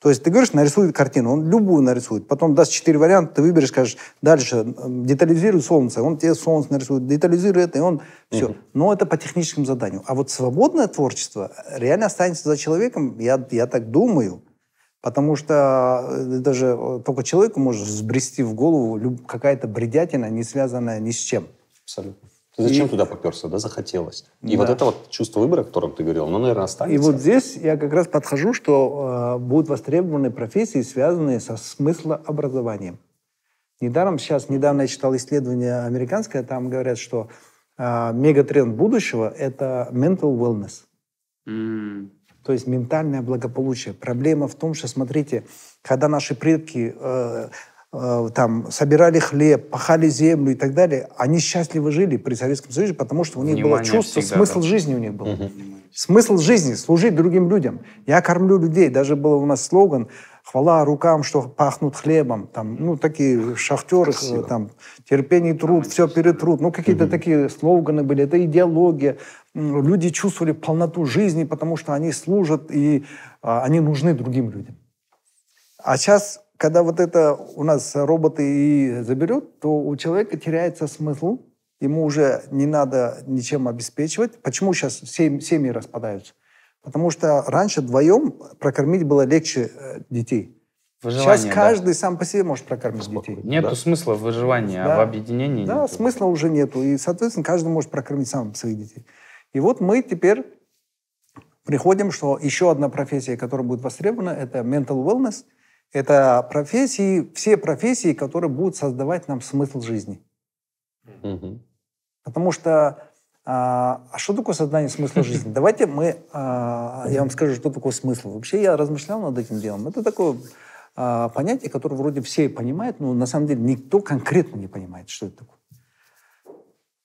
То есть ты говоришь, нарисуй картину, он любую нарисует. Потом даст четыре варианта, ты выберешь, скажешь, дальше детализируй солнце, он тебе солнце нарисует, детализируй это, и он все. Угу. Но это по техническому заданию. А вот свободное творчество реально останется за человеком, я, я так думаю. Потому что э, даже э, только человеку может взбрести в голову какая-то бредятина, не связанная ни с чем. Абсолютно. Ты зачем и... туда поперся, да, захотелось? И да. вот это вот чувство выбора, о котором ты говорил, оно, наверное, останется. И вот здесь я как раз подхожу, что э, будут востребованы профессии, связанные со смыслообразованием. Недаром сейчас, недавно я читал исследование американское, там говорят, что э, мегатренд будущего – это mental wellness. Mm. То есть ментальное благополучие. Проблема в том, что, смотрите, когда наши предки э, там, собирали хлеб, пахали землю и так далее, они счастливо жили при Советском Союзе, потому что у них Внимание было чувство, всегда, смысл да. жизни у них был. Угу. Смысл жизни – служить другим людям. Я кормлю людей. Даже был у нас слоган «Хвала рукам, что пахнут хлебом». Там, ну, такие шахтеры, Красиво. там, терпение, труд, все перетрут. Ну, какие-то угу. такие слоганы были. Это идеология. Люди чувствовали полноту жизни, потому что они служат, и а, они нужны другим людям. А сейчас когда вот это у нас роботы и заберет, то у человека теряется смысл, ему уже не надо ничем обеспечивать. Почему сейчас семьи, семьи распадаются? Потому что раньше вдвоем прокормить было легче э, детей. Выживание, Сейчас каждый да. сам по себе может прокормить детей. Нету да. смысла в выживании, да. а в объединении Да, нету. смысла уже нету. И, соответственно, каждый может прокормить сам своих детей. И вот мы теперь приходим, что еще одна профессия, которая будет востребована, это mental wellness – это профессии, все профессии, которые будут создавать нам смысл жизни. Угу. Потому что а, а что такое создание смысла жизни? Давайте мы, а, я вам скажу, что такое смысл. Вообще я размышлял над этим делом. Это такое а, понятие, которое вроде все понимают, но на самом деле никто конкретно не понимает, что это такое.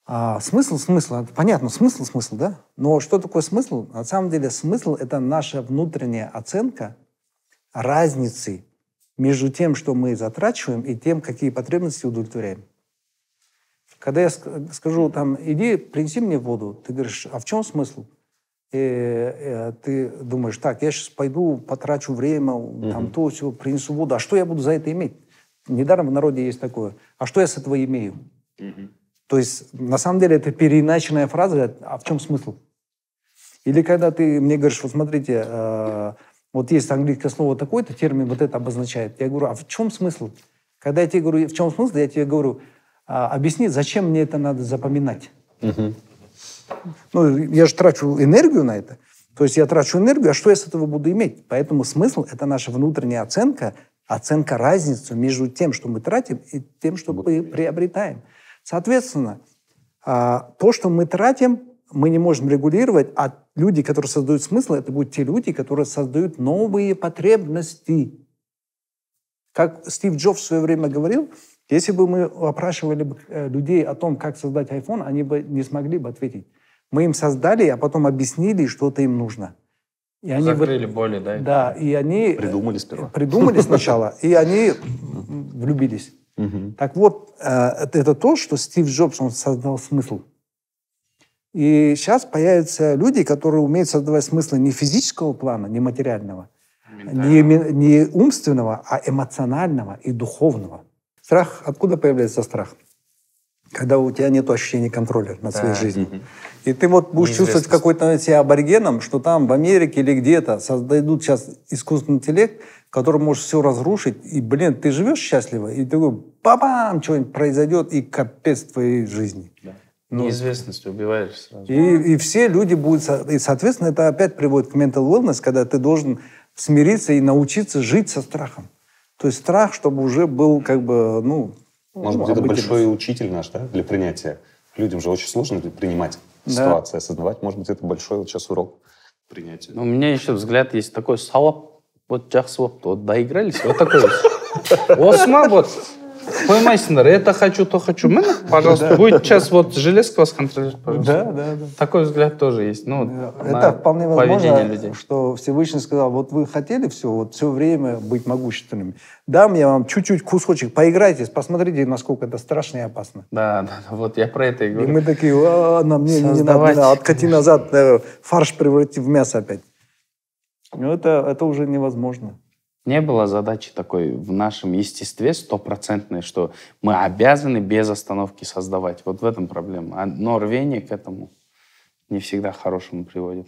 А, смысл, смысл, понятно, смысл, смысл, да? Но что такое смысл? На самом деле смысл — это наша внутренняя оценка разницы между тем, что мы затрачиваем, и тем, какие потребности удовлетворяем. Когда я скажу, там, иди, принеси мне воду, ты говоришь, а в чем смысл? И, и ты думаешь, так, я сейчас пойду, потрачу время, mm-hmm. там, то, все, принесу воду. А что я буду за это иметь? Недаром в народе есть такое. А что я с этого имею? Mm-hmm. То есть, на самом деле, это переиначенная фраза, а в чем смысл? Или когда ты мне говоришь, вот смотрите, э, вот есть английское слово такое-то, термин вот это обозначает. Я говорю, а в чем смысл? Когда я тебе говорю, в чем смысл, я тебе говорю, а, объясни, зачем мне это надо запоминать? Угу. Ну, я же трачу энергию на это. То есть я трачу энергию, а что я с этого буду иметь? Поэтому смысл — это наша внутренняя оценка, оценка разницы между тем, что мы тратим, и тем, что мы приобретаем. Соответственно, а, то, что мы тратим, мы не можем регулировать, а люди, которые создают смысл, это будут те люди, которые создают новые потребности. Как Стив Джобс в свое время говорил, если бы мы опрашивали бы э, людей о том, как создать iPhone, они бы не смогли бы ответить. Мы им создали, а потом объяснили, что-то им нужно. И они Закрыли боли, да? Да, и они... Придумали сперва. Придумали сначала, и они влюбились. Так вот, э, это то, что Стив Джобс, он создал смысл. И сейчас появятся люди, которые умеют создавать смыслы не физического плана, не материального, не, не умственного, а эмоционального и духовного. Страх, откуда появляется страх? Когда у тебя нет ощущения контроля над своей жизнью. И ты вот будешь чувствовать какой-то себя аборигеном, что там в Америке или где-то создадут сейчас искусственный интеллект, который может все разрушить, и, блин, ты живешь счастливо, и такой, бабам, что-нибудь произойдет, и капец твоей жизни. Да. Ну, Неизвестность убиваешь сразу. И, и все люди будут... И, соответственно, это опять приводит к mental wellness, когда ты должен смириться и научиться жить со страхом. То есть страх, чтобы уже был как бы, ну... Может быть, это большой учитель наш, да, для принятия. Людям же очень сложно принимать да. ситуации, осознавать. Может быть, это большой вот сейчас урок принятия. Ну, у меня еще взгляд есть такой, сауап, вот жақсы вот доигрались, вот такой вот. Осма вот Қоймайсыңдар, это хочу, то хочу. Міне, пожалуйста, будет сейчас вот железка вас контролировать, Да, да, да. Такой взгляд тоже есть. Ну, это вполне возможно, людей. что Всевышний сказал, вот вы хотели все, вот все время быть могущественными. Дам я вам чуть-чуть кусочек, поиграйтесь, посмотрите, насколько это страшно и опасно. Да, да, вот я про это и говорю. И мы такие, а, нам не, не, надо, откати назад, э, фарш преврати в мясо опять. Ну, это, это уже невозможно не было задачи такой в нашем естестве стопроцентной, что мы обязаны без остановки создавать. Вот в этом проблема. А, но рвение к этому не всегда к хорошему приводит.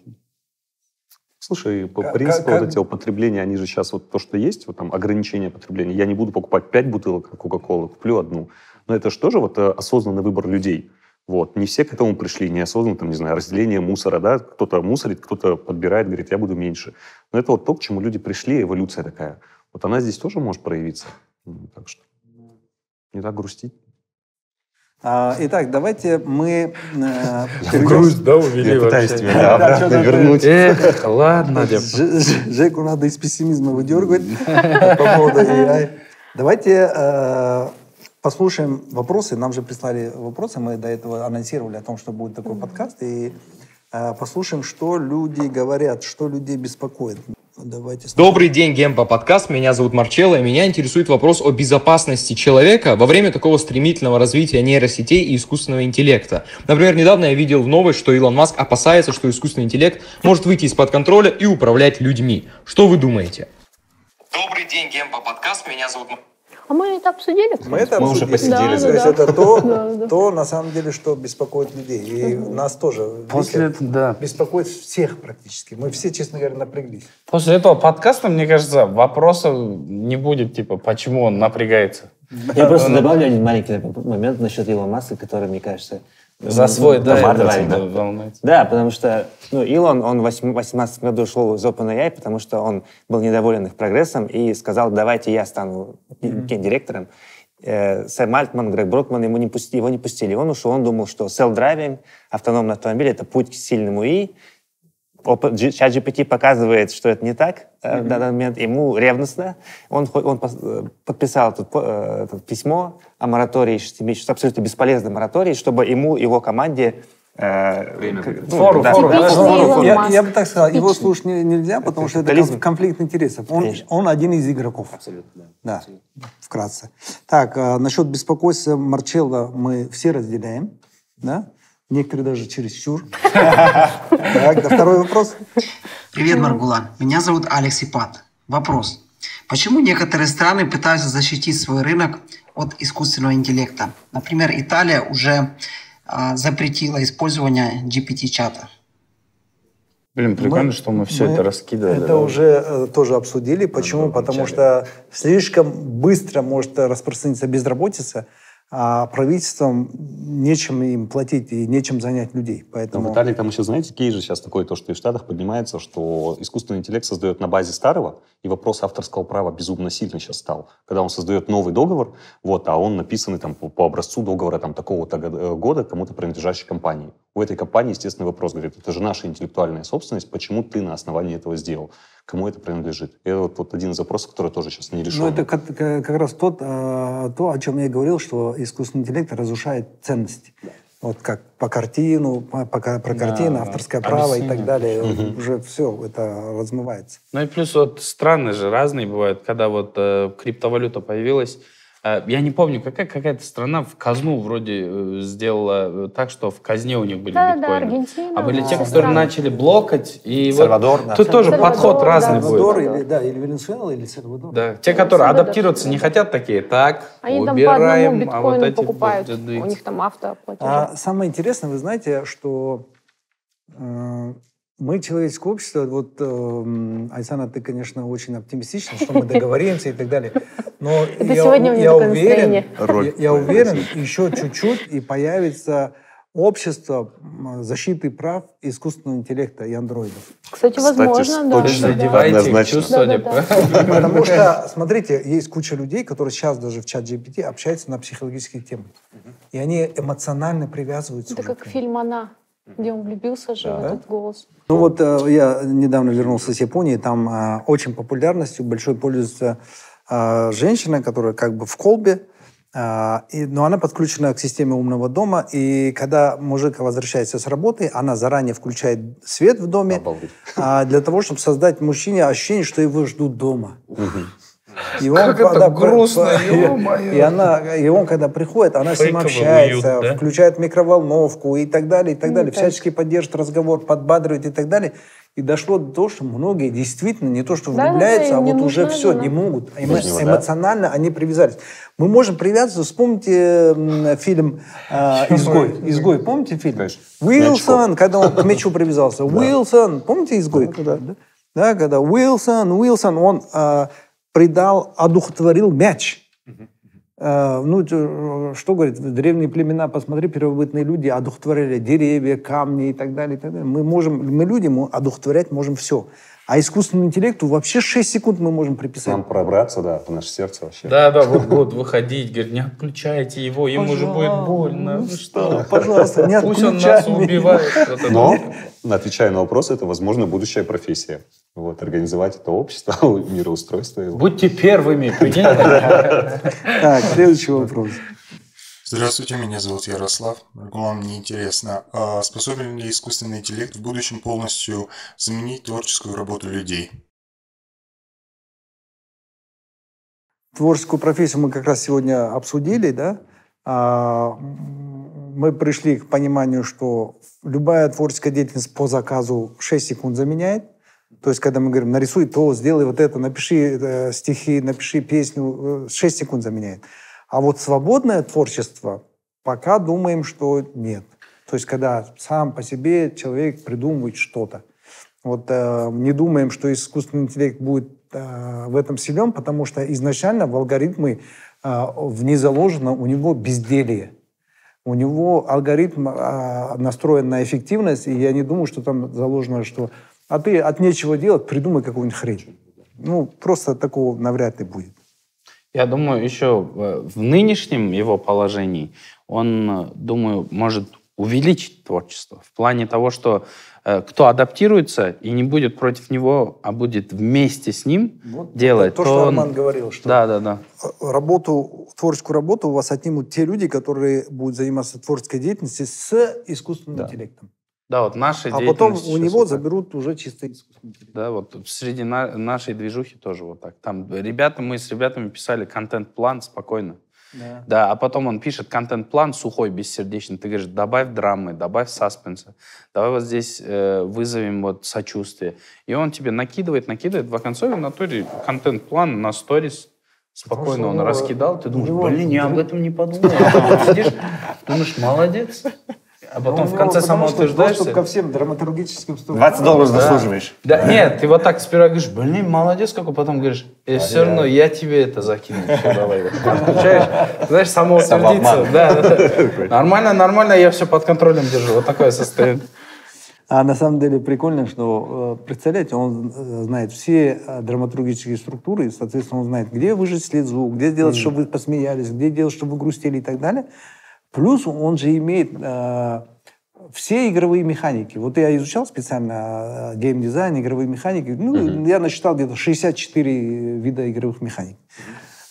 Слушай, по как, принципу как, вот эти употребления, они же сейчас вот то, что есть, вот там ограничение потребления. Я не буду покупать пять бутылок Кока-Колы, куплю одну. Но это же тоже вот э, осознанный выбор людей. Вот. Не все к этому пришли, неосознанно, там, не знаю, разделение мусора, да, кто-то мусорит, кто-то подбирает, говорит, я буду меньше. Но это вот то, к чему люди пришли, эволюция такая. Вот она здесь тоже может проявиться. Так что не так грустить. А, итак, давайте мы... Э, Грусть, да, увели Я пытаюсь тебя обратно вернуть. Эх, ладно. Жеку надо из пессимизма выдергивать по поводу AI. Давайте э, послушаем вопросы. Нам же прислали вопросы. Мы до этого анонсировали о том, что будет такой подкаст. И э, послушаем, что люди говорят, что людей беспокоит. Давайте Добрый день, Гемпа подкаст. Меня зовут Марчелло, и меня интересует вопрос о безопасности человека во время такого стремительного развития нейросетей и искусственного интеллекта. Например, недавно я видел в новость, что Илон Маск опасается, что искусственный интеллект может выйти из-под контроля и управлять людьми. Что вы думаете? Добрый день, Гемпа подкаст. Меня зовут а мы это обсудили? Мы это мы обсудили. уже посидели да, за да, это. то, то, на самом деле, что беспокоит людей. И нас тоже После, да. беспокоит всех практически. Мы все, честно говоря, напряглись. После этого подкаста, мне кажется, вопросов не будет, типа, почему он напрягается. Я просто добавлю один маленький момент насчет Илона Маска, который, мне кажется, за свой, да, да, да, потому что ну, Илон, он в 2018 году ушел из OpenAI, потому что он был недоволен их прогрессом и сказал, давайте я стану mm-hmm. директором. Э, Сэм Альтман, Грег Брокман ему не пустили, его не пустили. Он ушел, он думал, что self-driving, автономный автомобиль — это путь к сильному И. Чат GPT показывает, что это не так mm-hmm. в данный момент. Ему ревностно. Он, он э, подписал тут, это письмо о моратории 6 месяцев, абсолютно бесполезном моратории, чтобы ему, его команде Время. Ну, фору, да, фору, да, фору. Я, я бы так сказал, его слушать нельзя, потому что это конфликт интересов. Он, он один из игроков. Абсолютно, да. Да, Абсолютно. вкратце. Так, насчет беспокойства Марчелло мы все разделяем. Да? Некоторые даже чересчур. Так, второй вопрос. Привет, Маргулан. Меня зовут Алекс Ипат. Вопрос. Почему некоторые страны пытаются защитить свой рынок от искусственного интеллекта? Например, Италия уже а, запретила использование GPT-чата. Блин, прикольно, мы, что мы все мы это раскидывали. Это да? уже э, тоже обсудили. Почему? Потому что слишком быстро может распространиться безработица, а правительством нечем им платить и нечем занять людей. Поэтому... Но в Италии там еще, знаете, кейс же сейчас такой, то, что и в Штатах поднимается, что искусственный интеллект создает на базе старого, и вопрос авторского права безумно сильно сейчас стал. Когда он создает новый договор, вот, а он написанный там по, образцу договора там такого-то э, года кому-то принадлежащей компании. У этой компании, естественный вопрос, говорит, это же наша интеллектуальная собственность, почему ты на основании этого сделал? Кому это принадлежит? И это вот, вот один из вопросов, который тоже сейчас не решен. Ну, это как, как раз тот, э, то, о чем я говорил, что искусственный интеллект разрушает ценности. Вот как по картину, по, по, про картину, да, авторское да. право и так далее. Угу. Уже все это размывается. Ну и плюс вот страны же разные бывают. Когда вот э, криптовалюта появилась, я не помню, какая какая-то страна в казну вроде э, сделала э, так, что в казне у них были да, биткоины. Да, Аргентина. А были те, которые начали блокать. И Сальвадор, вот, да. Тут тоже Сальвадор, подход да, разный Сальвадор, будет. Или, да, или Венесуэла, или Сальвадор. Да. Те, которые Сальвадор, адаптироваться не хотят, такие, так, Они убираем. там по одному а вот эти покупают. У них там автоплатежи. А самое интересное, вы знаете, что э, мы, человеческое общество, вот, э, Айсана, ты, конечно, очень оптимистична, что мы договоримся и так далее. Но Это я, сегодня я, уверен, я, я уверен, еще чуть-чуть и появится общество защиты прав искусственного интеллекта и андроидов. Кстати, возможно, Кстати, да. Точно одевайте чувство. Да, да, да. Потому что, смотрите, есть куча людей, которые сейчас даже в чат GPT общаются на психологические темы. И они эмоционально привязываются. Это как фильм «Она» где он влюбился же да. в этот голос. Ну вот э, я недавно вернулся с Японии, там э, очень популярностью большой пользуется э, женщина, которая как бы в колбе, и, но она подключена к системе умного дома, и когда мужик возвращается с работы, она заранее включает свет в доме а, для того, чтобы создать мужчине ощущение, что его ждут дома. И он, как это грустно, и, и, она, и он, когда приходит, она с ним общается, уют, да? включает микроволновку и так далее, и так далее. Ну, всячески поддерживает разговор, подбадривает и так далее. И дошло до того, что многие действительно не то, что влюбляются, да, а вот уже нужна, все, не могут. Эмо, эмоционально они привязались. Мы можем привязаться, вспомните фильм э, «Изгой». «Изгой», помните фильм? Конечно. Уилсон, когда он к мячу привязался. Уилсон, помните «Изгой»? Да, когда Уилсон, Уилсон, он предал, одухотворил мяч. Uh, ну, что говорит, древние племена, посмотри, первобытные люди одухотворяли деревья, камни и так далее. И так далее. Мы можем, мы люди, мы одухотворять можем все. А искусственному интеллекту вообще 6 секунд мы можем приписать. Нам пробраться, да, в наше сердце вообще. Да, да, вот будут выходить, говорит, не отключайте его, ему же будет больно. Ну что? Пожалуйста, не Пусть он нас убивает. Но, отвечая на вопрос, это, возможно, будущая профессия. Вот, организовать это общество, мироустройство его. Будьте первыми, Так, следующий вопрос. Здравствуйте, меня зовут Ярослав. Вам мне интересно, а способен ли искусственный интеллект в будущем полностью заменить творческую работу людей? Творческую профессию мы как раз сегодня обсудили, да? А, мы пришли к пониманию, что любая творческая деятельность по заказу 6 секунд заменяет. То есть, когда мы говорим, нарисуй то, сделай вот это, напиши э, стихи, напиши песню, 6 э, секунд заменяет. А вот свободное творчество пока думаем, что нет. То есть, когда сам по себе человек придумывает что-то. Вот э, не думаем, что искусственный интеллект будет э, в этом силен, потому что изначально в алгоритмы э, в ней заложено у него безделие. У него алгоритм э, настроен на эффективность, и я не думаю, что там заложено, что а ты от нечего делать, придумай какую-нибудь хрень. Ну, просто такого навряд ли будет. Я думаю, еще в нынешнем его положении он, думаю, может увеличить творчество в плане того, что э, кто адаптируется и не будет против него, а будет вместе с ним вот делать. То, то что он... Арман говорил, что да, да, да. работу, творческую работу у вас отнимут те люди, которые будут заниматься творческой деятельностью с искусственным да. интеллектом. Да, вот наши А потом у него вот заберут уже чисто искусственный. Да, вот среди на, нашей движухи тоже вот так. Там ребята, мы с ребятами писали контент-план спокойно. Да. да, а потом он пишет контент-план сухой, бессердечный. Ты говоришь, добавь драмы, добавь саспенса, давай вот здесь э, вызовем вот сочувствие. И он тебе накидывает, накидывает. В оконцове на туре контент-план на сторис спокойно он раскидал. Ты думаешь, блин, я об этом не подумал. Думаешь, молодец. А потом Ну, в конце что самоутверждаешься. Доступ ко всем драматургическим структурам. 20 долларов заслуживаешь. Да, нет, ты вот так сперва говоришь, блин, молодец какой, потом говоришь, э, все равно я тебе это закину. Давай. Отключаешь, знаешь, самоутвердиться. Да. Нормально, нормально, я все под контролем держу. Вот такое состояние. А на самом деле прикольно, что, э, представляете, он э, знает все драматургические структуры, и, соответственно, он знает, где выжать слезу, где сделать, чтобы вы посмеялись, где делать, чтобы вы грустили и так далее. Плюс он же имеет э, все игровые механики. Вот я изучал специально э, геймдизайн, игровые механики. Ну, я насчитал где-то 64 вида игровых механик.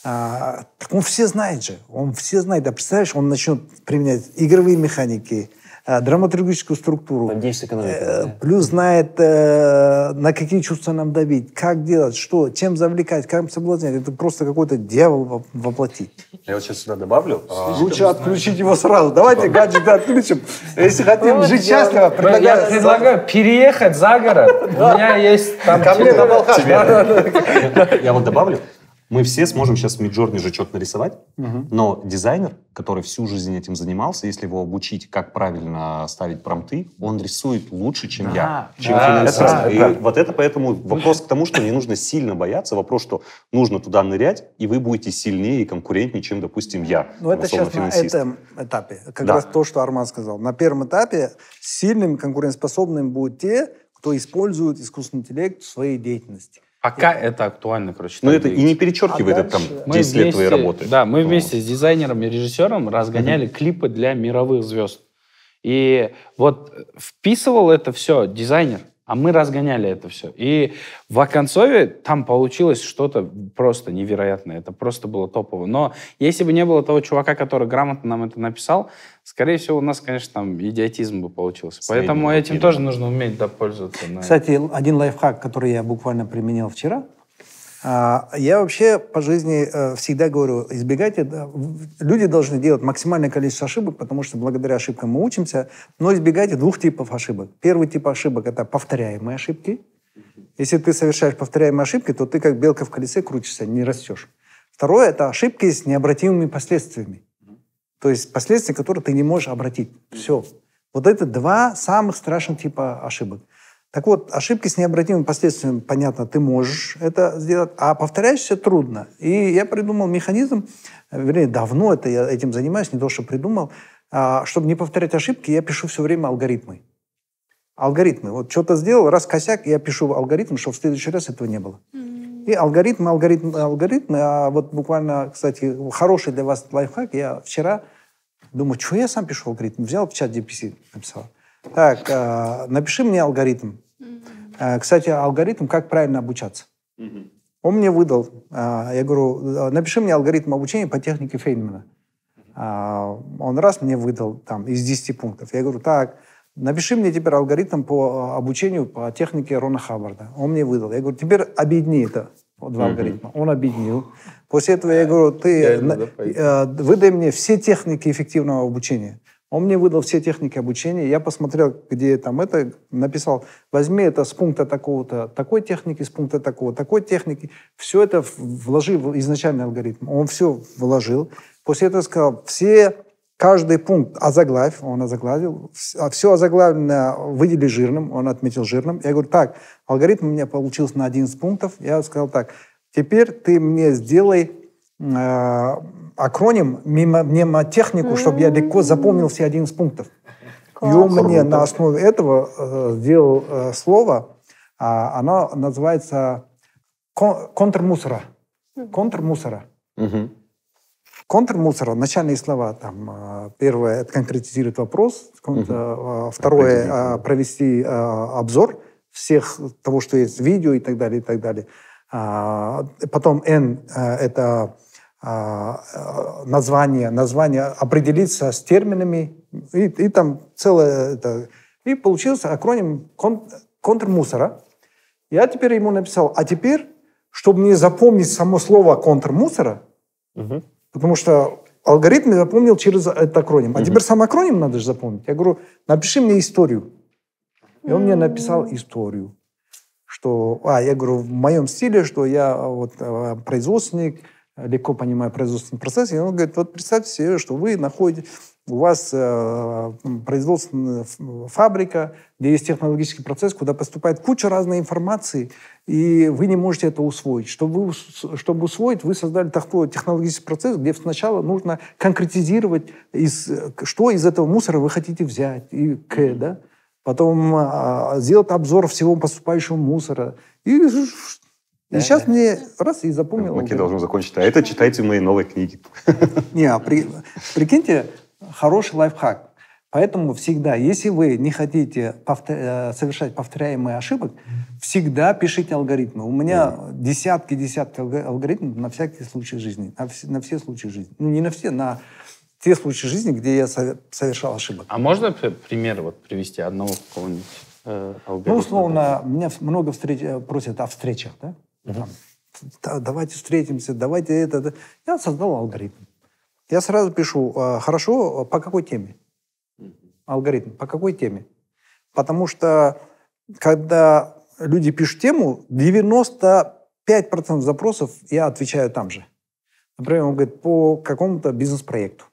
А, так он все знает же. Он все знает. А представляешь, он начнет применять игровые механики, драматургическую структуру. Э. Плюс знает, э, на какие чувства нам давить, как делать, что, чем завлекать, как соблазнять. Это просто какой-то дьявол во- воплоти. Я вот сейчас сюда добавлю. а, Лучше отключить его сразу. Давайте гаджеты отключим. Если хотим жить счастливо, Я предлагаю... предлагаю переехать за город. У меня есть там... Ко мне на Балхаш. Я вот добавлю. Мы все сможем сейчас в Миджорни же что-то нарисовать, но дизайнер, который всю жизнь этим занимался, если его обучить, как правильно ставить промты, он рисует лучше, чем я, чем да, финансист. да, И да. вот это поэтому вопрос к тому, что не нужно сильно бояться, вопрос, что нужно туда нырять, и вы будете сильнее и конкурентнее, чем, допустим, я, Ну, это сейчас на финансист. этом этапе. Как Да. раз то, что Арман сказал. На первом этапе сильным, конкурентоспособным будут те, кто использует искусственный интеллект в своей деятельности. Пока это актуально, короче. Но так это и не перечеркивает А это там дальше? Мы 10 лет твоей работы. Да, мы Вот. вместе с дизайнером и режиссером разгоняли клипы для мировых звезд. И вот вписывал это все дизайнер, а мы разгоняли это все. И в Оконцове там получилось что-то просто невероятное. Это просто было топово. Но если бы не было того чувака, который грамотно нам это написал, скорее всего, у нас, конечно, там идиотизм бы получился. Средний Поэтому этим тоже нужно уметь да, пользоваться. на- Кстати, один лайфхак, который я буквально применил вчера. А, Я вообще по жизни э, всегда говорю, избегайте, люди должны делать максимальное количество ошибок, потому что благодаря ошибкам мы учимся, но избегайте двух типов ошибок. Первый тип ошибок – это повторяемые ошибки. Если ты совершаешь повторяемые ошибки, то ты как белка в колесе крутишься, не растешь. Второе – это ошибки с необратимыми последствиями. То есть последствия, которые ты не можешь обратить. Все. Вот это два самых страшных типа ошибок. Так вот, ошибки с необратимыми последствиями, понятно, ты можешь это сделать, а повторяющиеся трудно. И я придумал механизм, вернее, давно это я этим занимаюсь, не то, что придумал, а, чтобы не повторять ошибки, я пишу все время алгоритмы. Алгоритмы. Вот что-то сделал, раз косяк, я пишу алгоритм, чтобы в следующий раз этого не было. И алгоритмы, алгоритмы, алгоритмы. А вот буквально, кстати, хороший для вас лайфхак. Я вчера думаю, что я сам пишу алгоритм. Взял в чат GPT, написал. Так, э, напиши мне алгоритм. Э, кстати, алгоритм, как правильно обучаться. Он мне выдал, э, я говорю, напиши мне алгоритм обучения по технике Фейнмана. А, Он раз мне выдал там из 10 пунктов. Я говорю, так, напиши мне теперь алгоритм по э, обучению по технике Рона Хаббарда. Он мне выдал. Я говорю, теперь объедини это, два алгоритма. Он объединил. После этого я говорю, ты на- э, выдай мне все техники эффективного обучения. Он мне выдал все техники обучения. Я посмотрел, где там это, написал, возьми это с пункта такого-то, такой техники, с пункта такого, такой техники. Все это в- вложи в изначальный алгоритм. Он все вложил. После этого сказал, все, каждый пункт озаглавь, он озаглавил. Все озаглавленное выдели жирным, он отметил жирным. Я говорю, так, алгоритм у меня получился на 11 пунктов. Я сказал так, теперь ты мне сделай э, акроним, мимо, мнемотехнику, чтобы я легко запомнил все 11 пунктов. И он мне на основе этого э, сделал э, слово, а, оно называется кон- контрмусора. Контрмусора. Мгм. Контрмусора, начальные слова, там, э, первое, это конкретизирует вопрос, э, второе, э, провести э, обзор всех того, что есть, видео и так далее, и так далее. А, Потом N э, – это а, э, название, название, определиться с терминами, и, и там целое это. И получился акроним кон, контрмусора. Я теперь ему написал, а теперь, чтобы мне запомнить само слово контрмусора, потому что алгоритм я запомнил через этот акроним, а теперь сам акроним надо же запомнить. Я говорю, напиши мне историю. И он мне написал историю что, а, я говорю, в моем стиле, что я вот э, производственник, легко понимаю производственный процесс, и он говорит, вот представьте себе, что вы находите, у вас э, производственная фабрика, где есть технологический процесс, куда поступает куча разной информации, и вы не можете это усвоить. Чтобы, вы, чтобы усвоить, вы создали такой технологический процесс, где сначала нужно конкретизировать, из, что из этого мусора вы хотите взять, и к, да? потом а, сделать обзор всего поступающего мусора. И, и сейчас мне раз и запомнил. Маки должен закончить. А это читайте мои новые книги. Не, а при, прикиньте, хороший лайфхак. Поэтому всегда, если вы не хотите повтор... Э, совершать повторяемые ошибок, всегда пишите алгоритмы. У меня десятки-десятки алгоритмов на всякий случай жизни, на все, на все случаи жизни. Ну, не на все, на те случаи жизни, где я совершал ошибок. А можно пример вот привести одного какого-нибудь э, алгоритма? Ну, условно, меня много встреч... Э, просят о встречах, да? Угу. Там, давайте встретимся, давайте это. Я создал алгоритм. Я сразу пишу, «А, хорошо, по какой теме? Алгоритм, по какой теме? Потому что, когда люди пишут тему, 95% запросов я отвечаю там же. Например, он говорит, по какому-то бизнес-проекту.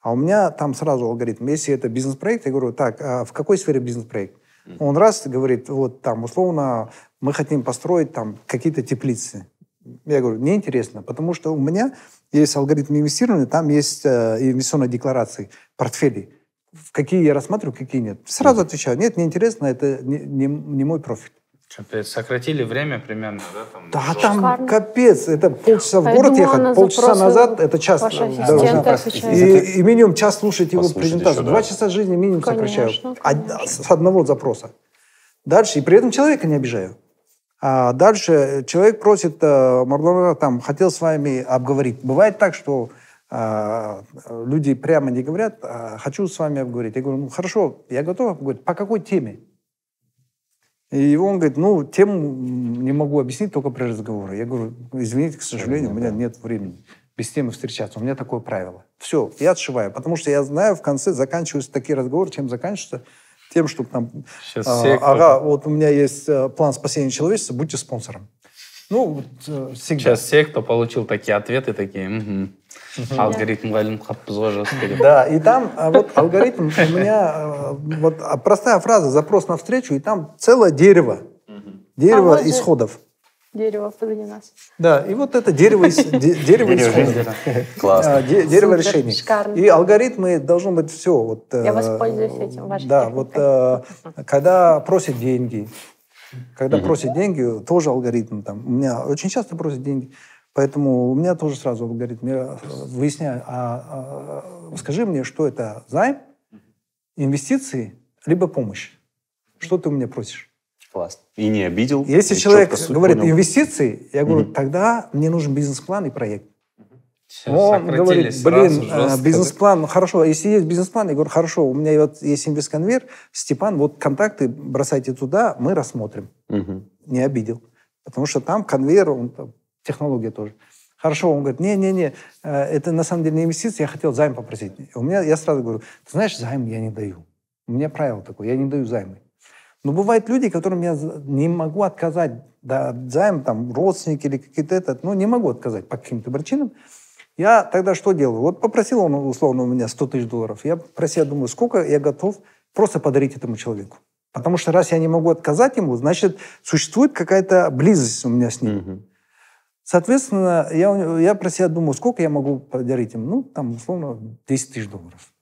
А у меня там сразу алгоритм. Если это бизнес-проект, я говорю, так, а в какой сфере бизнес-проект? Он раз говорит, вот там, условно, мы хотим построить там какие-то теплицы. Я говорю, неинтересно, потому что у меня есть алгоритм инвестирования, там есть э, инвестиционные декларации, портфели. Какие я рассматриваю, какие нет. Сразу mm-hmm. отвечаю, нет, неинтересно, это не, не, не мой профиль. Капец, сократили время примерно, да? Там, да, жестко. там капец. Это полчаса в город ехать, полчаса назад, это час дороже. И, и минимум час слушать его презентацию. Еще, да. Два часа жизни минимум конечно, сокращаю. Конечно. С одного запроса. Дальше, и при этом человека не обижаю. А дальше человек просит, э, там, хотел с вами обговорить. Бывает так, что э, люди прямо не говорят, а, хочу с вами обговорить. Я говорю, ну хорошо, я готов обговорить. По какой теме? И он говорит, ну, тему не могу объяснить только при разговоре. Я говорю, извините, к сожалению, у меня нет времени без темы встречаться. У меня такое правило. Все, я отшиваю, потому что я знаю, в конце заканчиваются такие разговоры, чем заканчиваются тем, чтобы там... Сейчас а, все, ага, вот у меня есть э, план спасения человечества, будьте спонсором. Ну, вот, э, всегда. Сейчас все, кто получил такие ответы, такие, угу. Алгоритм Да, и там а вот алгоритм у меня, э, вот а простая фраза, запрос на встречу, и там целое дерево. Дерево а исходов. Дерево позади нас. Да, и вот это дерево, дерево исхода. Классно. Дерево решений. И алгоритмы должно быть все. Вот, Я воспользуюсь этим, вашей Да, вот э, когда просят деньги, когда просят деньги, тоже алгоритм там. У меня очень часто просят деньги. Поэтому у меня тоже сразу алгоритм. Я выясняю, а, а, скажи мне, что это займ, инвестиции, либо помощь. Что ты у меня просишь? Класс. И не обидел. Если человек говорит понял. инвестиции, я говорю, mm-hmm. тогда мне нужен бизнес-план и проект. Все Он говорит, блин, а, бизнес-план, ну, хорошо, если есть бизнес-план, я говорю, хорошо, у меня вот есть инвестконвер, Степан, вот контакты бросайте туда, мы рассмотрим. Угу. Не обидел. Потому что там конвейер, он, там, технология тоже. Хорошо, он говорит, не-не-не, э, это на самом деле не инвестиция, я хотел займ попросить. У меня, я сразу говорю, ты знаешь, займ я не даю. У меня правило такое, я не даю займы. Но бывают люди, которым я не могу отказать, да, займ, там, родственники или какие-то это, ну, не могу отказать по каким-то причинам. Я тогда что делаю? Вот попросил он, условно, у меня 100 тысяч долларов. Я просил, думаю, сколько я готов просто подарить этому человеку. Потому что раз я не могу отказать ему, значит, существует какая-то близость у меня с ним. Mm-hmm. Соответственно, я, я про себя думаю, сколько я могу подарить им? Ну, там, условно, 10 тысяч долларов.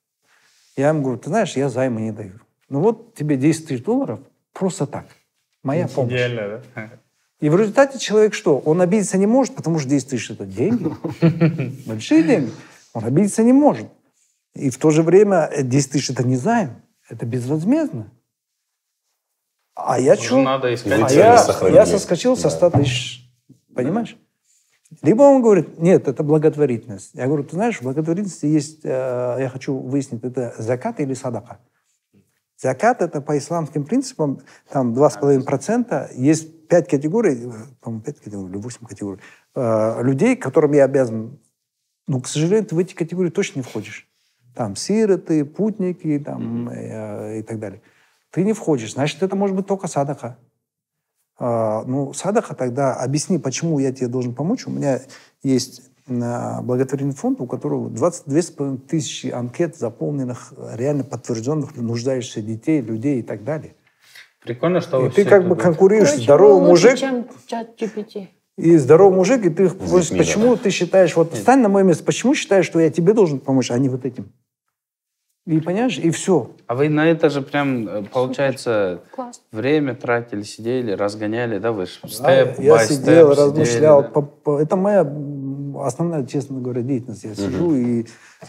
Я ему говорю, ты знаешь, я займы не даю. Ну вот тебе 10 тысяч долларов, Просто так. Моя Это помощь. Идеально, да? И в результате человек что? Он обидеться не может, потому что 10 тысяч – это деньги. Большие деньги. Он обидеться не может. И в то же время 10 тысяч – это не займ. Это безвозмездно. А я что? Надо искать. А я, я соскочил да. со 100 тысяч. Понимаешь? Либо он говорит, нет, это благотворительность. Я говорю, ты знаешь, в благотворительности есть, э, я хочу выяснить, это закат или садака. Закат – это по исламским принципам, там 2,5%, есть 5 категорий, по-моему, 5 категорий или 8 категорий, э, людей, которым я обязан. Ну, к сожалению, ты в эти категории точно не входишь. Там сироты, путники там, mm-hmm. э, и так далее. Ты не входишь. Значит, это может быть только садаха. Э, ну, садаха тогда объясни, почему я тебе должен помочь. У меня есть благотворительный фонд, у которого 22 тысячи анкет заполненных, реально подтвержденных, нуждающихся детей, людей и так далее. Прикольно, что И ты как бы конкурируешь, Короче, здоровый лучше, мужик. чем чат GPT. И здоровый мужик, и ты детьми, почему ты считаешь, вот встань на мое место, почему считаешь, что я тебе должен помочь, а не вот этим? И понимаешь, и все. А вы на это же прям, э, получается, Класс. время тратили, сидели, разгоняли, да, вы же Да, степ я by сидел, step размышлял. сидели, по- по- Это моя основная, честно говоря, деятельность. Я сижу и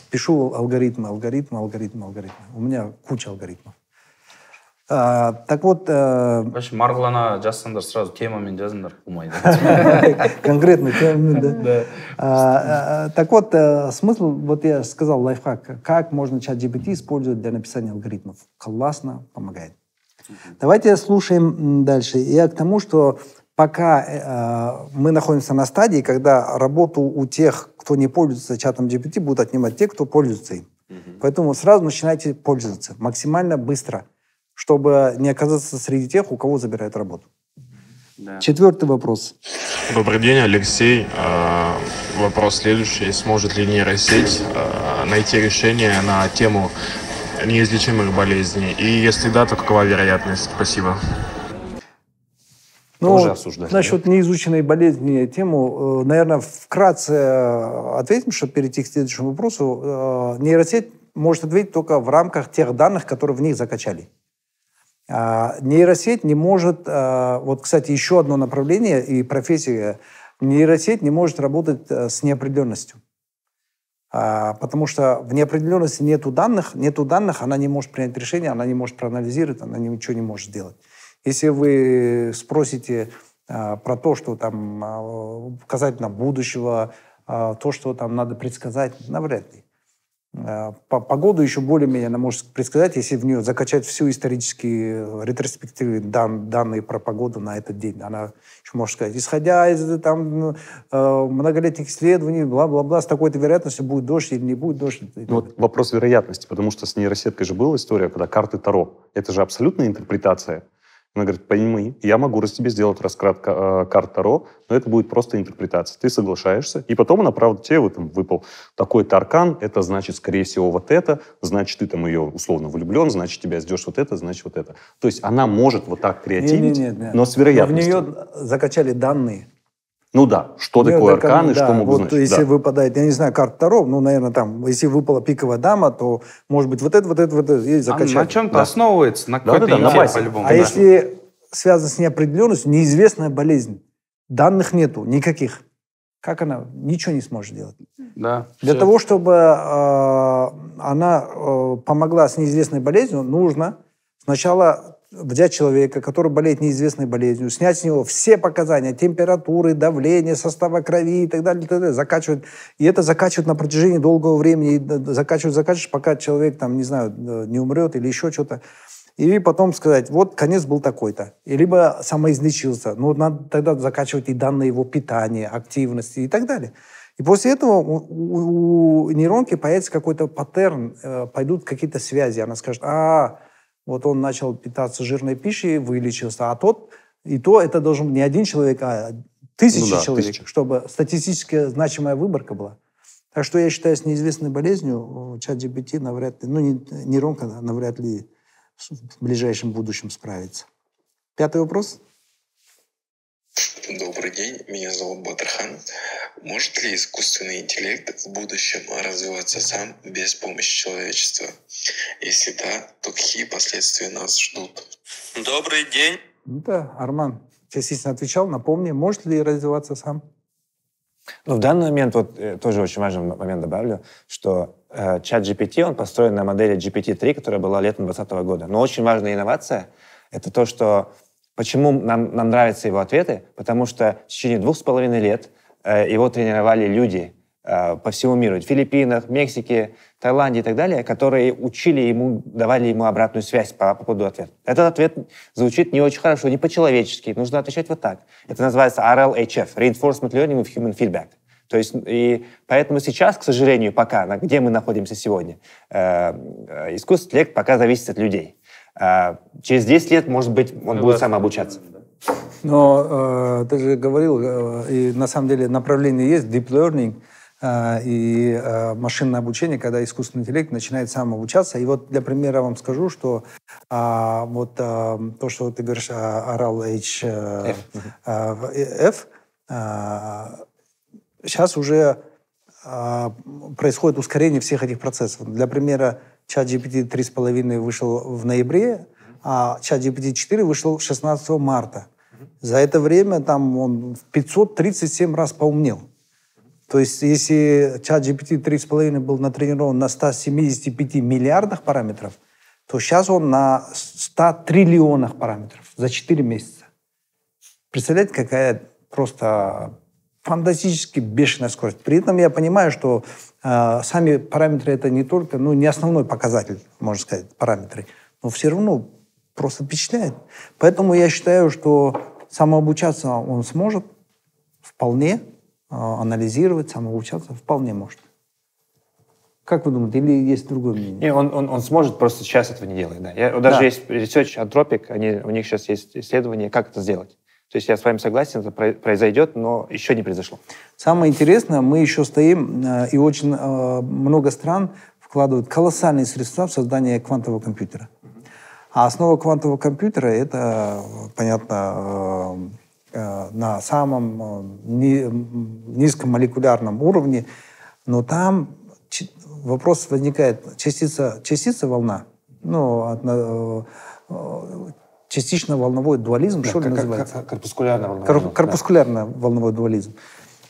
пишу алгоритмы, алгоритмы, алгоритмы, алгоритмы. У меня куча алгоритмов. А, так вот, э, да. Вообще, марғұлана жазсаңдар сразу темамен жазыңдар болмайды конкретно тем, да. А, а, так вот, э, смысл, вот я сказал, лайфхак, как можно чат GPT использовать для написания алгоритмов. Классно помогает. Давайте слушаем дальше. Я к тому, что пока э, мы находимся на стадии, когда работу у тех, кто не пользуется чатом GPT, будут отнимать те, кто пользуется им. Поэтому сразу начинайте пользоваться максимально быстро, чтобы не оказаться среди тех, у кого забирают работу. Четвертый вопрос. Добрый день, Алексей. А, Вопрос следующий. Сможет ли нейросеть а, найти решение на тему неизлечимых болезней? И если да, то какова вероятность? Спасибо. Ну, Тоже осуждать, Насчет неизученной болезни тему, наверное, вкратце э, ответим, чтобы перейти к следующему вопросу. Э, Нейросеть может ответить только в рамках тех данных, которые в них закачали. А, Нейросеть не может... э, Вот, кстати, еще одно направление и профессия. Нейросеть не может работать э, с неопределенностью. Потому что в неопределенности нету данных, нету данных, она не может принять решение, она не может проанализировать, она ничего не может сделать. Если вы спросите а, про то, что там а, касательно будущего, а, то, что там надо предсказать, навряд ли. По погоду еще более-менее она может предсказать, если в нее закачать всю исторические э, ретроспективы дан, данные про погоду на этот день. Она еще может сказать, исходя из там, э, многолетних исследований, бла-бла-бла, с такой-то вероятностью будет дождь или не будет дождь. Ну, вот вопрос вероятности, потому что с нейросеткой же была история, когда карты Таро. Это же абсолютная интерпретация. Она говорит, пойми, я могу раз тебе сделать расклад ка- э, карт Таро, но это будет просто интерпретация. Ты соглашаешься, и потом она, правда, тебе вот, там, выпал такой-то аркан, это значит, скорее всего, вот это, значит, ты там ее условно влюблен, значит, тебя ждешь вот это, значит, вот это. То есть она может вот так креативить, Не-не-не, да. но с вероятностью. в нее закачали данные. Ну да, что Ну, такое это аркан и да, что могут вот значить. Если да. выпадает, я не знаю, карта Таро, ну, наверное, там, если выпала пиковая дама, то, может быть, вот это, вот это, вот это, и А закачали. на чем-то Да. основывается, на какой-то на инфе базе. по-любому. А да. если связано с неопределенностью, неизвестная болезнь, данных нету, никаких, как она ничего не сможет делать? Да. Для всё. того, чтобы э, она э, помогла с неизвестной болезнью, нужно сначала взять человека, который болеет неизвестной болезнью, снять с него все показания, температуры, давление, состава крови и так далее, и так далее, закачивать. И это закачивать на протяжении долгого времени, д- закачивать, закачиваешь, пока человек, там, не знаю, э, не умрет или еще что-то. И потом сказать, вот конец был такой-то. И либо самоизлечился. Ну, надо тогда закачивать и данные его питания, активности и так далее. И после этого у, у- нейронки появится какой-то паттерн, э, пойдут какие-то связи. Она скажет, а, вот он начал питаться жирной пищей, вылечился, а тот, и то это должен быть не один человек, а тысячи Ну да, человек, тысячи. чтобы статистически значимая выборка была. Так что я считаю, с неизвестной болезнью чат GPT навряд ли, ну, не, нейронка навряд ли в ближайшем будущем справится. Пятый вопрос. Добрый день, меня зовут Батархан. Может ли искусственный интеллект в будущем развиваться сам без помощи человечества? Если да, то какие последствия нас ждут? Добрый день. Ну Да, Арман частично отвечал. Напомни, может ли развиваться сам? Ну, в данный момент, вот э, тоже очень важный момент добавлю, что э, чат GPT, он построен на модели GPT-3, которая была летом 2020 года. Но очень важная инновация — это то, что почему нам, нам нравятся его ответы, потому что в течение двух с половиной лет э, его тренировали люди э, по всему миру, в Филиппинах, Мексике, Таиланде и так далее, которые учили ему, давали ему обратную связь по, по поводу ответа. Этот ответ звучит не очень хорошо, не по-человечески, нужно отвечать вот так. Это называется RLHF, Reinforcement Learning with Human Feedback. То есть, и поэтому сейчас, к сожалению, пока, где мы находимся сегодня, э, э, искусственный интеллект пока зависит от людей. Э, через 10 лет, может быть, он будет самообучаться. Но э, ты же говорил, э, и на самом деле направление есть, deep learning. э, и э, машинное обучение, когда искусственный интеллект начинает сам обучаться. И вот для примера вам скажу, что а, вот а, то, что ты говоришь, а, орал H, э, а, F, а, сейчас уже а, происходит ускорение всех этих процессов. Для примера, чат GPT 3.5 вышел в ноябре, а чат GPT 4 вышел 16 марта. За это время там он в 537 раз поумнел. То есть если чат GPT 3.5 был натренирован на 175 миллиардах параметров, то сейчас он на 100 триллионах параметров за 4 месяца. Представляете, какая просто фантастически бешеная скорость. При этом я понимаю, что э, сами параметры это не только, ну, не основной показатель, можно сказать, параметры, но все равно просто впечатляет. Поэтому я считаю, что самообучаться он сможет вполне, э, анализировать, самообучаться вполне может. Как вы думаете, или есть другое мнение? Не, он, он, он сможет, просто сейчас этого не делает. Да. Я, даже Да. есть research Anthropic, они, у них сейчас есть исследование, как это сделать. То есть я с вами согласен, это про- произойдет, но еще не произошло. Самое интересное, мы еще стоим, э, и очень э, много стран вкладывают колоссальные средства в создание квантового компьютера. А основа квантового компьютера это, э, понятно, на самом низком молекулярном уровне, но там вопрос возникает, частица, частица волна, ну, э, частично-волновой дуализм, что ли кор- называется? кор- Корпускулярно волновой Кор- дуализм, да. корпускулярно-волновой дуализм.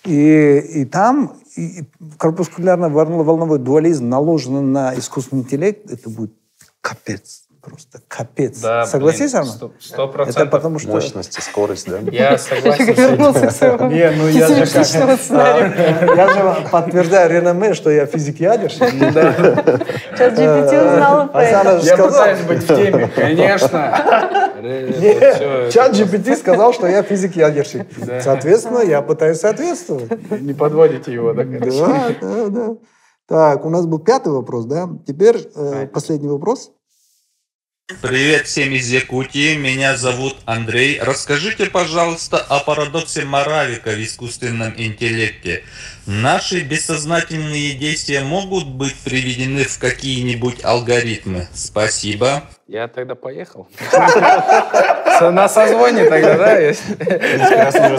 И, и там и корпускулярно-волновой дуализм наложен на искусственный интеллект, это будет капец. Просто капец. Да, Согласись, Арман? сто- сто Это процентов. потому что... Мощность и скорость, да? Я согласен Как этим. вернулся к своему Не, ну я же как... а, Я же подтверждаю реноме, что я физик-ядерщик. Чат GPT узнал про Оксана это. же Я пытаюсь быть в теме, конечно. Чат GPT сказал, что я физик-ядерщик. Соответственно, я пытаюсь соответствовать. Не подводите его, да? Да, да, да. Так, у нас был пятый вопрос, да? Теперь э, последний вопрос. Привет всем из Якутии, меня зовут Андрей. Расскажите, пожалуйста, о парадоксе Моравика в искусственном интеллекте. Наши бессознательные действия могут быть приведены в какие-нибудь алгоритмы? Спасибо. Я тогда поехал. На созвоне тогда, да? если-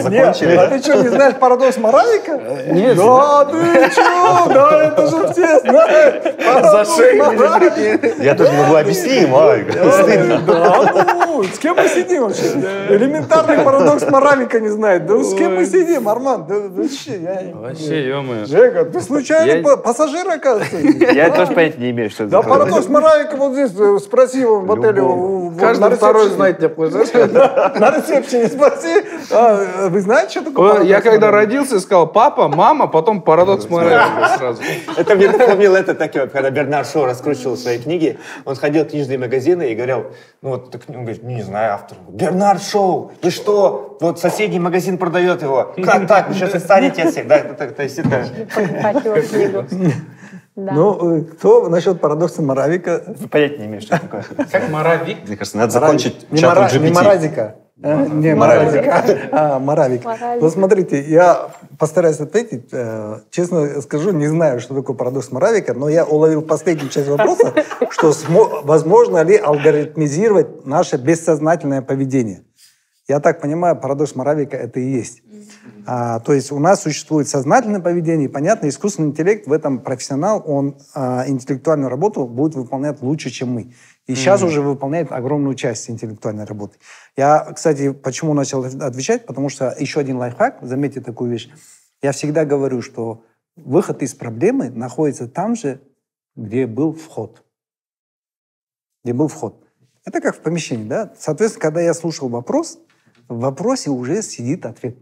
Нет, а ты что, не знаешь парадокс Моравика? Нет. Да, ты что? Да, это же все знают. Парадокс шею. Я тоже могу объяснить ему, а, стыдно. Да, ну, с кем мы сидим вообще? Элементарный парадокс Моравика не знает. Да с кем мы сидим, Арман? Да вообще, я... Вообще, ё-моё. Жека, ты случайно Я- па- пассажир, оказывается? Я тоже понятия не имею, что это Да парадокс. Моравика вот здесь, э, спроси его в отеле. у- в- Каждый второй знает неплохо. На ресепшене спроси. А, Вы знаете, что такое Я когда родился, сказал папа, мама, потом парадокс Моравика сразу. Это мне напомнил это так, когда Бернар Шоу раскручивал свои книги, он ходил в книжные магазины и говорил, ну вот, так, он говорит, не знаю автора. Бернар Шоу, вы что? Вот соседний магазин продает его. Как так? Вы сейчас отстанете от всех. Да, то есть это... Покупать его книгу. Да. Ну, э, кто насчет парадокса Моравика? Понятия не имею, что такое. Как Моравик? Мне кажется, надо закончить Не, чатом Мора- не GPT. Моразика. Э, Не, Моравик. Моравик. А, Моравик. Вот смотрите, я постараюсь ответить. Э, Честно скажу, не знаю, что такое парадокс Моравика, но я уловил последнюю часть вопроса, что возможно ли алгоритмизировать наше бессознательное поведение. Я так понимаю, парадокс Моравика это и есть. А, то есть у нас существует сознательное поведение, и понятно, искусственный интеллект в этом профессионал, он а, интеллектуальную работу будет выполнять лучше, чем мы. И сейчас Мгм. уже выполняет огромную часть интеллектуальной работы. Я, кстати, почему начал отвечать, потому что еще один лайфхак, заметьте такую вещь. Я всегда говорю, что выход из проблемы находится там же, где был вход. Где был вход. Это как в помещении, да? Соответственно, когда я слушал вопрос, в вопросе уже сидит ответ.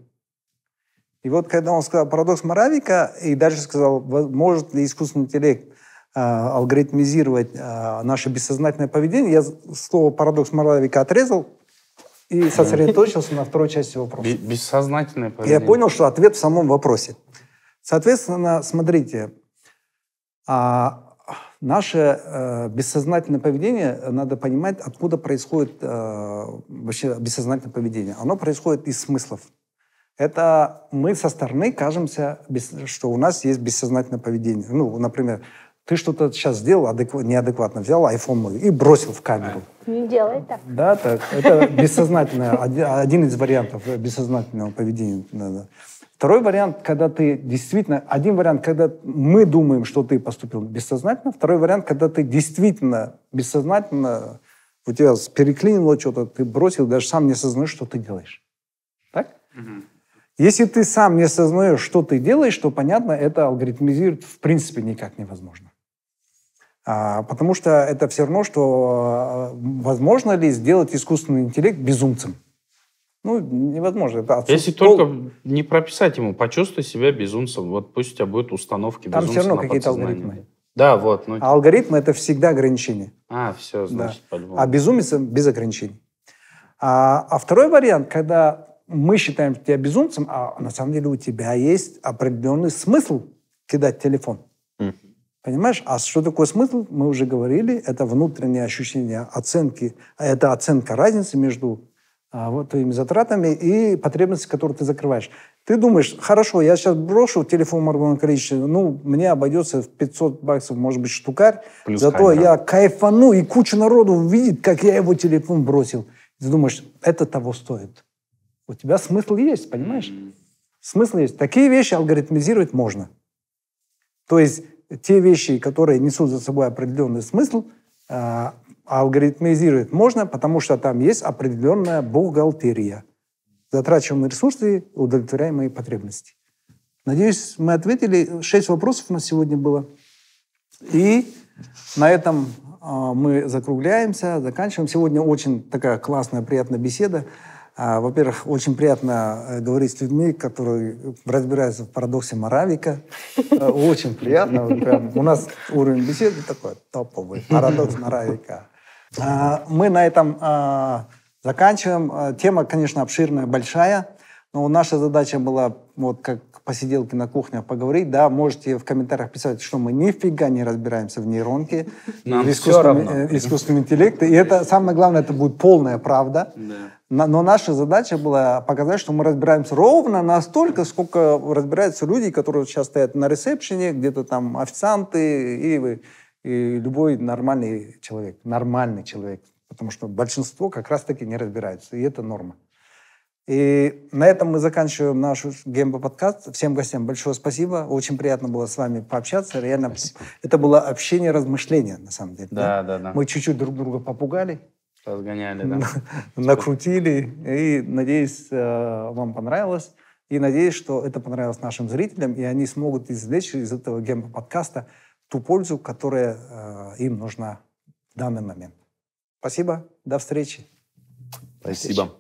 И вот когда он сказал парадокс Моравика, и дальше сказал, может ли искусственный интеллект а, алгоритмизировать а, наше бессознательное поведение, я слово парадокс Моравика отрезал и сосредоточился на второй части вопроса. Бе- Бессознательное поведение. я понял, что ответ в самом вопросе. Соответственно, смотрите, а, наше э, бессознательное поведение, э, надо понимать, откуда происходит э, вообще бессознательное поведение. Оно происходит из смыслов. Это мы со стороны кажемся, что у нас есть бессознательное поведение. Ну, например, ты что-то сейчас сделал адекват, неадекватно, взял iPhone мой и бросил в камеру. Не делай так. Да, так. Это бессознательное, один из вариантов бессознательного поведения. Второй вариант, когда ты действительно... Один вариант, когда мы думаем, что ты поступил бессознательно. Второй вариант, когда ты действительно бессознательно, у тебя переклинило что-то, ты бросил, даже сам не осознаешь, что ты делаешь. Так? Угу. Если ты сам не осознаешь, что ты делаешь, то, понятно, это алгоритмизировать в принципе никак невозможно. А, потому что это все равно, что а, возможно ли сделать искусственный интеллект безумцем. Ну, невозможно. Это Если только не прописать ему, почувствуй себя безумцем. Вот пусть у тебя будут установки Там все равно какие-то алгоритмы. Да, вот. Ну... А алгоритмы — это всегда ограничения. А, все, значит, да. по-любому. А безумец — без ограничений. А, а второй вариант, когда мы считаем тебя безумцем, а на самом деле у тебя есть определенный смысл кидать телефон. Mm. Понимаешь? А что такое смысл? Мы уже говорили. Это внутреннее ощущение оценки. Это оценка разницы между вот твоими затратами и потребностями, которые ты закрываешь. Ты думаешь, хорошо, я сейчас брошу телефон в количестве, ну, мне обойдется в 500 баксов, может быть, штукарь, Плюс зато камера. я кайфану, и куча народу увидит, как я его телефон бросил. Ты думаешь, это того стоит. У тебя смысл есть, понимаешь? Смысл есть. Такие вещи алгоритмизировать можно. То есть те вещи, которые несут за собой определенный смысл, а, алгоритмизировать можно, потому что там есть определенная бухгалтерия. Затрачиваемые ресурсы, удовлетворяемые потребности. Надеюсь, мы ответили. Шесть вопросов у нас сегодня было. И на этом э, мы закругляемся, заканчиваем. Сегодня очень такая классная, приятная беседа. Э, во-первых, очень приятно э, говорить с людьми, которые разбираются в парадоксе Моравика. Э, очень приятно. У нас уровень беседы такой топовый. Парадокс Моравика. А, мы на этом а, заканчиваем. А, тема, конечно, обширная, большая, но наша задача была, вот как посиделки на кухне поговорить, да, можете в комментариях писать, что мы нифига не разбираемся в нейронке, Нам в искусственном, э, искусственном интеллекте, и это, самое главное, это будет полная правда. Да. Но наша задача была показать, что мы разбираемся ровно настолько, сколько разбираются люди, которые сейчас стоят на ресепшене, где-то там официанты и и любой нормальный человек, нормальный человек, потому что большинство как раз-таки не разбираются, и это норма. И на этом мы заканчиваем наш гембо-подкаст. Всем гостям большое спасибо. Очень приятно было с вами пообщаться. Реально, спасибо. это было общение, размышления, на самом деле. Да, да, да. да. Мы чуть-чуть друг друга попугали. Разгоняли, да. Накрутили. И надеюсь, э, вам понравилось. И надеюсь, что это понравилось нашим зрителям, и они смогут извлечь из этого гембо-подкаста ту пользу, которая э, им нужна в данный момент. Спасибо, до встречи. Спасибо.